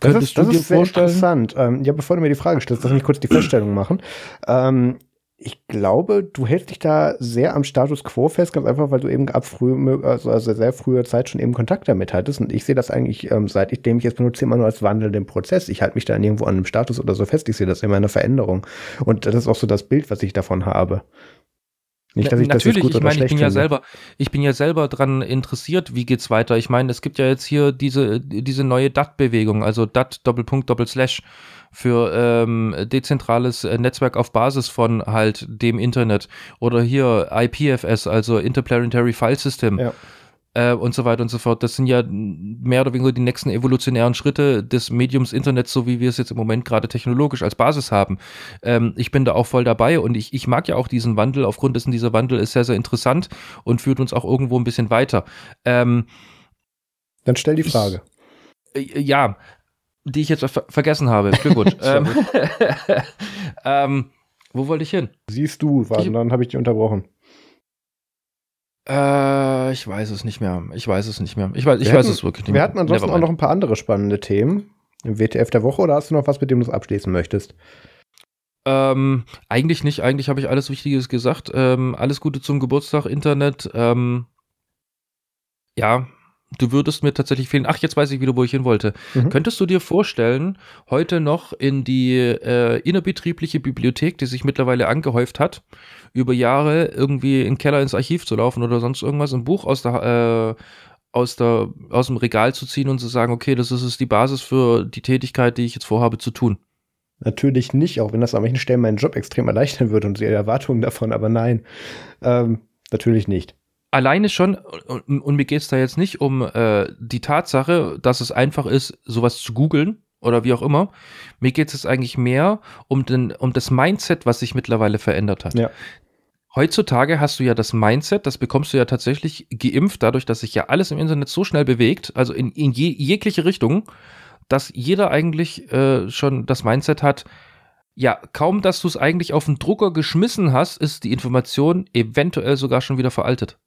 könntest das ist, das du dir ist sehr vorstellen? interessant. Ähm, ja, bevor du mir die Frage stellst, lass mich kurz die Feststellung machen. Ähm, ich glaube, du hältst dich da sehr am Status quo fest, ganz einfach, weil du eben ab früh, also, also sehr früher Zeit schon eben Kontakt damit hattest. Und ich sehe das eigentlich, ähm, seit ich den ich jetzt benutze, immer nur als wandelnden Prozess. Ich halte mich da irgendwo an einem Status oder so fest. Ich sehe das immer eine Veränderung. Und das ist auch so das Bild, was ich davon habe. Nicht, dass ich Natürlich, das gut ich meine, ich bin ja selber, ich bin ja selber dran interessiert, wie geht's weiter. Ich meine, es gibt ja jetzt hier diese, diese neue DAT-Bewegung, also DAT Doppelpunkt Doppelslash für ähm, dezentrales äh, Netzwerk auf Basis von halt dem Internet oder hier IPFS, also Interplanetary File System. Ja. Äh, und so weiter und so fort. Das sind ja mehr oder weniger die nächsten evolutionären Schritte des Mediums Internet, so wie wir es jetzt im Moment gerade technologisch als Basis haben. Ähm, ich bin da auch voll dabei und ich, ich mag ja auch diesen Wandel. Aufgrund dessen, dieser Wandel ist sehr, sehr interessant und führt uns auch irgendwo ein bisschen weiter. Ähm, Dann stell die Frage. Ich, äh, ja, die ich jetzt ver vergessen habe. Glückwunsch. ähm, ähm, wo wollte ich hin? Siehst du, warte, dann habe ich dich unterbrochen. Äh, ich weiß es nicht mehr. Ich weiß es nicht mehr. Ich weiß, ich Wir weiß hatten- es wirklich nicht Wir mehr. hatten ansonsten auch noch ein paar andere spannende Themen im WTF der Woche oder hast du noch was, mit dem du es abschließen möchtest? Ähm, eigentlich nicht. Eigentlich habe ich alles Wichtiges gesagt. Ähm, alles Gute zum Geburtstag, Internet. Ähm, ja, du würdest mir tatsächlich fehlen. Ach, jetzt weiß ich wieder, wo ich hin wollte. Mhm. Könntest du dir vorstellen, heute noch in die äh, innerbetriebliche Bibliothek, die sich mittlerweile angehäuft hat, über Jahre irgendwie in den Keller ins Archiv zu laufen oder sonst irgendwas, ein Buch aus der äh, aus, der, aus dem Regal zu ziehen und zu sagen, okay, das ist es die Basis für die Tätigkeit, die ich jetzt vorhabe zu tun. Natürlich nicht, auch wenn das an manchen Stellen meinen Job extrem erleichtern würde und die Erwartungen davon, aber nein, ähm, natürlich nicht. Alleine schon, und, und mir geht es da jetzt nicht um äh, die Tatsache, dass es einfach ist, sowas zu googeln oder wie auch immer. Mir geht es jetzt eigentlich mehr um, den, um das Mindset, was sich mittlerweile verändert hat. Ja. Heutzutage hast du ja das Mindset, das bekommst du ja tatsächlich geimpft, dadurch, dass sich ja alles im Internet so schnell bewegt, also in, in je, jegliche Richtung, dass jeder eigentlich äh, schon das Mindset hat, ja, kaum dass du es eigentlich auf den Drucker geschmissen hast, ist die Information eventuell sogar schon wieder veraltet.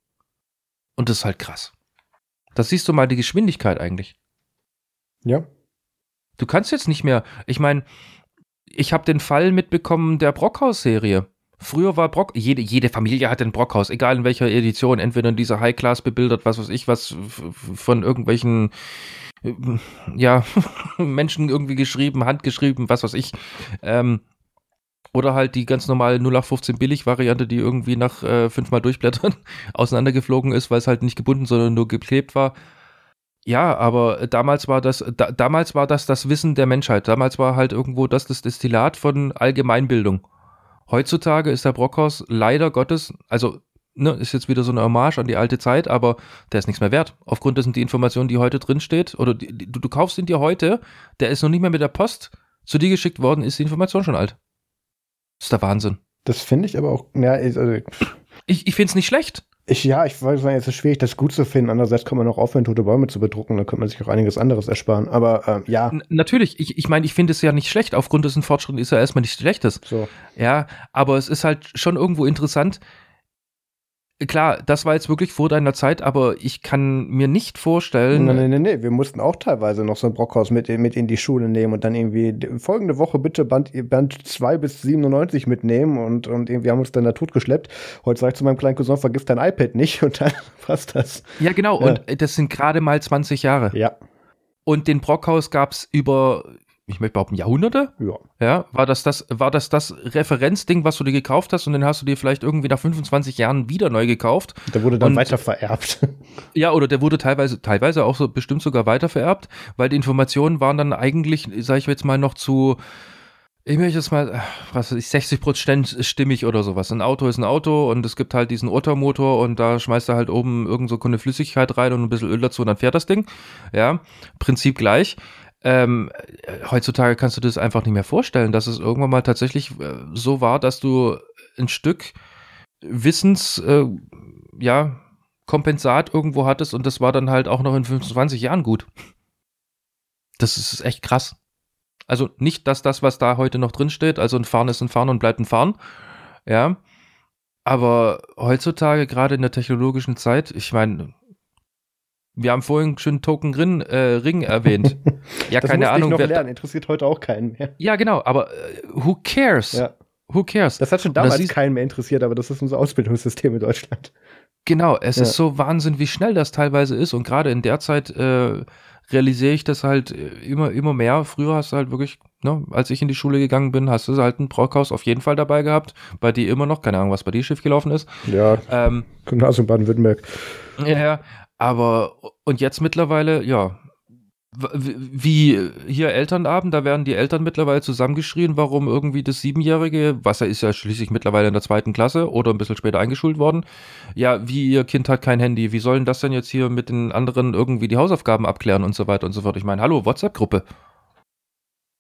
Und das ist halt krass. Da siehst du mal die Geschwindigkeit eigentlich. Ja. Du kannst jetzt nicht mehr, ich meine, ich habe den Fall mitbekommen der Brockhaus-Serie. Früher war Brock, jede, jede Familie hat ein Brockhaus, egal in welcher Edition, entweder in dieser High-Class bebildert, was weiß ich, was von irgendwelchen, äh, ja, Menschen irgendwie geschrieben, handgeschrieben, was weiß ich. Ähm, oder halt die ganz normale 0815 Billig-Variante, die irgendwie nach äh, fünfmal Durchblättern auseinandergeflogen ist, weil es halt nicht gebunden, sondern nur geklebt war. Ja, aber damals war das, da, damals war das das Wissen der Menschheit. Damals war halt irgendwo das das Destillat von Allgemeinbildung. Heutzutage ist der Brockhaus leider Gottes, also ne, ist jetzt wieder so eine Hommage an die alte Zeit, aber der ist nichts mehr wert. Aufgrund dessen die Information, die heute drin oder die, die, du, du kaufst ihn dir heute, der ist noch nicht mehr mit der Post zu dir geschickt worden, ist die Information schon alt. Das ist der Wahnsinn. Das finde ich aber auch, ja, ich- also, Ich, ich finde es nicht schlecht. ich, ja, ich weiß nicht, es ist schwierig, das gut zu finden. Andererseits kann man auch aufhören, tote Bäume zu bedrucken, dann könnte man sich auch einiges anderes ersparen. Aber ähm, ja, N natürlich, ich, ich meine, ich finde es ja nicht schlecht. Aufgrund dessen Fortschritt ist ja erstmal nichts Schlechtes. so. Ja, aber es ist halt schon irgendwo interessant. Klar, das war jetzt wirklich vor deiner Zeit, aber ich kann mir nicht vorstellen. Nee, nee, nee, nee, wir mussten auch teilweise noch so ein Brockhaus mit, mit in die Schule nehmen und dann irgendwie folgende Woche bitte Band, Band 2 bis 97 mitnehmen und, und irgendwie haben uns dann da totgeschleppt. Heute sag ich zu meinem kleinen Cousin, vergiss dein iPad nicht und dann passt das. Ja, genau, Ja. und das sind gerade mal 20 Jahre. Ja, Und den Brockhaus gab es über, ich möchte behaupten, Jahrhunderte. ja. Ja, war das das, war das das Referenzding, was du dir gekauft hast und dann hast du dir vielleicht irgendwie nach 25 Jahren wieder neu gekauft? Der wurde dann Und- weiter vererbt. Ja, oder der wurde teilweise, teilweise auch so bestimmt sogar weitervererbt, weil die Informationen waren dann eigentlich, sage ich jetzt mal, noch zu, ich möchte jetzt mal, was weiß ich, 60 Prozent stimmig oder sowas. Ein Auto ist ein Auto und es gibt halt diesen Ottermotor und da schmeißt er halt oben irgend so eine Flüssigkeit rein und ein bisschen Öl dazu und dann fährt das Ding. Ja, Prinzip gleich. Ähm, äh, heutzutage kannst du das einfach nicht mehr vorstellen, dass es irgendwann mal tatsächlich äh, so war, dass du ein Stück Wissens, äh, ja, Kompensat irgendwo hattest und das war dann halt auch noch in 25 Jahren gut. Das ist echt krass. Also nicht, dass das, was da heute noch drin steht, also ein Fahren ist ein Fahren und bleibt ein Fahren, ja. Aber heutzutage, gerade in der technologischen Zeit, ich meine, wir haben vorhin schon Token Ring, äh, Ring erwähnt. Ja, das keine Ahnung. ich noch wer, lernen, interessiert heute auch keinen mehr. ja, genau, aber äh, who cares? Ja. Who cares? Das hat schon damals keinen mehr interessiert, aber das ist unser Ausbildungssystem in Deutschland. Genau, es Ja. ist so Wahnsinn, wie schnell das teilweise ist. Und gerade in der Zeit äh, realisiere ich das halt äh, immer, immer mehr. Früher hast du halt wirklich, ne, als ich in die Schule gegangen bin, hast du halt ein Brockhaus auf jeden Fall dabei gehabt. Bei dir immer noch, keine Ahnung, was bei dir schief gelaufen ist. Ja, Ähm, Gymnasium Baden-Württemberg. ja, ja, aber und jetzt mittlerweile, ja, wie hier Elternabend, da werden die Eltern mittlerweile zusammengeschrien, warum irgendwie das Siebenjährige, was er ist ja schließlich mittlerweile in der zweiten Klasse oder ein bisschen später eingeschult worden, ja, wie ihr Kind hat kein Handy, wie sollen das denn jetzt hier mit den anderen irgendwie die Hausaufgaben abklären und so weiter und so fort. Ich meine, hallo, WhatsApp-Gruppe,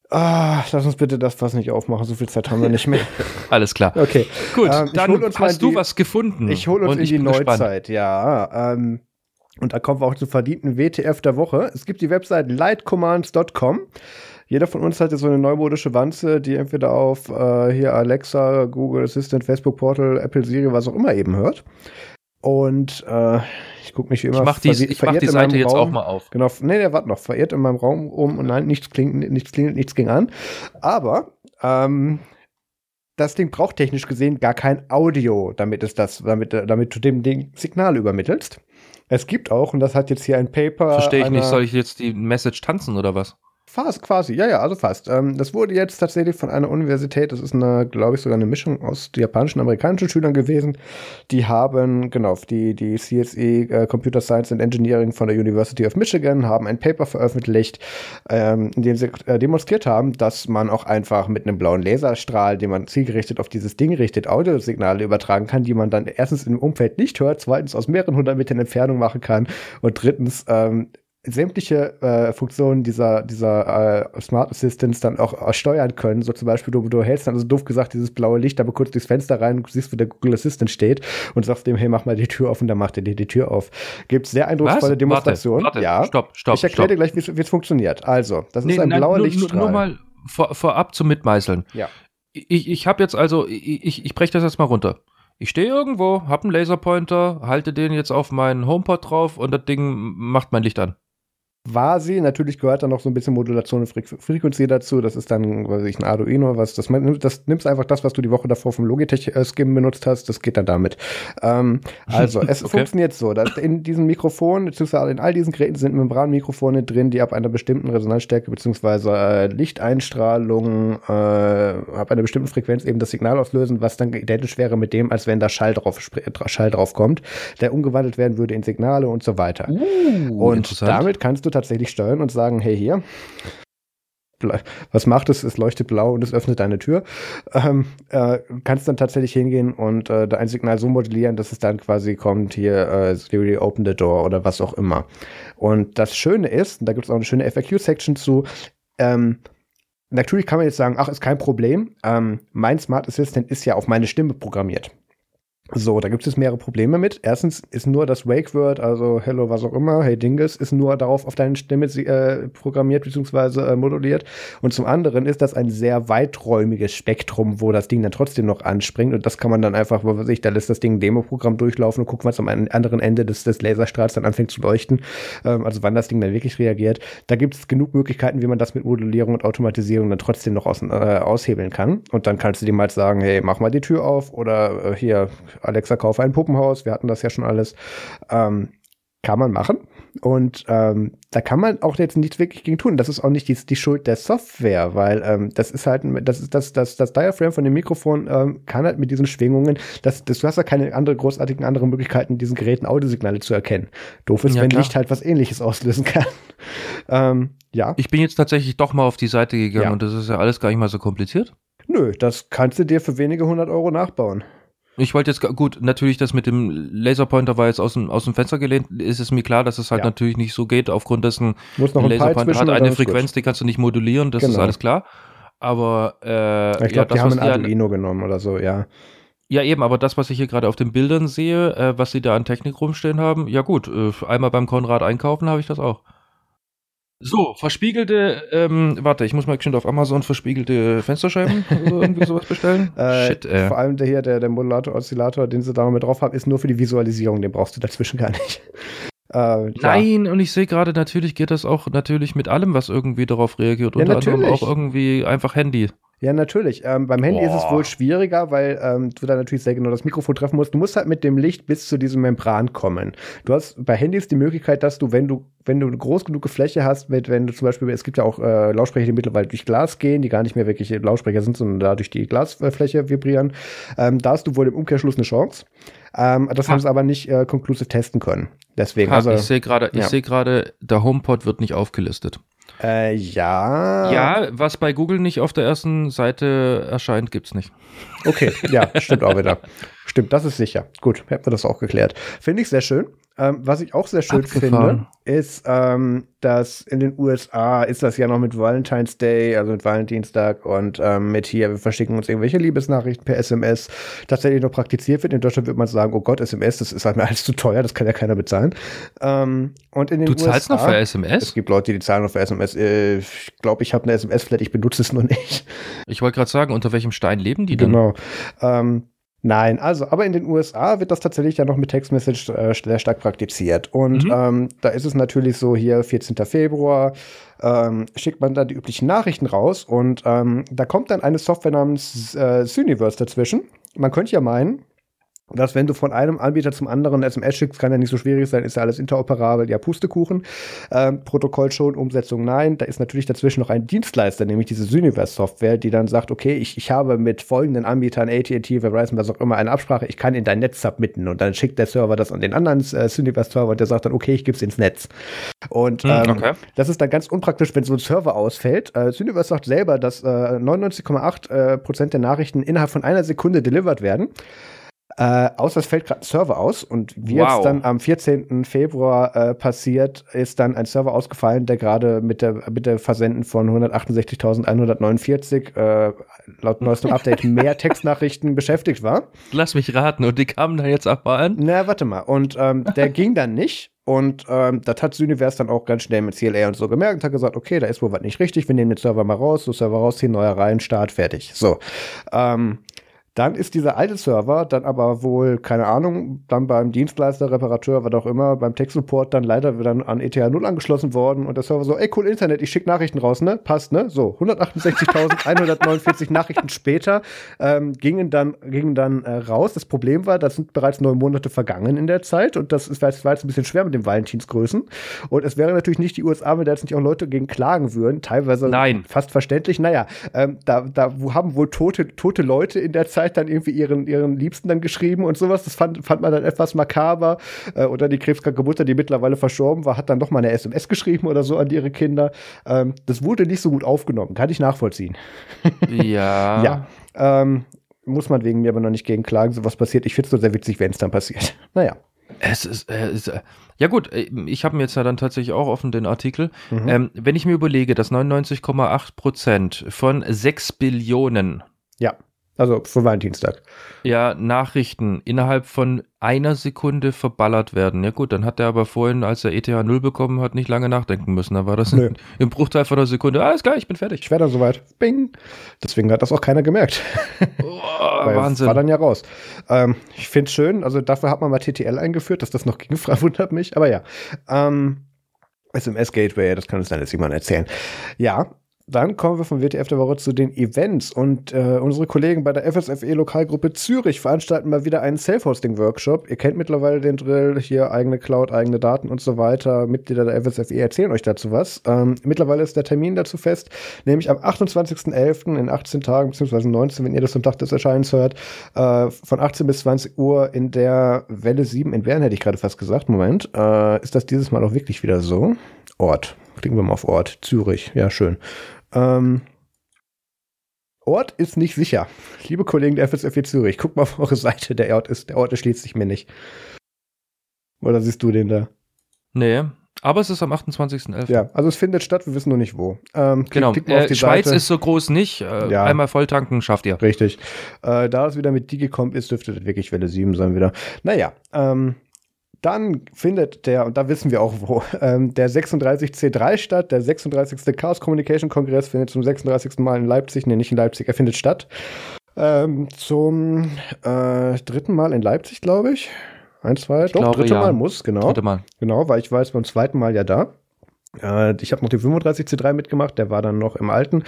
Ah, lass uns bitte das Fass nicht aufmachen, so viel Zeit haben wir nicht mehr. alles klar. Okay, Gut, Ähm, dann hast du was gefunden. ich hole uns in die bin gespannt. Neuzeit, ja. Ähm, und da kommen wir auch zum verdienten WTF der Woche. Es gibt die Website lightcommands.com. Jeder von uns hat jetzt so eine neumodische Wanze, die entweder auf äh, hier Alexa, Google Assistant, Facebook Portal, Apple Siri, was auch immer eben hört. Und äh, ich gucke mich wie immer. Ich mach die, ich mach die Seite jetzt Raum. auch mal auf. Genau, nee, der wartet noch. Verirrt in meinem Raum um und nein, nichts klingt, nichts klingelt, nichts ging an. Aber ähm, das Ding braucht technisch gesehen gar kein Audio, damit es das, damit, damit du dem Ding Signal übermittelst. Es gibt auch, und das hat jetzt hier ein Paper. Verstehe ich nicht, soll ich jetzt die Message tanzen oder was? Fast, quasi, ja, ja, also fast. Ähm, das wurde jetzt tatsächlich von einer Universität, das ist eine, glaube ich, sogar eine Mischung aus japanischen und amerikanischen Schülern gewesen. Die haben, genau, die, die CSE äh, Computer Science and Engineering von der University of Michigan haben ein Paper veröffentlicht, ähm, in dem sie äh, demonstriert haben, dass man auch einfach mit einem blauen Laserstrahl, den man zielgerichtet auf dieses Ding richtet, Audiosignale übertragen kann, die man dann erstens im Umfeld nicht hört, zweitens aus mehreren hundert Metern Entfernung machen kann und drittens ähm, sämtliche äh, Funktionen dieser, dieser äh, Smart Assistants dann auch äh, steuern können. So zum Beispiel, du, du hältst dann, also doof gesagt, dieses blaue Licht, aber kurz durchs Fenster rein und du siehst, wo der Google Assistant steht und sagst dem, hey, mach mal die Tür auf und dann macht er dir die Tür auf. Gibt sehr eindrucksvolle Demonstrationen. Warte, warte, ja. stopp, stopp, ich erkläre dir gleich, wie es funktioniert. Also, das ist Nee, ein nein, blauer nur, Lichtstrahl. Nur, nur mal vor, vorab zum Mitmeißeln. Ja. Ich, ich habe jetzt also, ich, ich, ich breche das jetzt mal runter. Ich stehe irgendwo, habe einen Laserpointer, halte den jetzt auf meinen HomePod drauf und das Ding macht mein Licht an. War sie. Natürlich gehört da noch so ein bisschen Modulation und Freq Frequency dazu. Das ist dann, weiß ich, ein Arduino, was das, das nimmst einfach das, was du die Woche davor vom Logitech-Skim benutzt hast. Das geht dann damit. Ähm, also, es Okay. funktioniert so, dass in diesen Mikrofonen, beziehungsweise in all diesen Geräten sind Membranmikrofone drin, die ab einer bestimmten Resonanzstärke, beziehungsweise äh, Lichteinstrahlung, äh, ab einer bestimmten Frequenz eben das Signal auslösen, was dann identisch wäre mit dem, als wenn da Schall drauf, äh, Schall drauf kommt, der umgewandelt werden würde in Signale und so weiter. Uh, Und damit kannst du tatsächlich steuern und sagen, hey hier, was macht es? Es leuchtet blau und es öffnet deine Tür. Ähm, äh, kannst dann tatsächlich hingehen und äh, ein Signal so modellieren, dass es dann quasi kommt, hier äh, Siri open the door oder was auch immer. Und das Schöne ist, und da gibt es auch eine schöne FAQ-Section zu, ähm, Natürlich kann man jetzt sagen, ach, ist kein Problem. Ähm, mein Smart Assistant ist ja auf meine Stimme programmiert. So, da gibt es mehrere Probleme mit. Erstens ist nur das Wake-Word, also Hello, was auch immer, Hey Dinges, ist nur darauf auf deine Stimme äh, programmiert bzw. Äh, moduliert. Und zum anderen ist das ein sehr weiträumiges Spektrum, wo das Ding dann trotzdem noch anspringt. Und das kann man dann einfach, was weiß ich, da lässt das Ding ein Demo-Programm durchlaufen und guckt, was am an- anderen Ende des, des Laserstrahls dann anfängt zu leuchten. Ähm, also wann das Ding dann wirklich reagiert. Da gibt es genug Möglichkeiten, wie man das mit Modulierung und Automatisierung dann trotzdem noch aus, äh, aushebeln kann. Und dann kannst du dem halt sagen, hey, mach mal die Tür auf oder äh, hier, Alexa, kauf ein Puppenhaus. Wir hatten das ja schon alles. Ähm, kann man machen. Und ähm, da kann man auch jetzt nichts wirklich gegen tun. Das ist auch nicht die, die Schuld der Software, weil ähm, das ist halt, das ist das, das, das Diaphragm von dem Mikrofon ähm, kann halt mit diesen Schwingungen, das, das, du hast ja keine andere großartigen anderen Möglichkeiten, diesen Geräten Audiosignale zu erkennen. Doof ist, Ja, wenn klar. Licht halt was ähnliches auslösen kann. ähm, ja. Ich bin jetzt tatsächlich doch mal auf die Seite gegangen Ja. und das ist ja alles gar nicht mal so kompliziert. Nö, das kannst du dir für wenige hundert Euro nachbauen. Ich wollte jetzt, gut, natürlich das mit dem Laserpointer war jetzt aus dem, aus dem Fenster gelehnt, ist es mir klar, dass es halt Ja. natürlich nicht so geht, aufgrund dessen, Muss noch ein Laserpointer hat eine ist gut. Frequenz, die kannst du nicht modulieren, das ist Genau. alles klar. Aber äh, Ich glaube, ja, die das, haben ein Arduino genommen oder so, ja. ja eben, aber das, was ich hier gerade auf den Bildern sehe, äh, was sie da an Technik rumstehen haben, ja gut, äh, einmal beim Konrad einkaufen habe ich das auch. So, verspiegelte, ähm, warte, ich muss mal schon auf Amazon verspiegelte Fensterscheiben oder irgendwie sowas bestellen. Äh, Shit, ey. Vor allem der hier, der, der Modulator, Oszillator, den sie da noch mit drauf haben, ist nur für die Visualisierung, den brauchst du dazwischen gar nicht. Äh. Nein, und ich sehe gerade, natürlich geht das auch natürlich mit allem, was irgendwie darauf reagiert. Ja, Unter anderem natürlich. auch irgendwie einfach Handy. Ja, natürlich. Ähm, beim Handy ist es Boah. wohl schwieriger, weil ähm, du da natürlich sehr genau das Mikrofon treffen musst. Du musst halt mit dem Licht bis zu diesem Membran kommen. Du hast bei Handys die Möglichkeit, dass du, wenn du, wenn du eine groß genug Fläche hast, mit, wenn du zum Beispiel, es gibt ja auch äh, Lautsprecher, die mittlerweile durch Glas gehen, die gar nicht mehr wirklich Lautsprecher sind, sondern da durch die Glasfläche vibrieren. Ähm, da hast du wohl im Umkehrschluss eine Chance. Ähm, das Ha. haben sie aber nicht äh, konklusiv testen können. Deswegen, Ha, also, ich sehe gerade, ich ja. sehe gerade, der HomePod wird nicht aufgelistet. Äh, ja. Ja, was bei Google nicht auf der ersten Seite erscheint, gibt's nicht. Okay, ja, stimmt auch wieder. Stimmt, das ist sicher. Gut, hätten wir das auch geklärt. Finde ich sehr schön. Ähm, was ich auch sehr schön Abgefahren. finde, ist, ähm, dass in den USA ist das ja noch mit Valentine's Day, also mit Valentinstag und ähm, mit hier, wir verschicken uns irgendwelche Liebesnachrichten per SMS, tatsächlich noch praktiziert wird. In Deutschland würde man sagen, oh Gott, SMS, das ist halt mir alles zu teuer, das kann ja keiner bezahlen. Ähm, und in den Du USA, zahlst noch für Es SMS? gibt Leute, die zahlen noch für SMS. Äh, Ich glaube, ich habe eine SMS-Flat, ich benutze es nur nicht. Ich wollte gerade sagen, unter welchem Stein leben die denn? Genau. Nein, also, aber in den USA wird das tatsächlich ja noch mit Textmessage äh, sehr stark praktiziert. Und mhm. ähm, da ist es natürlich so hier, 14. Februar, ähm, schickt man dann die üblichen Nachrichten raus und ähm, da kommt dann eine Software namens äh, Syniverse dazwischen. Man könnte ja meinen, dass wenn du von einem Anbieter zum anderen SMS schickst, kann ja nicht so schwierig sein, ist ja alles interoperabel, ja Pustekuchen. Ähm, Protokoll schon, Umsetzung nein. Da ist natürlich dazwischen noch ein Dienstleister, nämlich diese Syniverse-Software, die dann sagt, okay, ich, ich habe mit folgenden Anbietern, AT&T, Verizon, was auch immer, eine Absprache, ich kann in dein Netz submitten und dann schickt der Server das an den anderen äh, Syniverse-Server und der sagt dann, okay, ich gebe es ins Netz. Und hm, ähm, okay. das ist dann ganz unpraktisch, wenn so ein Server ausfällt. Äh, Syniverse sagt selber, dass äh, 99,8 äh, Prozent der Nachrichten innerhalb von einer Sekunde delivered werden. Äh, außer es fällt gerade ein Server aus und wie wow. jetzt dann am 14. Februar äh, passiert, ist dann ein Server ausgefallen, der gerade mit der, mit der Versenden von 168.149 äh, laut neuestem Update mehr Textnachrichten beschäftigt war. Lass mich raten, und die kamen dann jetzt aber an? Na, warte mal. Und ähm, der ging dann nicht. Und ähm, das hat Syniverse dann auch ganz schnell mit CLA und so gemerkt und hat gesagt, okay, da ist wohl was nicht richtig, wir nehmen den Server mal raus, so Server rausziehen, neuer rein, Start, fertig. So. Ähm, dann ist dieser alte Server dann aber wohl, keine Ahnung, dann beim Dienstleister, Reparateur, was auch immer, beim Tech-Support dann leider wieder an ETH 0 angeschlossen worden und der Server so, ey cool Internet, ich schicke Nachrichten raus, ne? Passt, ne? So, 168.149 Nachrichten später ähm, gingen dann, gingen dann äh, raus. Das Problem war, das sind bereits neun Monate vergangen in der Zeit und das ist, war jetzt ein bisschen schwer mit den Valentinsgrößen. Und es wäre natürlich nicht die USA, wenn da jetzt nicht auch Leute gegen klagen würden, teilweise Nein. fast verständlich. Naja, ähm, da, da haben wohl tote, tote Leute in der Zeit Zeit dann irgendwie ihren, ihren Liebsten dann geschrieben und sowas. Das fand, fand man dann etwas makaber. Äh, oder die krebskranke Mutter, die mittlerweile verstorben war, hat dann noch mal eine SMS geschrieben oder so an ihre Kinder. Ähm, das wurde nicht so gut aufgenommen. Kann ich nachvollziehen. Ja. ja. Ähm, muss man wegen mir aber noch nicht gegen klagen, so was passiert. Ich finde es nur sehr witzig, wenn es dann passiert. Naja. Es ist, äh, ist äh, ja gut, äh, ich habe mir jetzt ja dann tatsächlich auch offen den Artikel. Mhm. Ähm, wenn ich mir überlege, dass 99,8 Prozent von 6 Billionen ja. Also für Valentinstag. Ja, Nachrichten innerhalb von einer Sekunde verballert werden. Ja gut, dann hat er aber vorhin, als er ETH 0 bekommen hat, nicht lange nachdenken müssen. Da war das Nö. im Bruchteil von einer Sekunde. Alles klar, ich bin fertig. Ich wäre dann soweit. Bing. Deswegen hat das auch keiner gemerkt. Oh, Wahnsinn. War dann ja raus. Ähm, ich finde es schön, also dafür hat man mal TTL eingeführt, dass das noch ging, wundert mich. Aber ja. Ähm, SMS Gateway, das kann uns dann jetzt jemand erzählen. Ja, dann kommen wir vom WTF der Woche zu den Events und äh, unsere Kollegen bei der FSFE Lokalgruppe Zürich veranstalten mal wieder einen Self-Hosting-Workshop. Ihr kennt mittlerweile den Drill, hier eigene Cloud, eigene Daten und so weiter. Mitglieder der FSFE erzählen euch dazu was. Ähm, mittlerweile ist der Termin dazu fest, nämlich am 28.11. in 18 Tagen, beziehungsweise 19, wenn ihr das am Tag des Erscheinens hört, äh, von 18 bis 20 Uhr in der Welle 7 in Bern, hätte ich gerade fast gesagt. Moment, äh, ist das dieses Mal auch wirklich wieder so? Ort. Klicken wir mal auf Ort. Zürich. Ja, schön. Ähm, Ort ist nicht sicher. Liebe Kollegen der FSFW Zürich, guck mal auf eure Seite. Der Ort ist, der Ort erschließt sich mir nicht. Oder siehst du den da? Nee, aber es ist am 28.11. Ja, also es findet statt, wir wissen nur nicht wo. Ähm, genau, äh, Schweiz Seite. ist so groß nicht. Äh, ja. Einmal volltanken schafft ihr. Richtig. Äh, da es wieder mit Digicomp ist, dürfte das wirklich Welle 7 sein wieder. Naja, ähm, dann findet der, und da wissen wir auch wo, ähm, der 36C3 statt. Der 36. Chaos Communication Kongress findet zum 36. Mal in Leipzig, nee, nicht in Leipzig, er findet statt. Ähm, zum äh, dritten Mal in Leipzig, glaube ich. Ein, zwei, ich doch, glaube, dritte ja. Mal muss, genau. Dritte Mal. Genau, weil ich war jetzt beim zweiten Mal ja da. Äh, ich habe noch den 35C3 mitgemacht, der war dann noch im alten.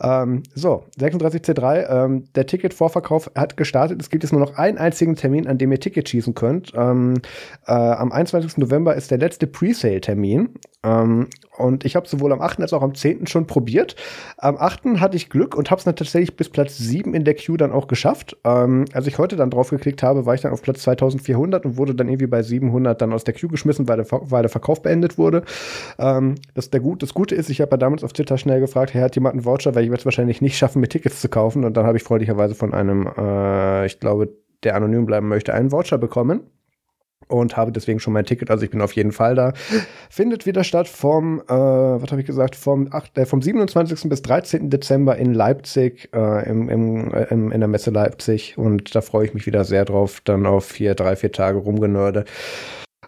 Ähm, so, 36C3, ähm, der Ticket-Vorverkauf hat gestartet. Es gibt jetzt nur noch einen einzigen Termin, an dem ihr Ticket schießen könnt. Ähm, äh, am 21. November ist der letzte Presale-Termin. Ähm, und ich habe sowohl am 8. als auch am 10. schon probiert. Am 8. hatte ich Glück und habe es dann tatsächlich bis Platz 7 in der Queue dann auch geschafft. Ähm, als ich heute dann drauf geklickt habe, war ich dann auf Platz 2400 und wurde dann irgendwie bei 700 dann aus der Queue geschmissen, weil der, weil der Verkauf beendet wurde. Ähm, das, der Gut, das Gute ist, ich habe ja damals auf Twitter schnell gefragt, hey, hat jemand einen Voucher, weil ich werde es wahrscheinlich nicht schaffen, mir Tickets zu kaufen. Und dann habe ich freundlicherweise von einem, äh, ich glaube, der anonym bleiben möchte, einen Voucher bekommen und habe deswegen schon mein Ticket, also ich bin auf jeden Fall da. Findet wieder statt vom, äh, was habe ich gesagt, vom, 8, äh, vom 27. bis 13. Dezember in Leipzig, äh, im, im, äh, in der Messe Leipzig und da freue ich mich wieder sehr drauf, dann auf vier, drei, vier Tage rumgenörde.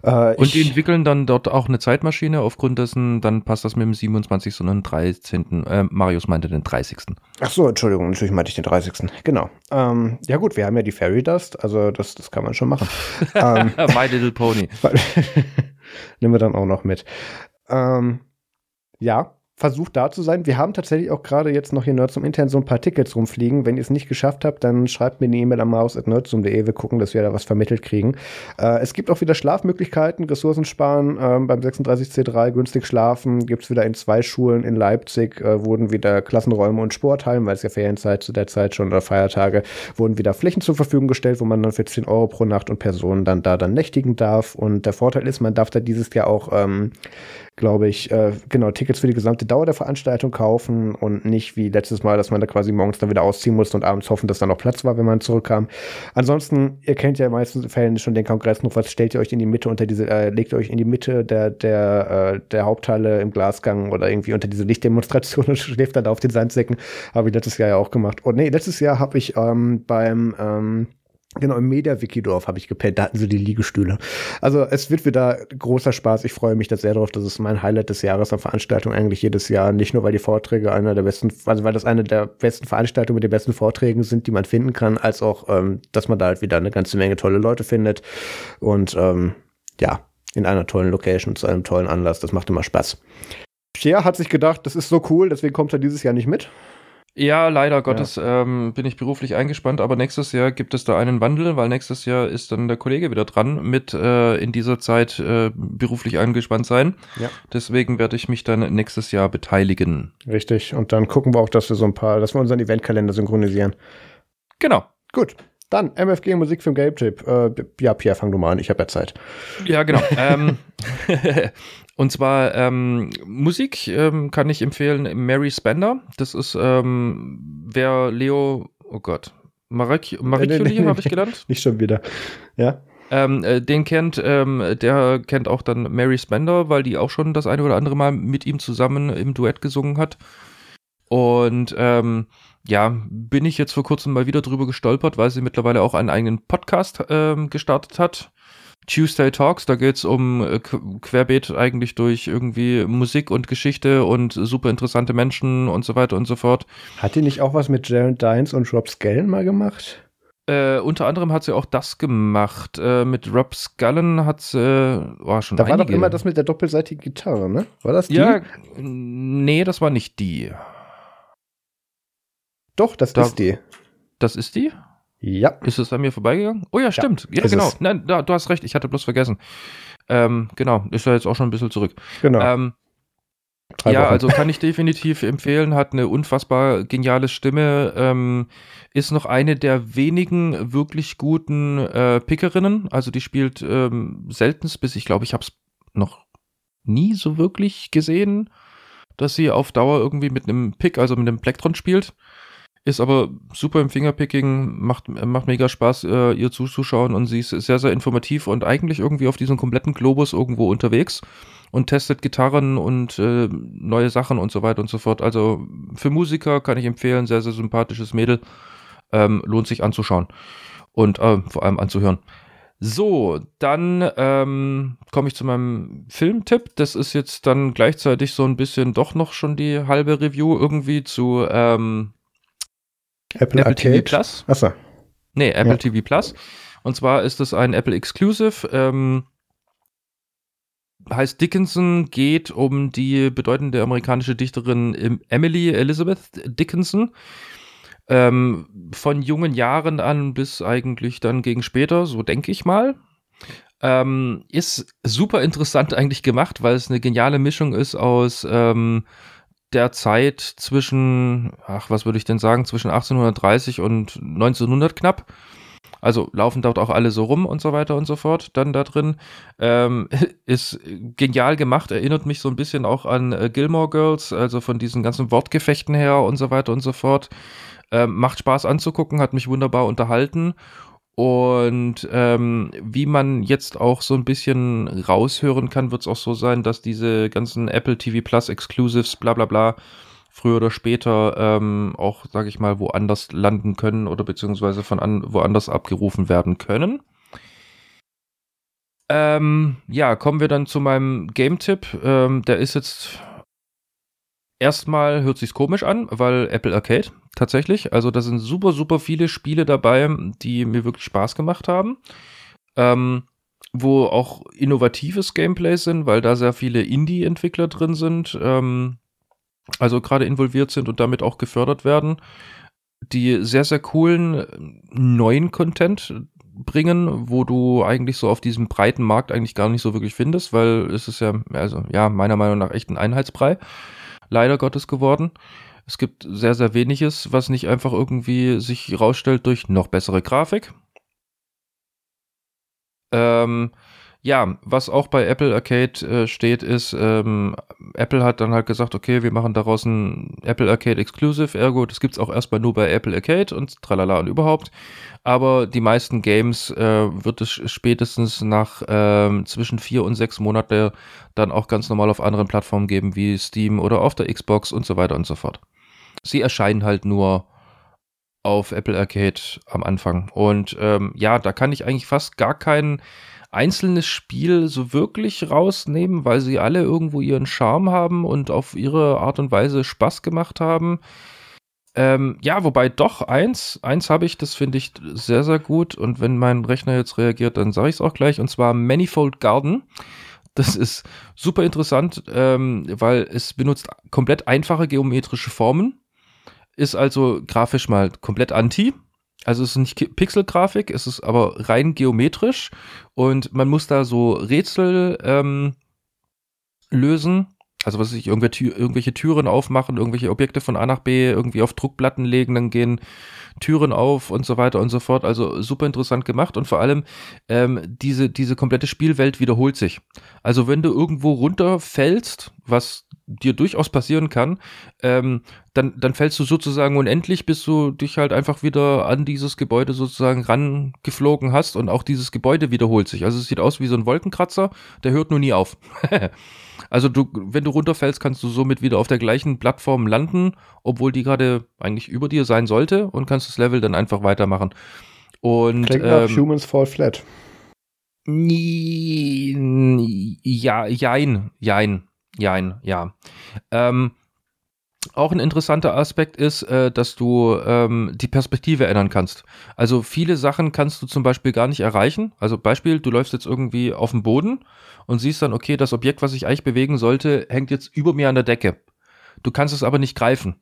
Äh, und die entwickeln dann dort auch eine Zeitmaschine, aufgrund dessen, dann passt das mit dem 27. und dem 13. Äh, Marius meinte den 30. Ach so, Entschuldigung, natürlich meinte ich den 30. Genau. Ähm, ja gut, wir haben ja die Fairy Dust, also das, das kann man schon machen. ähm, My Little Pony. Nehmen wir dann auch noch mit. Ähm, ja, versucht da zu sein. Wir haben tatsächlich auch gerade jetzt noch hier Nerds zum Intern so ein paar Tickets rumfliegen. Wenn ihr es nicht geschafft habt, dann schreibt mir eine E-Mail am maus.nerdsum.de. Wir gucken, dass wir da was vermittelt kriegen. Äh, es gibt auch wieder Schlafmöglichkeiten, Ressourcen sparen. Ähm, beim 36C3 günstig schlafen. Gibt es wieder in zwei Schulen in Leipzig, äh, wurden wieder Klassenräume und Sporthallen, weil es ja Ferienzeit zu der Zeit schon oder Feiertage, wurden wieder Flächen zur Verfügung gestellt, wo man dann für 10 Euro pro Nacht und Person dann da dann nächtigen darf. Und der Vorteil ist, man darf da dieses Jahr auch ähm, glaube ich, äh, genau, Tickets für die gesamte Dauer der Veranstaltung kaufen und nicht wie letztes Mal, dass man da quasi morgens dann wieder ausziehen musste und abends hoffen, dass da noch Platz war, wenn man zurückkam. Ansonsten, ihr kennt ja in meisten Fällen schon den Kongressruf, was stellt ihr euch in die Mitte unter diese, äh, legt ihr euch in die Mitte der, der, äh, der Haupthalle im Glasgang oder irgendwie unter diese Lichtdemonstration und schläft dann da auf den Sandsäcken. Habe ich letztes Jahr ja auch gemacht. Und nee, letztes Jahr habe ich ähm, beim ähm, Genau, im Media Wikidorf habe ich gepennt, da hatten sie die Liegestühle. Also es wird wieder großer Spaß. Ich freue mich da sehr drauf. Das ist mein Highlight des Jahres an Veranstaltungen eigentlich jedes Jahr. Nicht nur, weil die Vorträge einer der besten, also weil das eine der besten Veranstaltungen mit den besten Vorträgen sind, die man finden kann, als auch, ähm, dass man da halt wieder eine ganze Menge tolle Leute findet. Und ähm, ja, in einer tollen Location zu einem tollen Anlass. Das macht immer Spaß. Pierre hat sich gedacht, das ist so cool, deswegen kommt er dieses Jahr nicht mit. Ja, leider Gottes ja. Ähm, bin ich beruflich eingespannt, aber nächstes Jahr gibt es da einen Wandel, weil nächstes Jahr ist dann der Kollege wieder dran mit äh, in dieser Zeit äh, beruflich eingespannt sein. Ja. Deswegen werde ich mich dann nächstes Jahr beteiligen. Richtig. Und dann gucken wir auch, dass wir so ein paar, dass wir unseren Eventkalender synchronisieren. Genau. Gut. Dann MFG Musikfilm Game Tip. Äh, ja, Pierre, fang du mal an. Ich habe ja Zeit. Ja, genau. ähm, und zwar ähm, Musik ähm, kann ich empfehlen. Mary Spender. Das ist ähm, wer Leo. Oh Gott. Marek nee, nee, nee, habe ich gelernt. Nicht schon wieder. Ja. Ähm, äh, den kennt, ähm, der kennt auch dann Mary Spender, weil die auch schon das eine oder andere Mal mit ihm zusammen im Duett gesungen hat. Und ähm, ja, bin ich jetzt vor kurzem mal wieder drüber gestolpert, weil sie mittlerweile auch einen eigenen Podcast ähm, gestartet hat. Tuesday Talks, da geht's um äh, Querbeet eigentlich durch irgendwie Musik und Geschichte und super interessante Menschen und so weiter und so fort. Hat die nicht auch was mit Jared Dines und Rob Scallon mal gemacht? Äh, unter anderem hat sie auch das gemacht. Äh, mit Rob Scullen hat sie, oh, schon Da einige. war doch immer das mit der doppelseitigen Gitarre, ne? War das die? Ja, nee, das war nicht die. Doch, das da, ist die. Das ist die? Ja. Ist es an mir vorbeigegangen? Oh ja, stimmt. Ja, ja genau. Es. Nein, da, du hast recht, ich hatte bloß vergessen. Ähm, genau, ist ja jetzt auch schon ein bisschen zurück. Genau. Ähm, ja, also kann ich definitiv empfehlen, hat eine unfassbar geniale Stimme, ähm, ist noch eine der wenigen wirklich guten äh, Pickerinnen, also die spielt ähm, seltenst bis, ich glaube, ich habe es noch nie so wirklich gesehen, dass sie auf Dauer irgendwie mit einem Pick, also mit einem Plektron spielt. Ist aber super im Fingerpicking, macht, macht mega Spaß, äh, ihr zuzuschauen und sie ist sehr, sehr informativ und eigentlich irgendwie auf diesem kompletten Globus irgendwo unterwegs und testet Gitarren und äh, neue Sachen und so weiter und so fort. Also für Musiker kann ich empfehlen, sehr, sehr sympathisches Mädel. Ähm, lohnt sich anzuschauen und äh, vor allem anzuhören. So, dann ähm, komme ich zu meinem Filmtipp. Das ist jetzt dann gleichzeitig so ein bisschen doch noch schon die halbe Review irgendwie zu ähm, Apple, Apple TV Plus. Achso. Nee, Apple ja. TV Plus. Und zwar ist es ein Apple Exclusive. Ähm, heißt Dickinson, geht um die bedeutende amerikanische Dichterin Emily Elizabeth Dickinson. Ähm, von jungen Jahren an bis eigentlich dann gegen später, so denke ich mal. Ähm, ist super interessant eigentlich gemacht, weil es eine geniale Mischung ist aus ähm, der Zeit zwischen, ach, was würde ich denn sagen, zwischen 1830 und 1900 knapp. Also laufen dort auch alle so rum und so weiter und so fort. Dann da drin ähm, ist genial gemacht, erinnert mich so ein bisschen auch an äh, Gilmore Girls, also von diesen ganzen Wortgefechten her und so weiter und so fort. Ähm, macht Spaß anzugucken, hat mich wunderbar unterhalten und ähm, wie man jetzt auch so ein bisschen raushören kann, wird es auch so sein, dass diese ganzen Apple TV Plus Exclusives, bla bla bla, früher oder später ähm, auch, sage ich mal, woanders landen können oder beziehungsweise von an, woanders abgerufen werden können. Ähm, ja, kommen wir dann zu meinem Game-Tipp. Ähm, der ist jetzt erstmal hört sich's komisch an, weil Apple Arcade tatsächlich. Also da sind super, super viele Spiele dabei, die mir wirklich Spaß gemacht haben. Ähm, wo auch innovatives Gameplay sind, weil da sehr viele Indie-Entwickler drin sind, ähm, also gerade involviert sind und damit auch gefördert werden, die sehr, sehr coolen neuen Content bringen, wo du eigentlich so auf diesem breiten Markt eigentlich gar nicht so wirklich findest, weil es ist ja, also ja, meiner Meinung nach echt ein Einheitsbrei, leider Gottes geworden. Es gibt sehr, sehr weniges, was nicht einfach irgendwie sich rausstellt durch noch bessere Grafik. Ähm, ja, was auch bei Apple Arcade äh, steht, ist, ähm, Apple hat dann halt gesagt, okay, wir machen daraus ein Apple Arcade Exclusive, ergo, das gibt's auch erstmal nur bei Apple Arcade und tralala und überhaupt. Aber die meisten Games äh, wird es spätestens nach ähm, zwischen vier und sechs Monaten dann auch ganz normal auf anderen Plattformen geben, wie Steam oder auf der Xbox und so weiter und so fort. Sie erscheinen halt nur auf Apple Arcade am Anfang. Und ähm, ja, da kann ich eigentlich fast gar keinen einzelnes Spiel so wirklich rausnehmen, weil sie alle irgendwo ihren Charme haben und auf ihre Art und Weise Spaß gemacht haben. Ähm, ja, wobei doch eins, eins habe ich, das finde ich sehr, sehr gut. Und wenn mein Rechner jetzt reagiert, dann sage ich es auch gleich. Und zwar Manifold Garden. Das ist super interessant, ähm, weil es benutzt komplett einfache geometrische Formen. Ist also grafisch mal komplett anti. Also es ist nicht Pixelgrafik, es ist aber rein geometrisch und man muss da so Rätsel ähm, lösen. Also was weiß ich, irgendwelche, irgendwelche Türen aufmachen, irgendwelche Objekte von A nach B irgendwie auf Druckplatten legen, dann gehen Türen auf und so weiter und so fort. Also super interessant gemacht und vor allem ähm, diese, diese komplette Spielwelt wiederholt sich. Also wenn du irgendwo runterfällst, was dir durchaus passieren kann, ähm, dann, dann fällst du sozusagen unendlich, bis du dich halt einfach wieder an dieses Gebäude sozusagen rangeflogen hast und auch dieses Gebäude wiederholt sich. Also es sieht aus wie so ein Wolkenkratzer, der hört nur nie auf. also du, wenn du runterfällst, kannst du somit wieder auf der gleichen Plattform landen, obwohl die gerade eigentlich über dir sein sollte und kannst das Level dann einfach weitermachen. Und, Klingt nach ähm, Humans Fall Flat. Ja, jein, jein. Jein, ja. Ähm, auch ein interessanter Aspekt ist, äh, dass du ähm, die Perspektive ändern kannst. Also viele Sachen kannst du zum Beispiel gar nicht erreichen. Also Beispiel, du läufst jetzt irgendwie auf dem Boden und siehst dann, okay, das Objekt, was ich eigentlich bewegen sollte, hängt jetzt über mir an der Decke. Du kannst es aber nicht greifen.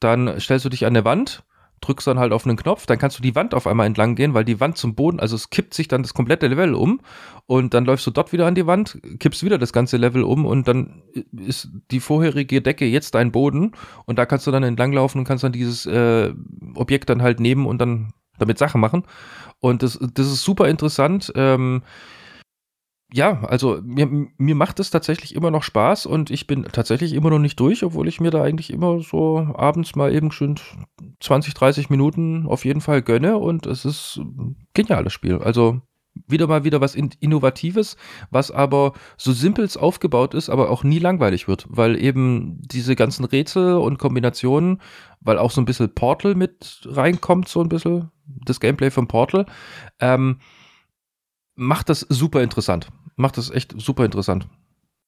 Dann stellst du dich an der Wand drückst dann halt auf einen Knopf, dann kannst du die Wand auf einmal entlang gehen, weil die Wand zum Boden, also es kippt sich dann das komplette Level um und dann läufst du dort wieder an die Wand, kippst wieder das ganze Level um und dann ist die vorherige Decke jetzt dein Boden und da kannst du dann entlanglaufen und kannst dann dieses äh, Objekt dann halt nehmen und dann damit Sachen machen. Und das, das ist super interessant. Ähm, ja, also mir, mir macht es tatsächlich immer noch Spaß und ich bin tatsächlich immer noch nicht durch, obwohl ich mir da eigentlich immer so abends mal eben schön 20, 30 Minuten auf jeden Fall gönne und es ist ein geniales Spiel. Also wieder mal wieder was Innovatives, was aber so simpels aufgebaut ist, aber auch nie langweilig wird, weil eben diese ganzen Rätsel und Kombinationen, weil auch so ein bisschen Portal mit reinkommt, so ein bisschen das Gameplay von Portal, ähm, macht das super interessant. Macht das echt super interessant.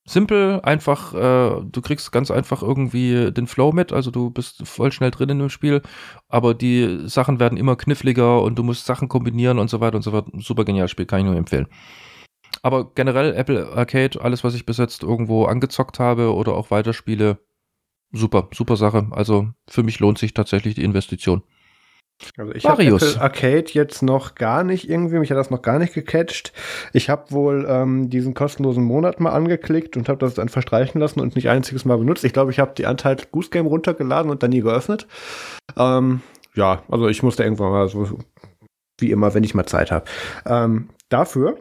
Simpel, einfach, äh, du kriegst ganz einfach irgendwie den Flow mit, also du bist voll schnell drin in dem Spiel, aber die Sachen werden immer kniffliger und du musst Sachen kombinieren und so weiter und so fort. Super geniales Spiel, kann ich nur empfehlen. Aber generell Apple Arcade, alles, was ich bis jetzt irgendwo angezockt habe oder auch weiterspiele, super, super Sache. Also für mich lohnt sich tatsächlich die Investition. Also ich habe Apple Arcade jetzt noch gar nicht irgendwie, mich hat das noch gar nicht gecatcht. Ich habe wohl ähm, diesen kostenlosen Monat mal angeklickt und habe das dann verstreichen lassen und nicht einziges Mal benutzt. Ich glaube, ich habe die Anteil Goose Game runtergeladen und dann nie geöffnet. Ähm, ja, also ich musste irgendwann mal so, wie immer, wenn ich mal Zeit habe. Ähm, dafür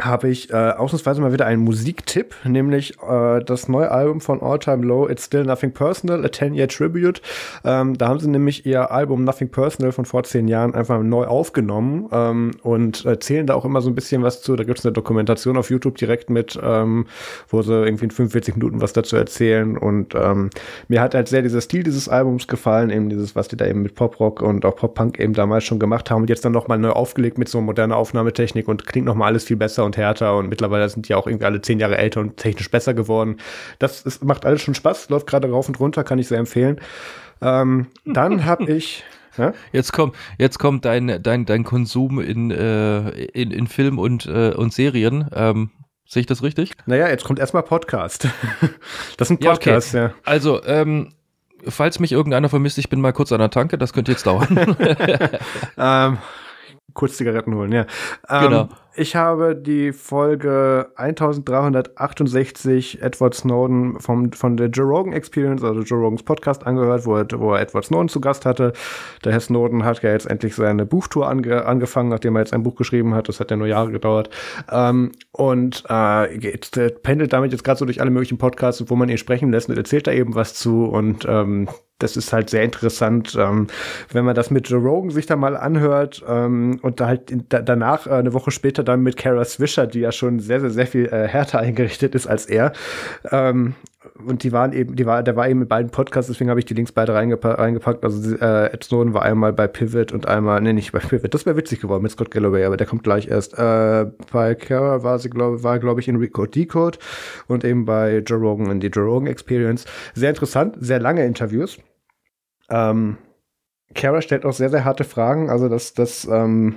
habe ich äh, ausnahmsweise mal wieder einen Musiktipp, nämlich äh, das neue Album von All Time Low, It's Still Nothing Personal, a 10-Year Tribute. Ähm, da haben sie nämlich ihr Album Nothing Personal von vor zehn Jahren einfach neu aufgenommen ähm, und erzählen da auch immer so ein bisschen was zu. Da gibt es eine Dokumentation auf YouTube direkt mit, ähm, wo sie irgendwie in 45 Minuten was dazu erzählen. Und ähm, mir hat halt sehr dieser Stil dieses Albums gefallen, eben dieses, was die da eben mit Pop-Rock und auch Pop-Punk eben damals schon gemacht haben und jetzt dann nochmal neu aufgelegt mit so moderner Aufnahmetechnik und klingt nochmal alles viel besser und härter und mittlerweile sind die auch irgendwie alle zehn Jahre älter und technisch besser geworden. Das ist, macht alles schon Spaß, läuft gerade rauf und runter, kann ich sehr empfehlen. Ähm, dann habe ich ja? Jetzt kommt, jetzt kommt dein, dein, dein Konsum in, äh, in, in Film und, äh, und Serien. Ähm, Sehe ich das richtig? Naja, jetzt kommt erstmal Podcast. das ist ein Podcast, ja. Okay. ja. Also, ähm, falls mich irgendeiner vermisst, ich bin mal kurz an der Tanke, das könnte jetzt dauern. ähm, kurz Zigaretten holen, ja. Ähm, genau. Ich habe die Folge 1368 Edward Snowden vom, von der Joe Rogan Experience, also Joe Rogans Podcast angehört, wo er, wo er Edward Snowden zu Gast hatte. Der Herr Snowden hat ja jetzt endlich seine Buchtour ange, angefangen, nachdem er jetzt ein Buch geschrieben hat. Das hat ja nur Jahre gedauert. Ähm, und äh, äh, pendelt damit jetzt gerade so durch alle möglichen Podcasts, wo man ihn sprechen lässt und erzählt da eben was zu. Und ähm, das ist halt sehr interessant, ähm, wenn man das mit Joe Rogan sich da mal anhört ähm, und da halt in, da, danach äh, eine Woche später dann mit Kara Swisher, die ja schon sehr, sehr, sehr viel äh, härter eingerichtet ist als er. Ähm, und die waren eben, die war, der war eben mit beiden Podcasts, deswegen habe ich die Links beide reingepa reingepackt. Also äh, Ed Snowden war einmal bei Pivot und einmal, nee, nicht bei Pivot, das wäre witzig geworden mit Scott Galloway, aber der kommt gleich erst. Äh, bei Kara war sie, glaube war, glaube ich, in Recode Decode und eben bei Joe Rogan in die Joe Rogan Experience. Sehr interessant, sehr lange Interviews. Ähm, Kara stellt auch sehr, sehr harte Fragen. Also, das, das, ähm,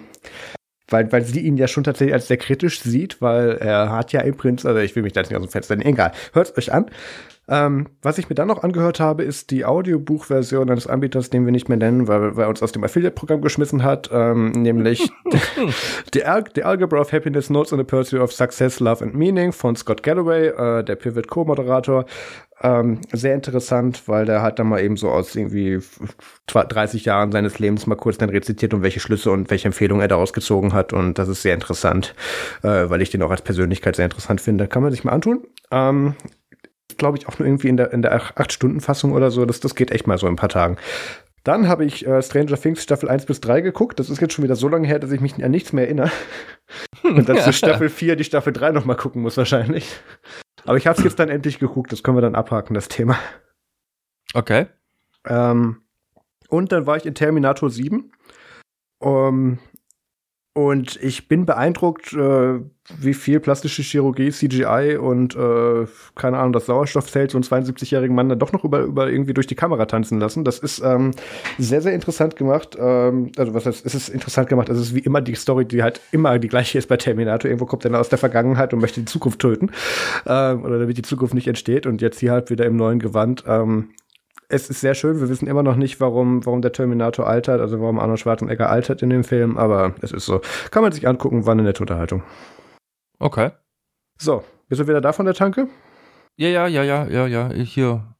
weil, weil sie ihn ja schon tatsächlich als sehr kritisch sieht, weil er hat ja im Prinzip, also ich will mich da nicht aus dem Fenster nehmen, egal, hört euch an. Ähm, was ich mir dann noch angehört habe, ist die Audiobuchversion eines Anbieters, den wir nicht mehr nennen, weil, weil er uns aus dem Affiliate-Programm geschmissen hat, ähm, nämlich The, Al The Algebra of Happiness Notes on the Pursuit of Success, Love and Meaning von Scott Galloway, äh, der Pivot Co-Moderator. Ähm, sehr interessant, weil der hat dann mal eben so aus irgendwie 30 Jahren seines Lebens mal kurz dann rezitiert und welche Schlüsse und welche Empfehlungen er daraus gezogen hat. Und das ist sehr interessant, äh, weil ich den auch als Persönlichkeit sehr interessant finde. Kann man sich mal antun. Ähm, glaube ich, auch nur irgendwie in der, in der 8-Stunden-Fassung oder so. Das, das geht echt mal so in ein paar Tagen. Dann habe ich äh, Stranger Things Staffel 1 bis 3 geguckt. Das ist jetzt schon wieder so lange her, dass ich mich an nichts mehr erinnere. Und dann zu Staffel 4 die Staffel 3 noch mal gucken muss wahrscheinlich. Aber ich habe es jetzt dann endlich geguckt. Das können wir dann abhaken, das Thema. Okay. Ähm, und dann war ich in Terminator 7. Um, und ich bin beeindruckt, äh, wie viel plastische Chirurgie, CGI und äh, keine Ahnung, das Sauerstoffzelt so einen 72-jährigen Mann dann doch noch über, über irgendwie durch die Kamera tanzen lassen. Das ist ähm, sehr, sehr interessant gemacht. Ähm, also was heißt, es ist interessant gemacht. Es ist wie immer die Story, die halt immer die gleiche ist bei Terminator. Irgendwo kommt er aus der Vergangenheit und möchte die Zukunft töten. Ähm, oder damit die Zukunft nicht entsteht. Und jetzt hier halt wieder im neuen Gewand. Ähm, es ist sehr schön. Wir wissen immer noch nicht, warum, warum der Terminator altert, also warum Arnold Schwarzenegger altert in dem Film, aber es ist so. Kann man sich angucken, war eine nette Unterhaltung. Okay. So, bist du wieder da von der Tanke? Ja, ja, ja, ja, ja, ja. Hier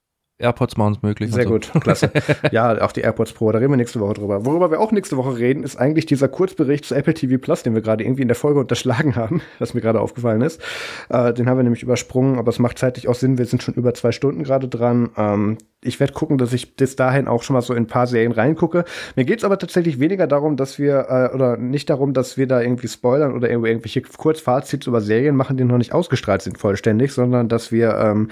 AirPods machen es möglich. Sehr also. gut, klasse. ja, auch die AirPods Pro, da reden wir nächste Woche drüber. Worüber wir auch nächste Woche reden, ist eigentlich dieser Kurzbericht zu Apple TV Plus, den wir gerade irgendwie in der Folge unterschlagen haben, was mir gerade aufgefallen ist. Äh, den haben wir nämlich übersprungen, aber es macht zeitlich auch Sinn. Wir sind schon über zwei Stunden gerade dran. Ähm, ich werde gucken, dass ich bis dahin auch schon mal so in ein paar Serien reingucke. Mir geht es aber tatsächlich weniger darum, dass wir, äh, oder nicht darum, dass wir da irgendwie spoilern oder irgendwelche Kurzfazits über Serien machen, die noch nicht ausgestrahlt sind vollständig, sondern dass wir ähm,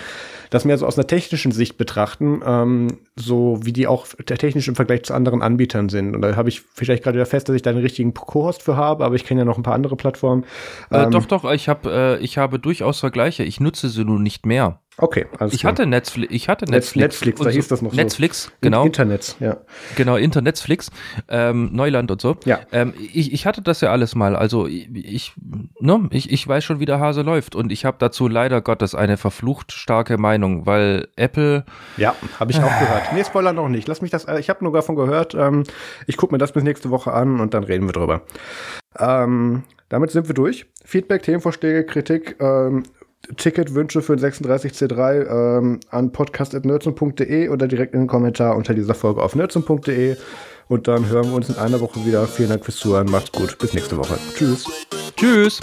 das mehr so aus einer technischen Sicht betrachten, ähm, so wie die auch technisch im Vergleich zu anderen Anbietern sind. Und da habe ich vielleicht gerade wieder fest, dass ich da einen richtigen Co-Host für habe, aber ich kenne ja noch ein paar andere Plattformen. Äh, ähm, doch, doch, ich, hab, äh, ich habe durchaus Vergleiche. Ich nutze sie nun nicht mehr. Okay, alles ich klar. Hatte Netflix, ich hatte Netflix. Netflix, da hieß das noch Netflix, so. genau. Internet, ja. Genau, Internetflix, ähm, Neuland und so. Ja. Ähm, ich, ich hatte das ja alles mal. Also ich, ne, ich, ich weiß schon, wie der Hase läuft. Und ich habe dazu leider Gottes eine verflucht starke Meinung, weil Apple. Ja, habe ich auch gehört. Nee, Spoiler noch nicht. Lass mich das, ich habe nur davon gehört. Ähm, ich gucke mir das bis nächste Woche an und dann reden wir drüber. Ähm, damit sind wir durch. Feedback, Themenvorschläge, Kritik, ähm, Ticketwünsche für den 36C3 ähm, an podcast.nerdsum.de oder direkt in den Kommentar unter dieser Folge auf nerdsum.de. Und dann hören wir uns in einer Woche wieder. Vielen Dank fürs Zuhören. Macht's gut. Bis nächste Woche. Tschüss. Tschüss.